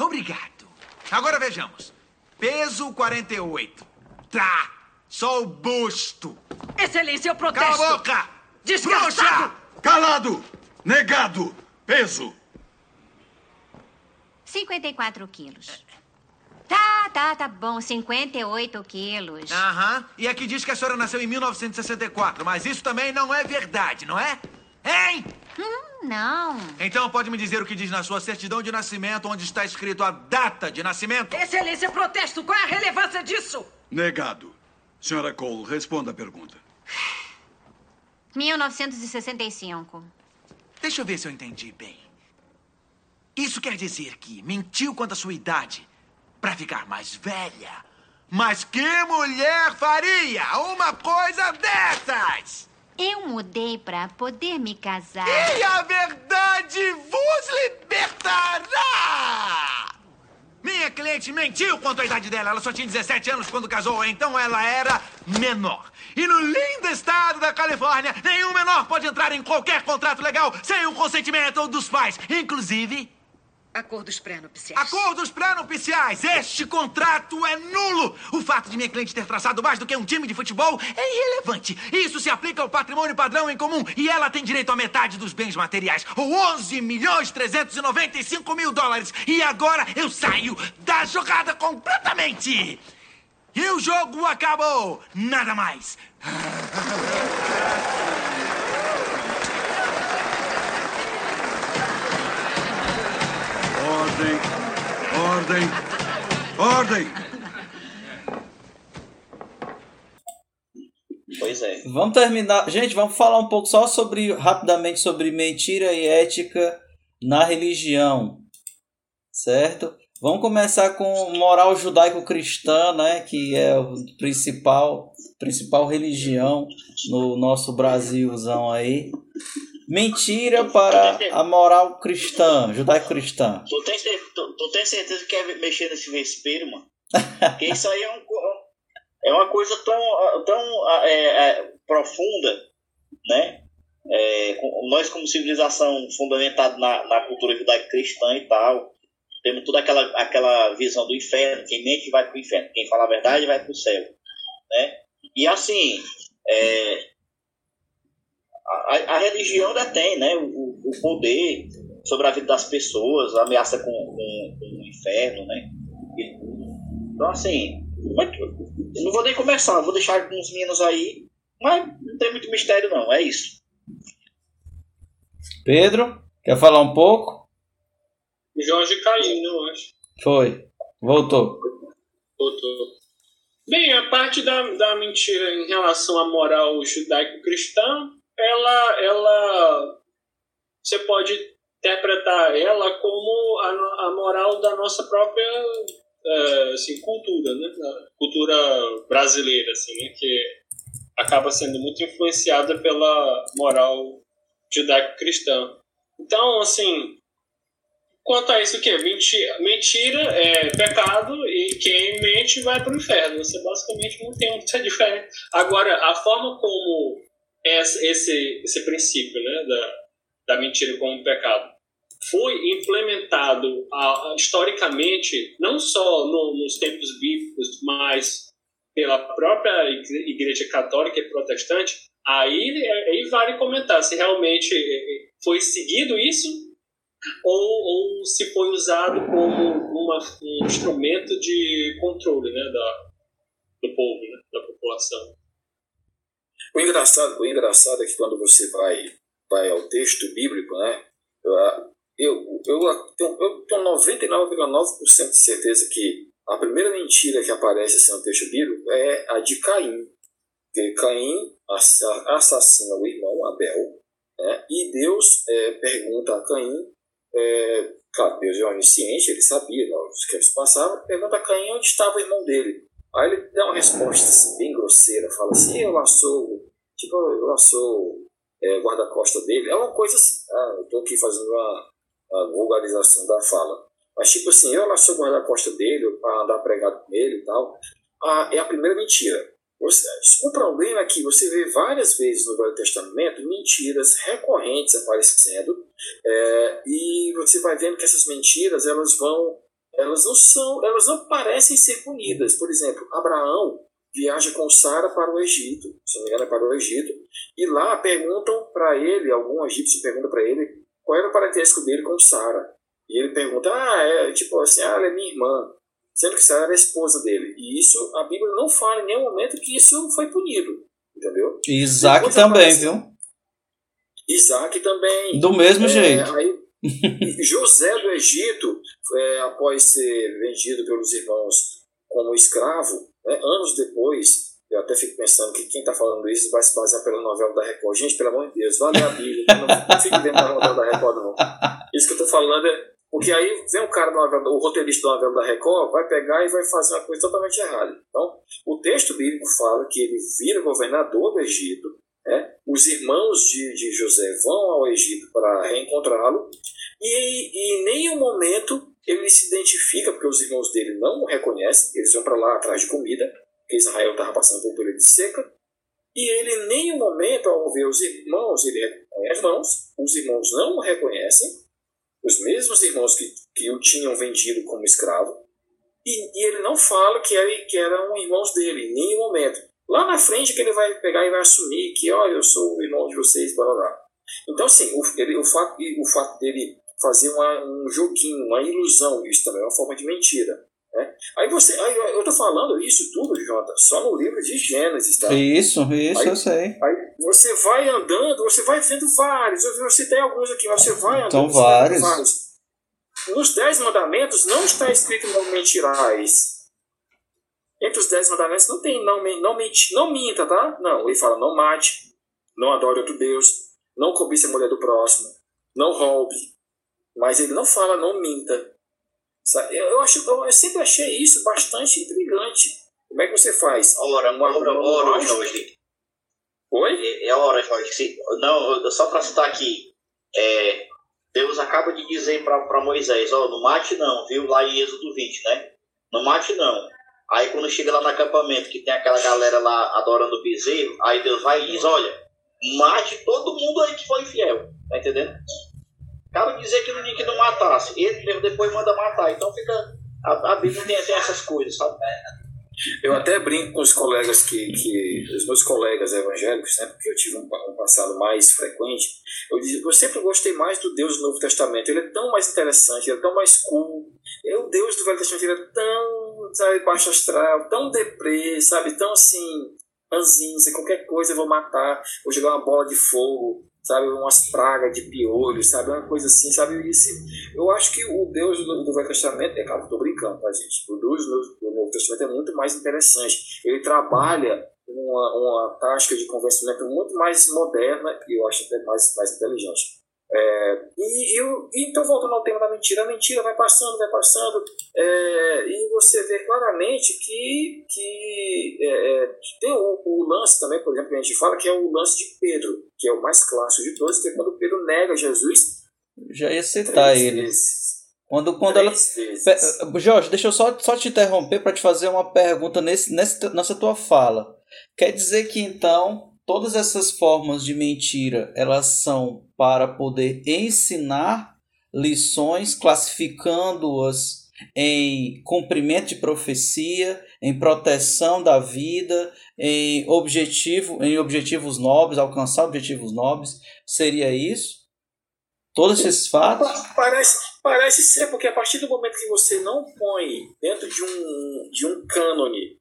Obrigado. Agora vejamos. Peso 48. Tá. Só o busto. Excelência, eu protesto. Cala a boca. Desgraçado. Calado. Negado. Peso. 54 quilos. Tá, tá, tá bom. 58 quilos. Aham. E aqui diz que a senhora nasceu em 1964, mas isso também não é verdade, não é? Hein? Hum, não. Então pode me dizer o que diz na sua certidão de nascimento, onde está escrito a data de nascimento? Excelência, protesto. Qual é a relevância disso? Negado. Senhora Cole, responda a pergunta. 1965. Deixa eu ver se eu entendi bem. Isso quer dizer que mentiu quanto à sua idade para ficar mais velha. Mas que mulher faria uma coisa dessas? Eu mudei para poder me casar. E a verdade vos libertará! Minha cliente mentiu quanto à idade dela. Ela só tinha 17 anos quando casou, então ela era menor. E no lindo estado da Califórnia, nenhum menor pode entrar em qualquer contrato legal sem o consentimento dos pais, inclusive Acordos pré-nupciais. Acordos pré-nupciais! Este contrato é nulo! O fato de minha cliente ter traçado mais do que um time de futebol é irrelevante. Isso se aplica ao patrimônio padrão em comum e ela tem direito à metade dos bens materiais, ou 11 milhões 395 mil dólares. E agora eu saio da jogada completamente! E o jogo acabou! Nada mais! Ordem! Ordem! Ordem! Pois é. Vamos terminar. Gente, vamos falar um pouco só sobre, rapidamente, sobre mentira e ética na religião. Certo? Vamos começar com moral judaico-cristã, né, que é o principal, principal religião no nosso Brasilzão aí. Mentira para a moral cristã, judaico-cristã. Tu tem, tu, tu tem certeza que quer mexer nesse vespeiro, mano? Porque isso aí é, um, é uma coisa tão, tão é, é, profunda, né? É, nós, como civilização fundamentada na, na cultura judaico-cristã e tal, temos toda aquela, aquela visão do inferno. Quem mente vai para o inferno, quem fala a verdade vai para o céu. Né? E assim, é, a, a, religião detém né, o, o, poder sobre a vida das pessoas, ameaça com, com, com o inferno. Né? Então, assim, não vou nem começar, vou deixar os meninos aí, mas não tem muito mistério, não, é isso. Pedro, quer falar um pouco? Jorge caiu, eu acho. Foi, voltou. Voltou. Bem, a parte da, da mentira em relação à moral judaico-cristã, ela, ela. Você pode interpretar ela como a, a moral da nossa própria é, assim, cultura, né? cultura brasileira, assim, né? que acaba sendo muito influenciada pela moral judaico-cristã. Então, assim, quanto a isso, o quê? Mentira, mentira é pecado e quem mente vai para o inferno. Você basicamente não tem muita diferença. Agora, a forma como esse, esse, esse princípio né, da, da mentira como pecado foi implementado historicamente, não só no, nos tempos bíblicos, mas pela própria Igreja Católica e Protestante, aí, aí vale comentar se realmente eh, eh, foi seguido isso ou, ou se foi usado como uma, um instrumento de controle né, da, do povo, né, da população. O engraçado, o engraçado é que quando você vai, vai ao texto bíblico, né, eu, eu, tenho, eu tenho 99,9% de certeza que a primeira mentira que aparece assim, no texto bíblico é a de Caim. Porque Caim assassina o irmão Abel, né? e Deus é, pergunta a Caim, é, claro, Deus é onisciente, ele sabia não, o que se passava, pergunta a Caim onde estava o irmão dele. Aí ele dá uma resposta assim, bem grosseira, fala assim, eu lá sou, tipo, eu lá sou é, guarda-costa dele. É uma coisa assim, ah, eu estou aqui fazendo uma, a vulgarização da fala. Mas, tipo assim, eu lá sou guarda-costa dele, para andar pregado com ele e tal. Ah, é a primeira mentira. O problema é que você vê várias vezes no Velho Testamento mentiras recorrentes aparecendo é, e você vai vendo que essas mentiras elas vão, elas não são, elas não parecem ser punidas. Por exemplo, Abraão viaja com Sara para o Egito, se não me engano é para o Egito, e lá perguntam para ele, algum egípcio pergunta para ele qual era o parentesco dele com Sara. E ele pergunta, ah, é, tipo assim, ah, ela é minha irmã. Sendo que Sara era a esposa dele. E isso, a Bíblia não fala em nenhum momento que isso foi punido. Entendeu? Isaac também, aparece... viu? Isaac também. Do mesmo é, jeito. Aí, José do Egito, é, após ser vendido pelos irmãos como escravo, né, anos depois, eu até fico pensando que quem está falando isso vai se basear pela novela da Record. Gente, pelo amor de Deus, vale a Bíblia. Não, não fique dentro da novela da Record, não. Isso que eu estou falando é. Porque aí vem o cara, novela, o roteirista da novela da Record, vai pegar e vai fazer uma coisa totalmente errada. Então, o texto bíblico fala que ele vira governador do Egito, né? os irmãos de, de José vão ao Egito para reencontrá-lo, e, e em nenhum momento ele se identifica, porque os irmãos dele não o reconhecem, eles vão para lá atrás de comida, que Israel estava passando por um período de seca, e ele em nenhum momento, ao ver os irmãos, ele reconhece os irmãos, os irmãos não o reconhecem, os mesmos irmãos que, que o tinham vendido como escravo, e, e ele não fala que, era, que eram irmãos dele, em nenhum momento. Lá na frente que ele vai pegar e vai assumir que, olha, eu sou o irmão de vocês, blá blá blá. Então, assim, o, ele, o, fato, o fato dele fazer uma, um joguinho, uma ilusão, isso também é uma forma de mentira. Né? Aí você, aí eu estou falando isso tudo, Jota, só no livro de Gênesis, tá? Isso, isso, aí, eu sei. Aí você vai andando, você vai vendo vários, eu citei alguns aqui, você vai andando. São vários. vários. Nos Dez Mandamentos não está escrito não mentirás. Entre os dez mandamentos não tem não, não, mente, não minta, tá? Não, ele fala não mate, não adore outro Deus, não cobice a mulher do próximo, não roube. Mas ele não fala não minta. Eu, eu, acho, eu sempre achei isso bastante intrigante. Como é que você faz? Ora, uma hora, hora, Jorge. Oi? É hora, Jorge. Não, só para citar aqui. É, Deus acaba de dizer para Moisés, ó, oh, não mate não, viu? Lá em Êxodo 20, né? Não mate não. Aí quando chega lá no acampamento, que tem aquela galera lá adorando o bezerro, aí Deus vai e diz, olha, mate todo mundo aí que foi infiel. Tá entendendo? De dizer que não, que não matasse. Ele mesmo depois manda matar. Então fica. A, a Bíblia tem, tem essas coisas, sabe? Eu até brinco com os colegas que, que os meus colegas evangélicos, né, porque eu tive um, um passado mais frequente, eu, eu sempre gostei mais do Deus do Novo Testamento. Ele é tão mais interessante, ele é tão mais cool. O Deus do Velho Testamento ele é tão, sabe, baixo astral, tão deprê, sabe, tão assim, ranzinho, se qualquer coisa eu vou matar, vou jogar uma bola de fogo, sabe, umas pragas de piolhos, sabe, uma coisa assim, sabe, isso, eu acho que o Deus do, do Velho Testamento, é claro, estou brincando, tá, gente, o Deus do, do, Novo Testamento é muito mais interessante, ele trabalha uma, uma tática de convencimento muito mais moderna e eu acho até mais, mais inteligente. É, e, eu, então, voltando ao tema da mentira, a mentira vai passando, vai passando, é, e você vê claramente que, que é, é tem o, o, lance também, por exemplo, que a gente fala que é o lance de Pedro, que é o mais clássico de todos, que é quando Pedro nega Jesus. Já ia citar ele. Vezes. Quando, quando ela. Jorge, deixa eu só, só te interromper para te fazer uma pergunta nesse, nessa tua fala. Quer dizer que então todas essas formas de mentira elas são para poder ensinar lições, classificando-as em cumprimento de profecia, em proteção da vida, em objetivo, em objetivos nobres, alcançar objetivos nobres, seria isso? Todos esses fatos? Parece, parece ser, porque a partir do momento que você não põe dentro de um, de um cânone,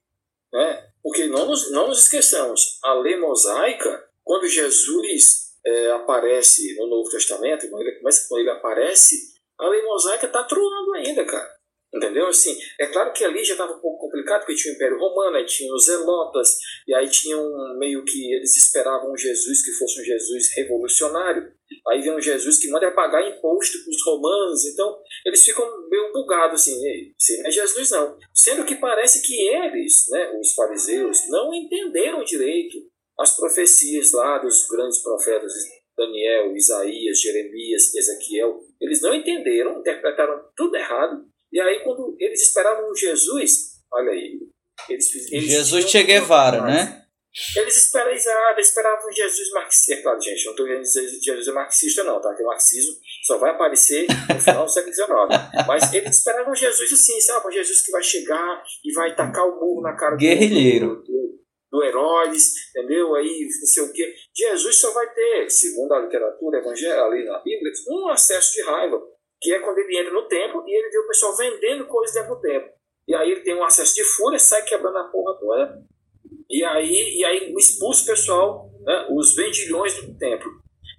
né, porque não nos, não nos esqueçamos, a lei mosaica, quando Jesus é, aparece no Novo Testamento, quando ele, começa, quando ele aparece, a lei mosaica está troando ainda, cara. Entendeu? Assim, é claro que ali já estava um pouco complicado, porque tinha o Império Romano, aí tinha os Zelotas, e aí tinha um meio que eles esperavam um Jesus que fosse um Jesus revolucionário. Aí vem um Jesus que manda pagar imposto para os romanos, então eles ficam meio bugados assim, se não é Jesus não. Sendo que parece que eles, né, os fariseus, não entenderam direito as profecias lá dos grandes profetas Daniel, Isaías, Jeremias, Ezequiel. Eles não entenderam, interpretaram tudo errado e aí, quando eles esperavam Jesus, olha aí, eles, eles Jesus Che Guevara, né? Eles esperavam, esperavam Jesus marxista. É claro, gente, não estou querendo dizer que Jesus é marxista, não, tá? Que o marxismo só vai aparecer no final do século XIX. Mas eles esperavam Jesus assim, sabe? Jesus que vai chegar e vai tacar o murro na cara Guerrilheiro. do, do, do heróis, entendeu? Aí, não sei o quê. Jesus só vai ter, segundo a literatura evangélica ali na Bíblia, um acesso de raiva que é quando ele entra no templo e ele vê o pessoal vendendo coisas dentro do templo. E aí ele tem um acesso de fúria, sai quebrando a porra toda, e aí, e aí expulsa o pessoal, né, os vendilhões do templo.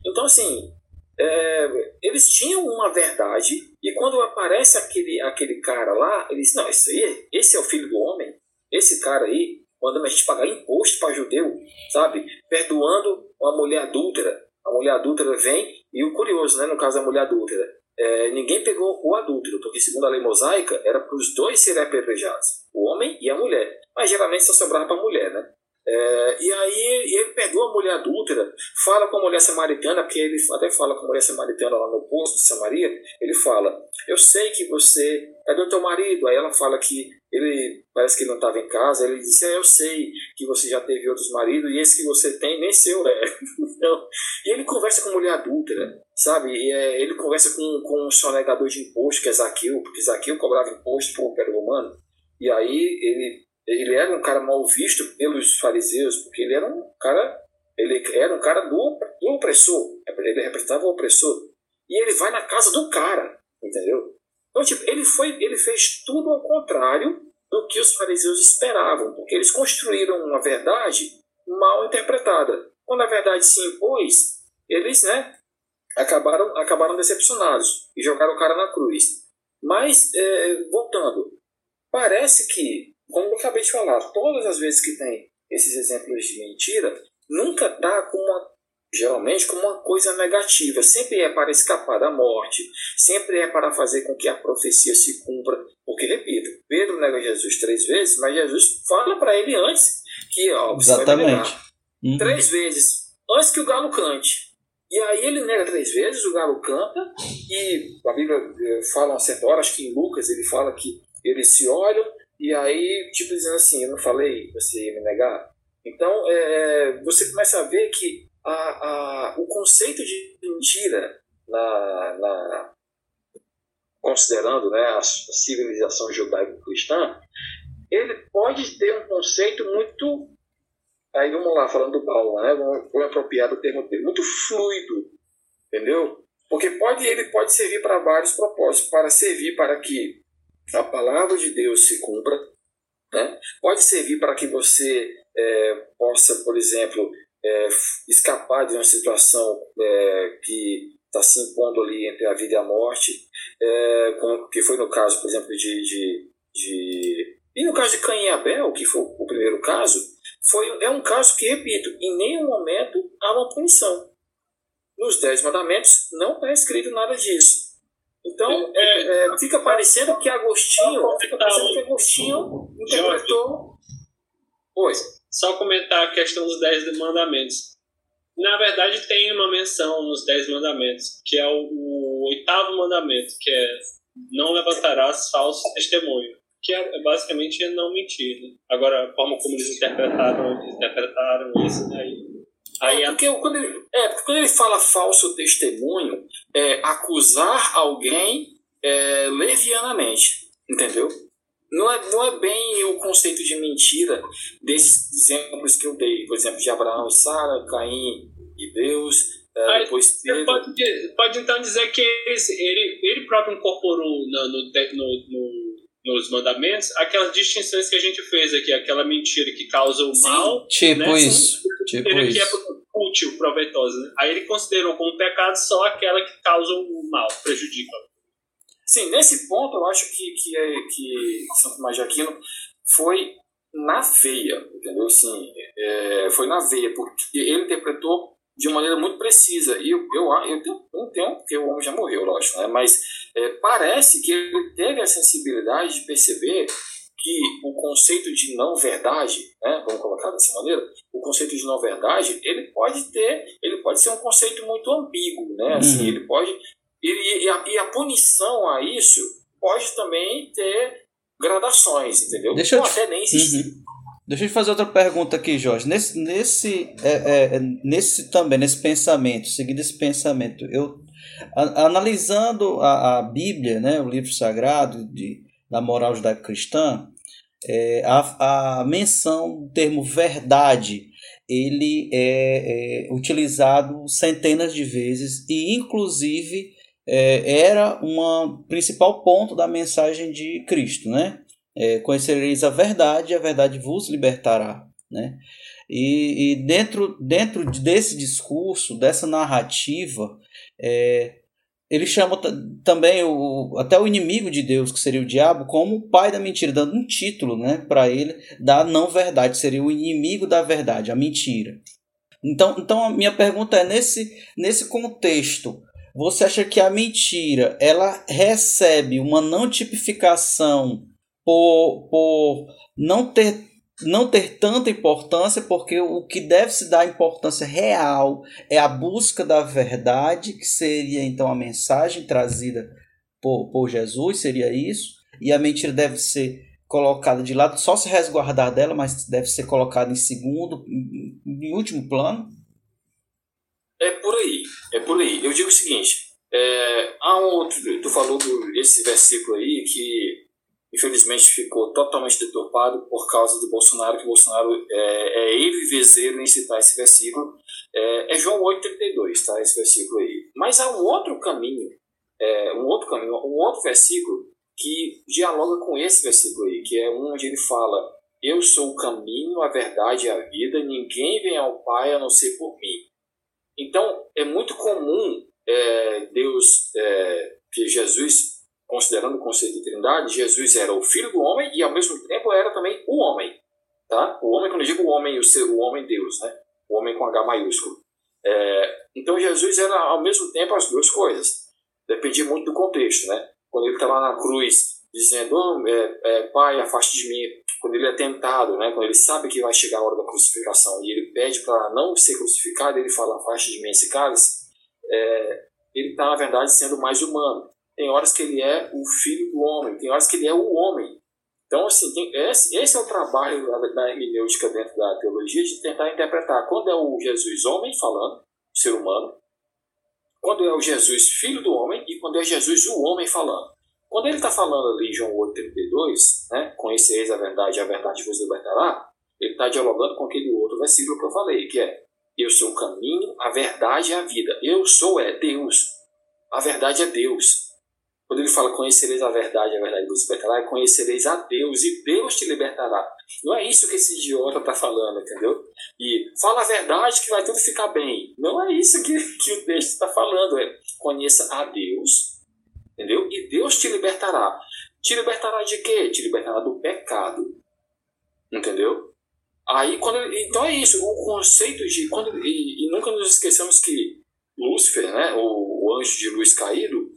Então, assim, é, eles tinham uma verdade, e quando aparece aquele, aquele cara lá, eles não, esse aí, esse é o filho do homem, esse cara aí, mandando a gente pagar imposto para judeu, sabe? Perdoando uma mulher adúltera. A mulher adúltera vem, e o curioso, né, no caso da mulher adúltera, é, ninguém pegou o adúltero, porque segundo a lei mosaica, era para os dois serem apedrejados, o homem e a mulher. Mas geralmente só sobrava para a mulher, né? É, e aí ele perdoa a mulher adúltera, fala com a mulher samaritana, porque ele até fala com a mulher samaritana lá no posto de Samaria, ele fala, eu sei que você, cadê o teu marido? Aí ela fala que ele parece que não estava em casa, ele disse, é, eu sei que você já teve outros maridos, e esse que você tem nem seu é. E ele conversa com mulher adúltera, sabe? E, é, ele conversa com, com um sonegador de imposto, que é Zaqueu, porque Zaqueu cobrava imposto para o Império Romano, e aí ele ele era um cara mal visto pelos fariseus, porque ele era um cara, ele era um cara do, do opressor, ele representava o opressor. E ele vai na casa do cara, entendeu? Então, tipo, ele foi, ele fez tudo ao contrário do que os fariseus esperavam, porque eles construíram uma verdade mal interpretada. Quando a verdade se impôs, eles, né, acabaram, acabaram decepcionados e jogaram o cara na cruz. Mas, é, voltando, parece que como eu acabei de falar, todas as vezes que tem esses exemplos de mentira, nunca dá com uma geralmente como uma coisa negativa, sempre é para escapar da morte, sempre é para fazer com que a profecia se cumpra. Porque, repito, Pedro nega Jesus três vezes, mas Jesus fala para ele antes que, ó, Exatamente. Uhum. Três vezes, antes que o galo cante. E aí ele nega três vezes, o galo canta, e a Bíblia eh, fala uma certa hora, acho que em Lucas ele fala que eles se olham, e aí, tipo, dizendo assim, eu não falei, você ia me negar? Então, é, você começa a ver que a, a, o conceito de mentira, na, na considerando né, a civilização judaico-cristã, ele pode ter um conceito muito. Aí vamos lá, falando do Paulo, né? Vamos, vamos apropriar do termo dele, muito fluido, entendeu? Porque pode, ele pode servir para vários propósitos, para servir para que a palavra de Deus se cumpra, né? pode servir para que você é, possa, por exemplo, é, escapar de uma situação é, que está se impondo ali entre a vida e a morte, é, com, que foi no caso, por exemplo, de, de, de, E no caso de Caim e Abel, que foi o primeiro caso, foi, é um caso que, repito, em nenhum momento há uma punição. Nos Dez Mandamentos não está escrito nada disso. Então, é, é, fica parecendo que Agostinho, fica parecendo que Agostinho interpretou. Oi. Só comentar a questão dos Dez Mandamentos. Na verdade, tem uma menção nos Dez Mandamentos, que é o, o oitavo mandamento, que é não levantarás falso testemunho, que é basicamente é não mentir. Né? Agora, a forma como eles interpretaram, interpretaram isso, né? Aí é, porque quando ele, é, porque quando ele fala falso testemunho, é acusar alguém é, levianamente, entendeu? Não é, não é bem o conceito de mentira desses exemplos que eu dei, por exemplo, de Abraão e Sara, Caim e Deus, é, depois você pode, pode então dizer que ele, ele próprio incorporou no, no, no, no nos mandamentos aquelas distinções que a gente fez aqui, aquela mentira que causa o mal. Tipo né? isso. Tipo Ele que é isso. útil, proveitosa. Né? Aí ele considerou como pecado só aquela que causa o mal, prejudica. Sim, nesse ponto eu acho que, que, é, que São Tomás de Aquino foi na veia, entendeu? Sim, é, foi na veia, porque ele interpretou de maneira muito precisa. E eu, eu, eu, tenho, não tenho, porque o homem já morreu, lógico, né? mas é, parece que ele teve a sensibilidade de perceber que o conceito de não verdade, né, vamos colocar dessa maneira, o conceito de não verdade, ele pode ter, ele pode ser um conceito muito ambíguo, né? Assim, Uhum. ele pode ele, e, a, e a punição a isso pode também ter gradações, entendeu? Deixa eu te- até nem existir. Uhum. Deixa eu te fazer outra pergunta aqui, Jorge. Nesse, nesse, é, é, nesse também, nesse pensamento, seguindo esse pensamento, eu a- analisando a, a Bíblia, né, o livro sagrado de, da moral judaico-cristã, é, a, a menção do termo verdade ele é, é utilizado centenas de vezes e inclusive é, era um principal ponto da mensagem de Cristo, né? É, conhecereis a verdade, e a verdade vos libertará, né? E, e dentro, dentro desse discurso, dessa narrativa, é, ele chama também o, até o inimigo de Deus, que seria o diabo, como o pai da mentira, dando um título né, para ele da não verdade, seria o inimigo da verdade, a mentira. Então, então a minha pergunta é: nesse, nesse contexto, você acha que a mentira ela recebe uma não tipificação por, por não ter não ter tanta importância, porque o que deve se dar importância real é a busca da verdade, que seria então a mensagem trazida por, por Jesus, seria isso, e a mentira deve ser colocada de lado, só se resguardar dela, mas deve ser colocada em segundo, em, último plano. É por aí, é por aí. Eu digo o seguinte, é, há um outro, tu falou esse versículo aí que infelizmente ficou totalmente deturpado por causa do Bolsonaro, que o Bolsonaro é, é ele vezeiro em citar esse versículo. É, é João 8,32, tá? Esse versículo aí. Mas há um outro caminho, é, um outro caminho, um outro versículo que dialoga com esse versículo aí, que é um onde ele fala: Eu sou o caminho, a verdade e a vida, ninguém vem ao Pai a não ser por mim. Então, é muito comum é, Deus, é, que Jesus considerando o conceito de trindade, Jesus era o filho do homem e ao mesmo tempo era também o homem. Tá? O homem, quando eu digo o homem, o, ser, o homem Deus, né? o homem com H maiúsculo. É, então Jesus era ao mesmo tempo as duas coisas. Dependia muito do contexto. Né? Quando ele está lá na cruz dizendo, oh, Pai, afaste de mim. Quando ele é tentado, né? quando ele sabe que vai chegar a hora da crucificação e ele pede para não ser crucificado, ele fala, afaste de mim esse cálice. É, ele está, na verdade, sendo mais humano. Tem horas que ele é o filho do homem, tem horas que ele é o homem. Então, assim, tem, esse, esse, é o trabalho da, da hermenêutica dentro da teologia, de tentar interpretar quando é o Jesus homem falando, ser humano, quando é o Jesus filho do homem e quando é Jesus o homem falando. Quando ele está falando ali em João 8,32, né, conhecereis a verdade e a verdade vos libertará, ele está dialogando com aquele outro versículo que eu falei, que é eu sou o caminho, a verdade e a vida. Eu sou é Deus. A verdade é Deus. Quando ele fala conhecereis a verdade, a verdade vos libertará, é conhecereis a Deus e Deus te libertará. Não é isso que esse idiota está falando, entendeu? E fala a verdade que vai tudo ficar bem. Não é isso que, que o texto está falando. É conheça a Deus, entendeu? E Deus te libertará. Te libertará de quê? Te libertará do pecado. Entendeu? Aí, quando então é isso, o conceito de. Quando, e, e nunca nos esqueçamos que Lúcifer, né, o, o anjo de luz caído,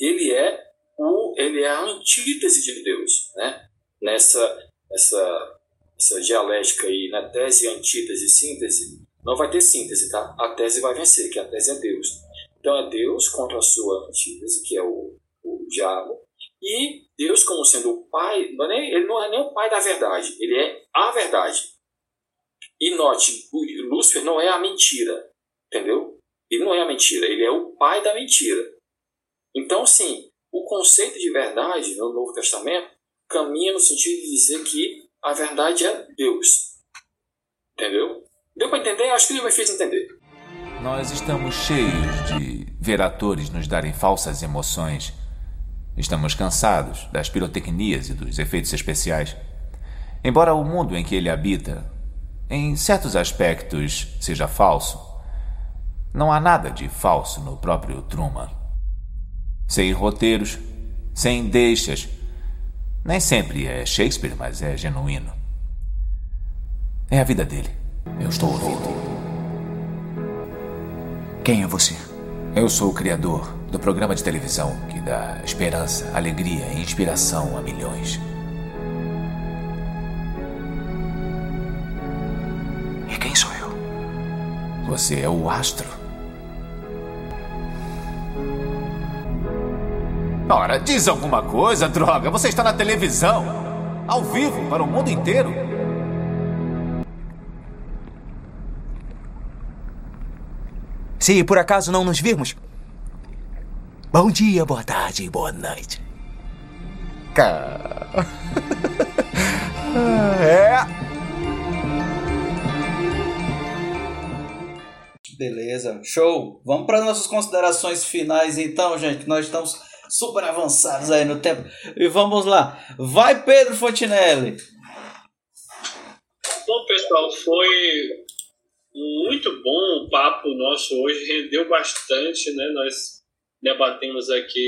ele é o ele é a antítese de Deus, né? Nessa essa essa dialética aí, na tese, antítese, síntese, não vai ter síntese, tá? A tese vai vencer, que a tese é Deus. Então é Deus contra a sua antítese, que é o, o diabo, e Deus como sendo o pai, não é nem, ele não é nem o pai da verdade, ele é a verdade. E note, Lúcifer não é a mentira, entendeu? Ele não é a mentira, ele é o pai da mentira. Então, sim, o conceito de verdade no Novo Testamento caminha no sentido de dizer que a verdade é Deus. Entendeu? Deu para entender? Acho que eu me fiz entender. Nós estamos cheios de ver atores nos darem falsas emoções. Estamos cansados das pirotecnias e dos efeitos especiais. Embora o mundo em que ele habita, em certos aspectos, seja falso, não há nada de falso no próprio Truman sem roteiros, sem deixas. Nem sempre é Shakespeare, mas é genuíno. É a vida dele. Eu estou ouvindo. Quem é você? Eu sou o criador do programa de televisão que dá esperança, alegria e inspiração a milhões. E quem sou eu? Você é o astro. Ora, diz alguma coisa, droga. Você está na televisão. Ao vivo, para o mundo inteiro. Se por acaso não nos virmos. Bom dia, boa tarde e boa noite. Cara. é. Beleza, show. Vamos para nossas considerações finais então, gente. Nós estamos super avançados aí no tempo. E vamos lá. Vai, Pedro Fontinelli. Bom, pessoal, foi muito bom o papo nosso hoje, rendeu bastante, né? Nós debatemos aqui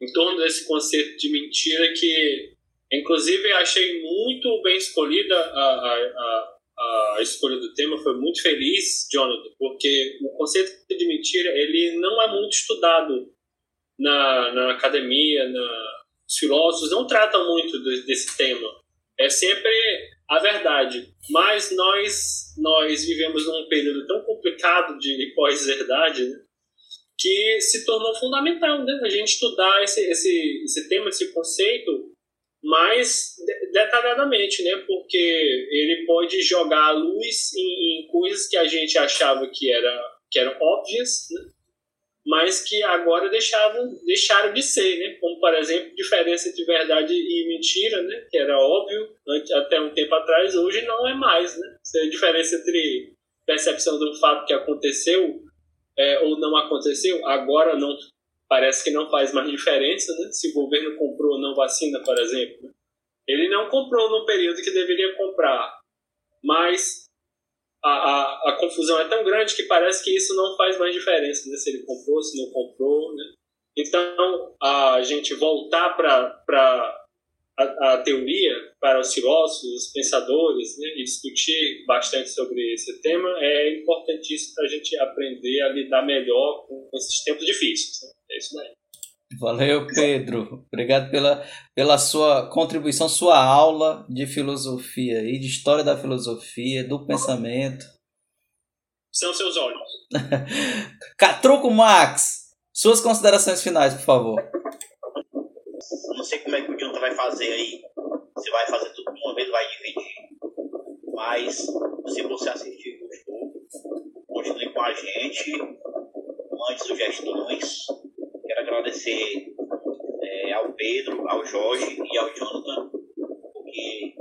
em torno desse conceito de mentira que, inclusive, achei muito bem escolhida a, a, a, a escolha do tema, foi muito feliz, Jonathan, porque o conceito de mentira ele não é muito estudado na, na academia, na, os filósofos não tratam muito desse tema. É sempre a verdade. Mas nós, nós vivemos num período tão complicado de pós-verdade né, que se tornou fundamental né, a gente estudar esse, esse, esse tema, esse conceito mais detalhadamente, né? Porque ele pode jogar a luz em, em coisas que a gente achava que, era, que eram óbvias, né? mas que agora deixaram, deixaram de ser, né? Como, por exemplo, diferença entre verdade e mentira, né? Que era óbvio até um tempo atrás, hoje não é mais, né? A diferença entre percepção de um fato que aconteceu é, ou não aconteceu, agora não parece que não faz mais diferença, né? Se o governo comprou ou não vacina, por exemplo. Ele não comprou no período que deveria comprar, mas a, a, a, confusão é tão grande que parece que isso não faz mais diferença, né? Se ele comprou, se não comprou, né? Então, a gente voltar para a, a, teoria, para os filósofos, os pensadores, né, e discutir bastante sobre esse tema é importantíssimo para a gente aprender a lidar melhor com esses tempos difíceis. Né? É isso aí. Valeu, Pedro. Obrigado pela, pela sua contribuição, sua aula de filosofia e de história da filosofia, do pensamento. São seus olhos. Catruco Max, suas considerações finais, por favor. Como é que o Jonathan vai fazer aí. Se vai fazer tudo de uma vez, vai dividir. Mas, se você assistir gostou, continue com a gente, mande sugestões Quero agradecer é, ao Pedro, ao Jorge e ao Jonathan, porque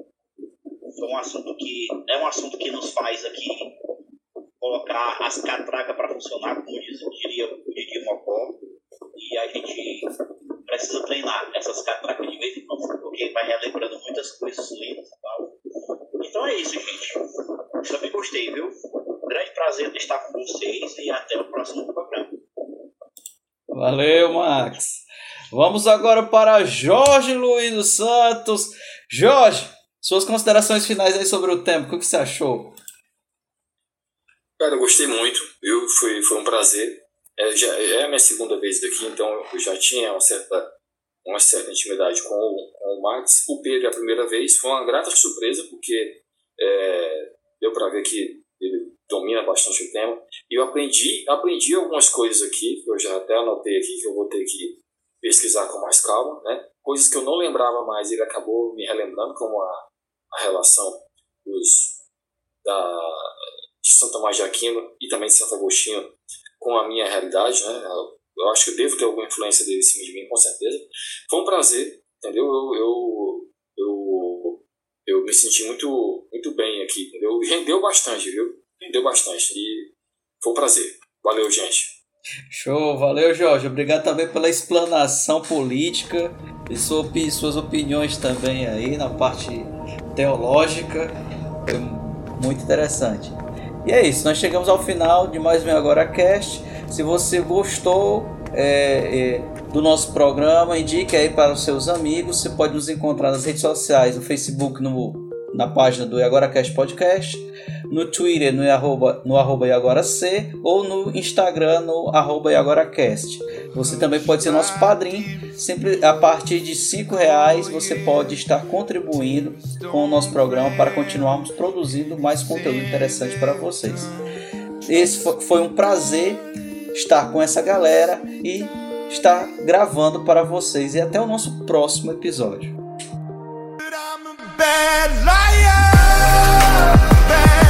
foi um assunto que é um assunto que nos faz aqui colocar as catracas para funcionar, como diria o Didi Mocó, e a gente precisa treinar essas catracas de vez em quando, porque vai relembrando muitas coisas lindas e tal. Então é isso, gente. Também gostei, viu? grande prazer estar com vocês e até o próximo programa. Valeu, Max. Vamos agora para Jorge Luiz dos Santos. Jorge, suas considerações finais aí sobre o tempo, o que você achou? Cara, eu gostei muito, viu? Foi, foi um prazer. É, já, é a minha segunda vez aqui, então eu já tinha uma certa, uma certa intimidade com o, com o Max. O Pedro é a primeira vez, foi uma grata surpresa, porque é, deu para ver que ele domina bastante o tema. E eu aprendi, aprendi algumas coisas aqui, que eu já até anotei aqui, que eu vou ter que pesquisar com mais calma, né? Coisas que eu não lembrava mais, ele acabou me relembrando, como a, a relação dos, da, de São Tomás de Aquino e também de Santo Agostinho com a minha realidade, né? Eu acho que eu devo ter alguma influência dele em cima de mim, com certeza. Foi um prazer, entendeu? Eu, eu, eu, eu me senti muito, muito bem aqui, entendeu? Rendeu bastante, viu? Rendeu bastante. E foi um prazer. Valeu, gente. Show, valeu Jorge. Obrigado também pela explanação política e suas opiniões também aí na parte teológica. Foi muito interessante. E é isso, nós chegamos ao final de mais um Agora Cast. Se você gostou é, é, do nosso programa, indique aí para os seus amigos. Você pode nos encontrar nas redes sociais, no Facebook, no, na página do AgoraCast Podcast no Twitter no arroba, no arroba C ou no Instagram no arroba IagoraCast. Você também pode ser nosso padrinho, sempre a partir de cinco reais você pode estar contribuindo com o nosso programa para continuarmos produzindo mais conteúdo interessante para vocês. Esse foi um prazer estar com essa galera e estar gravando para vocês e até o nosso próximo episódio. bad liar. Bad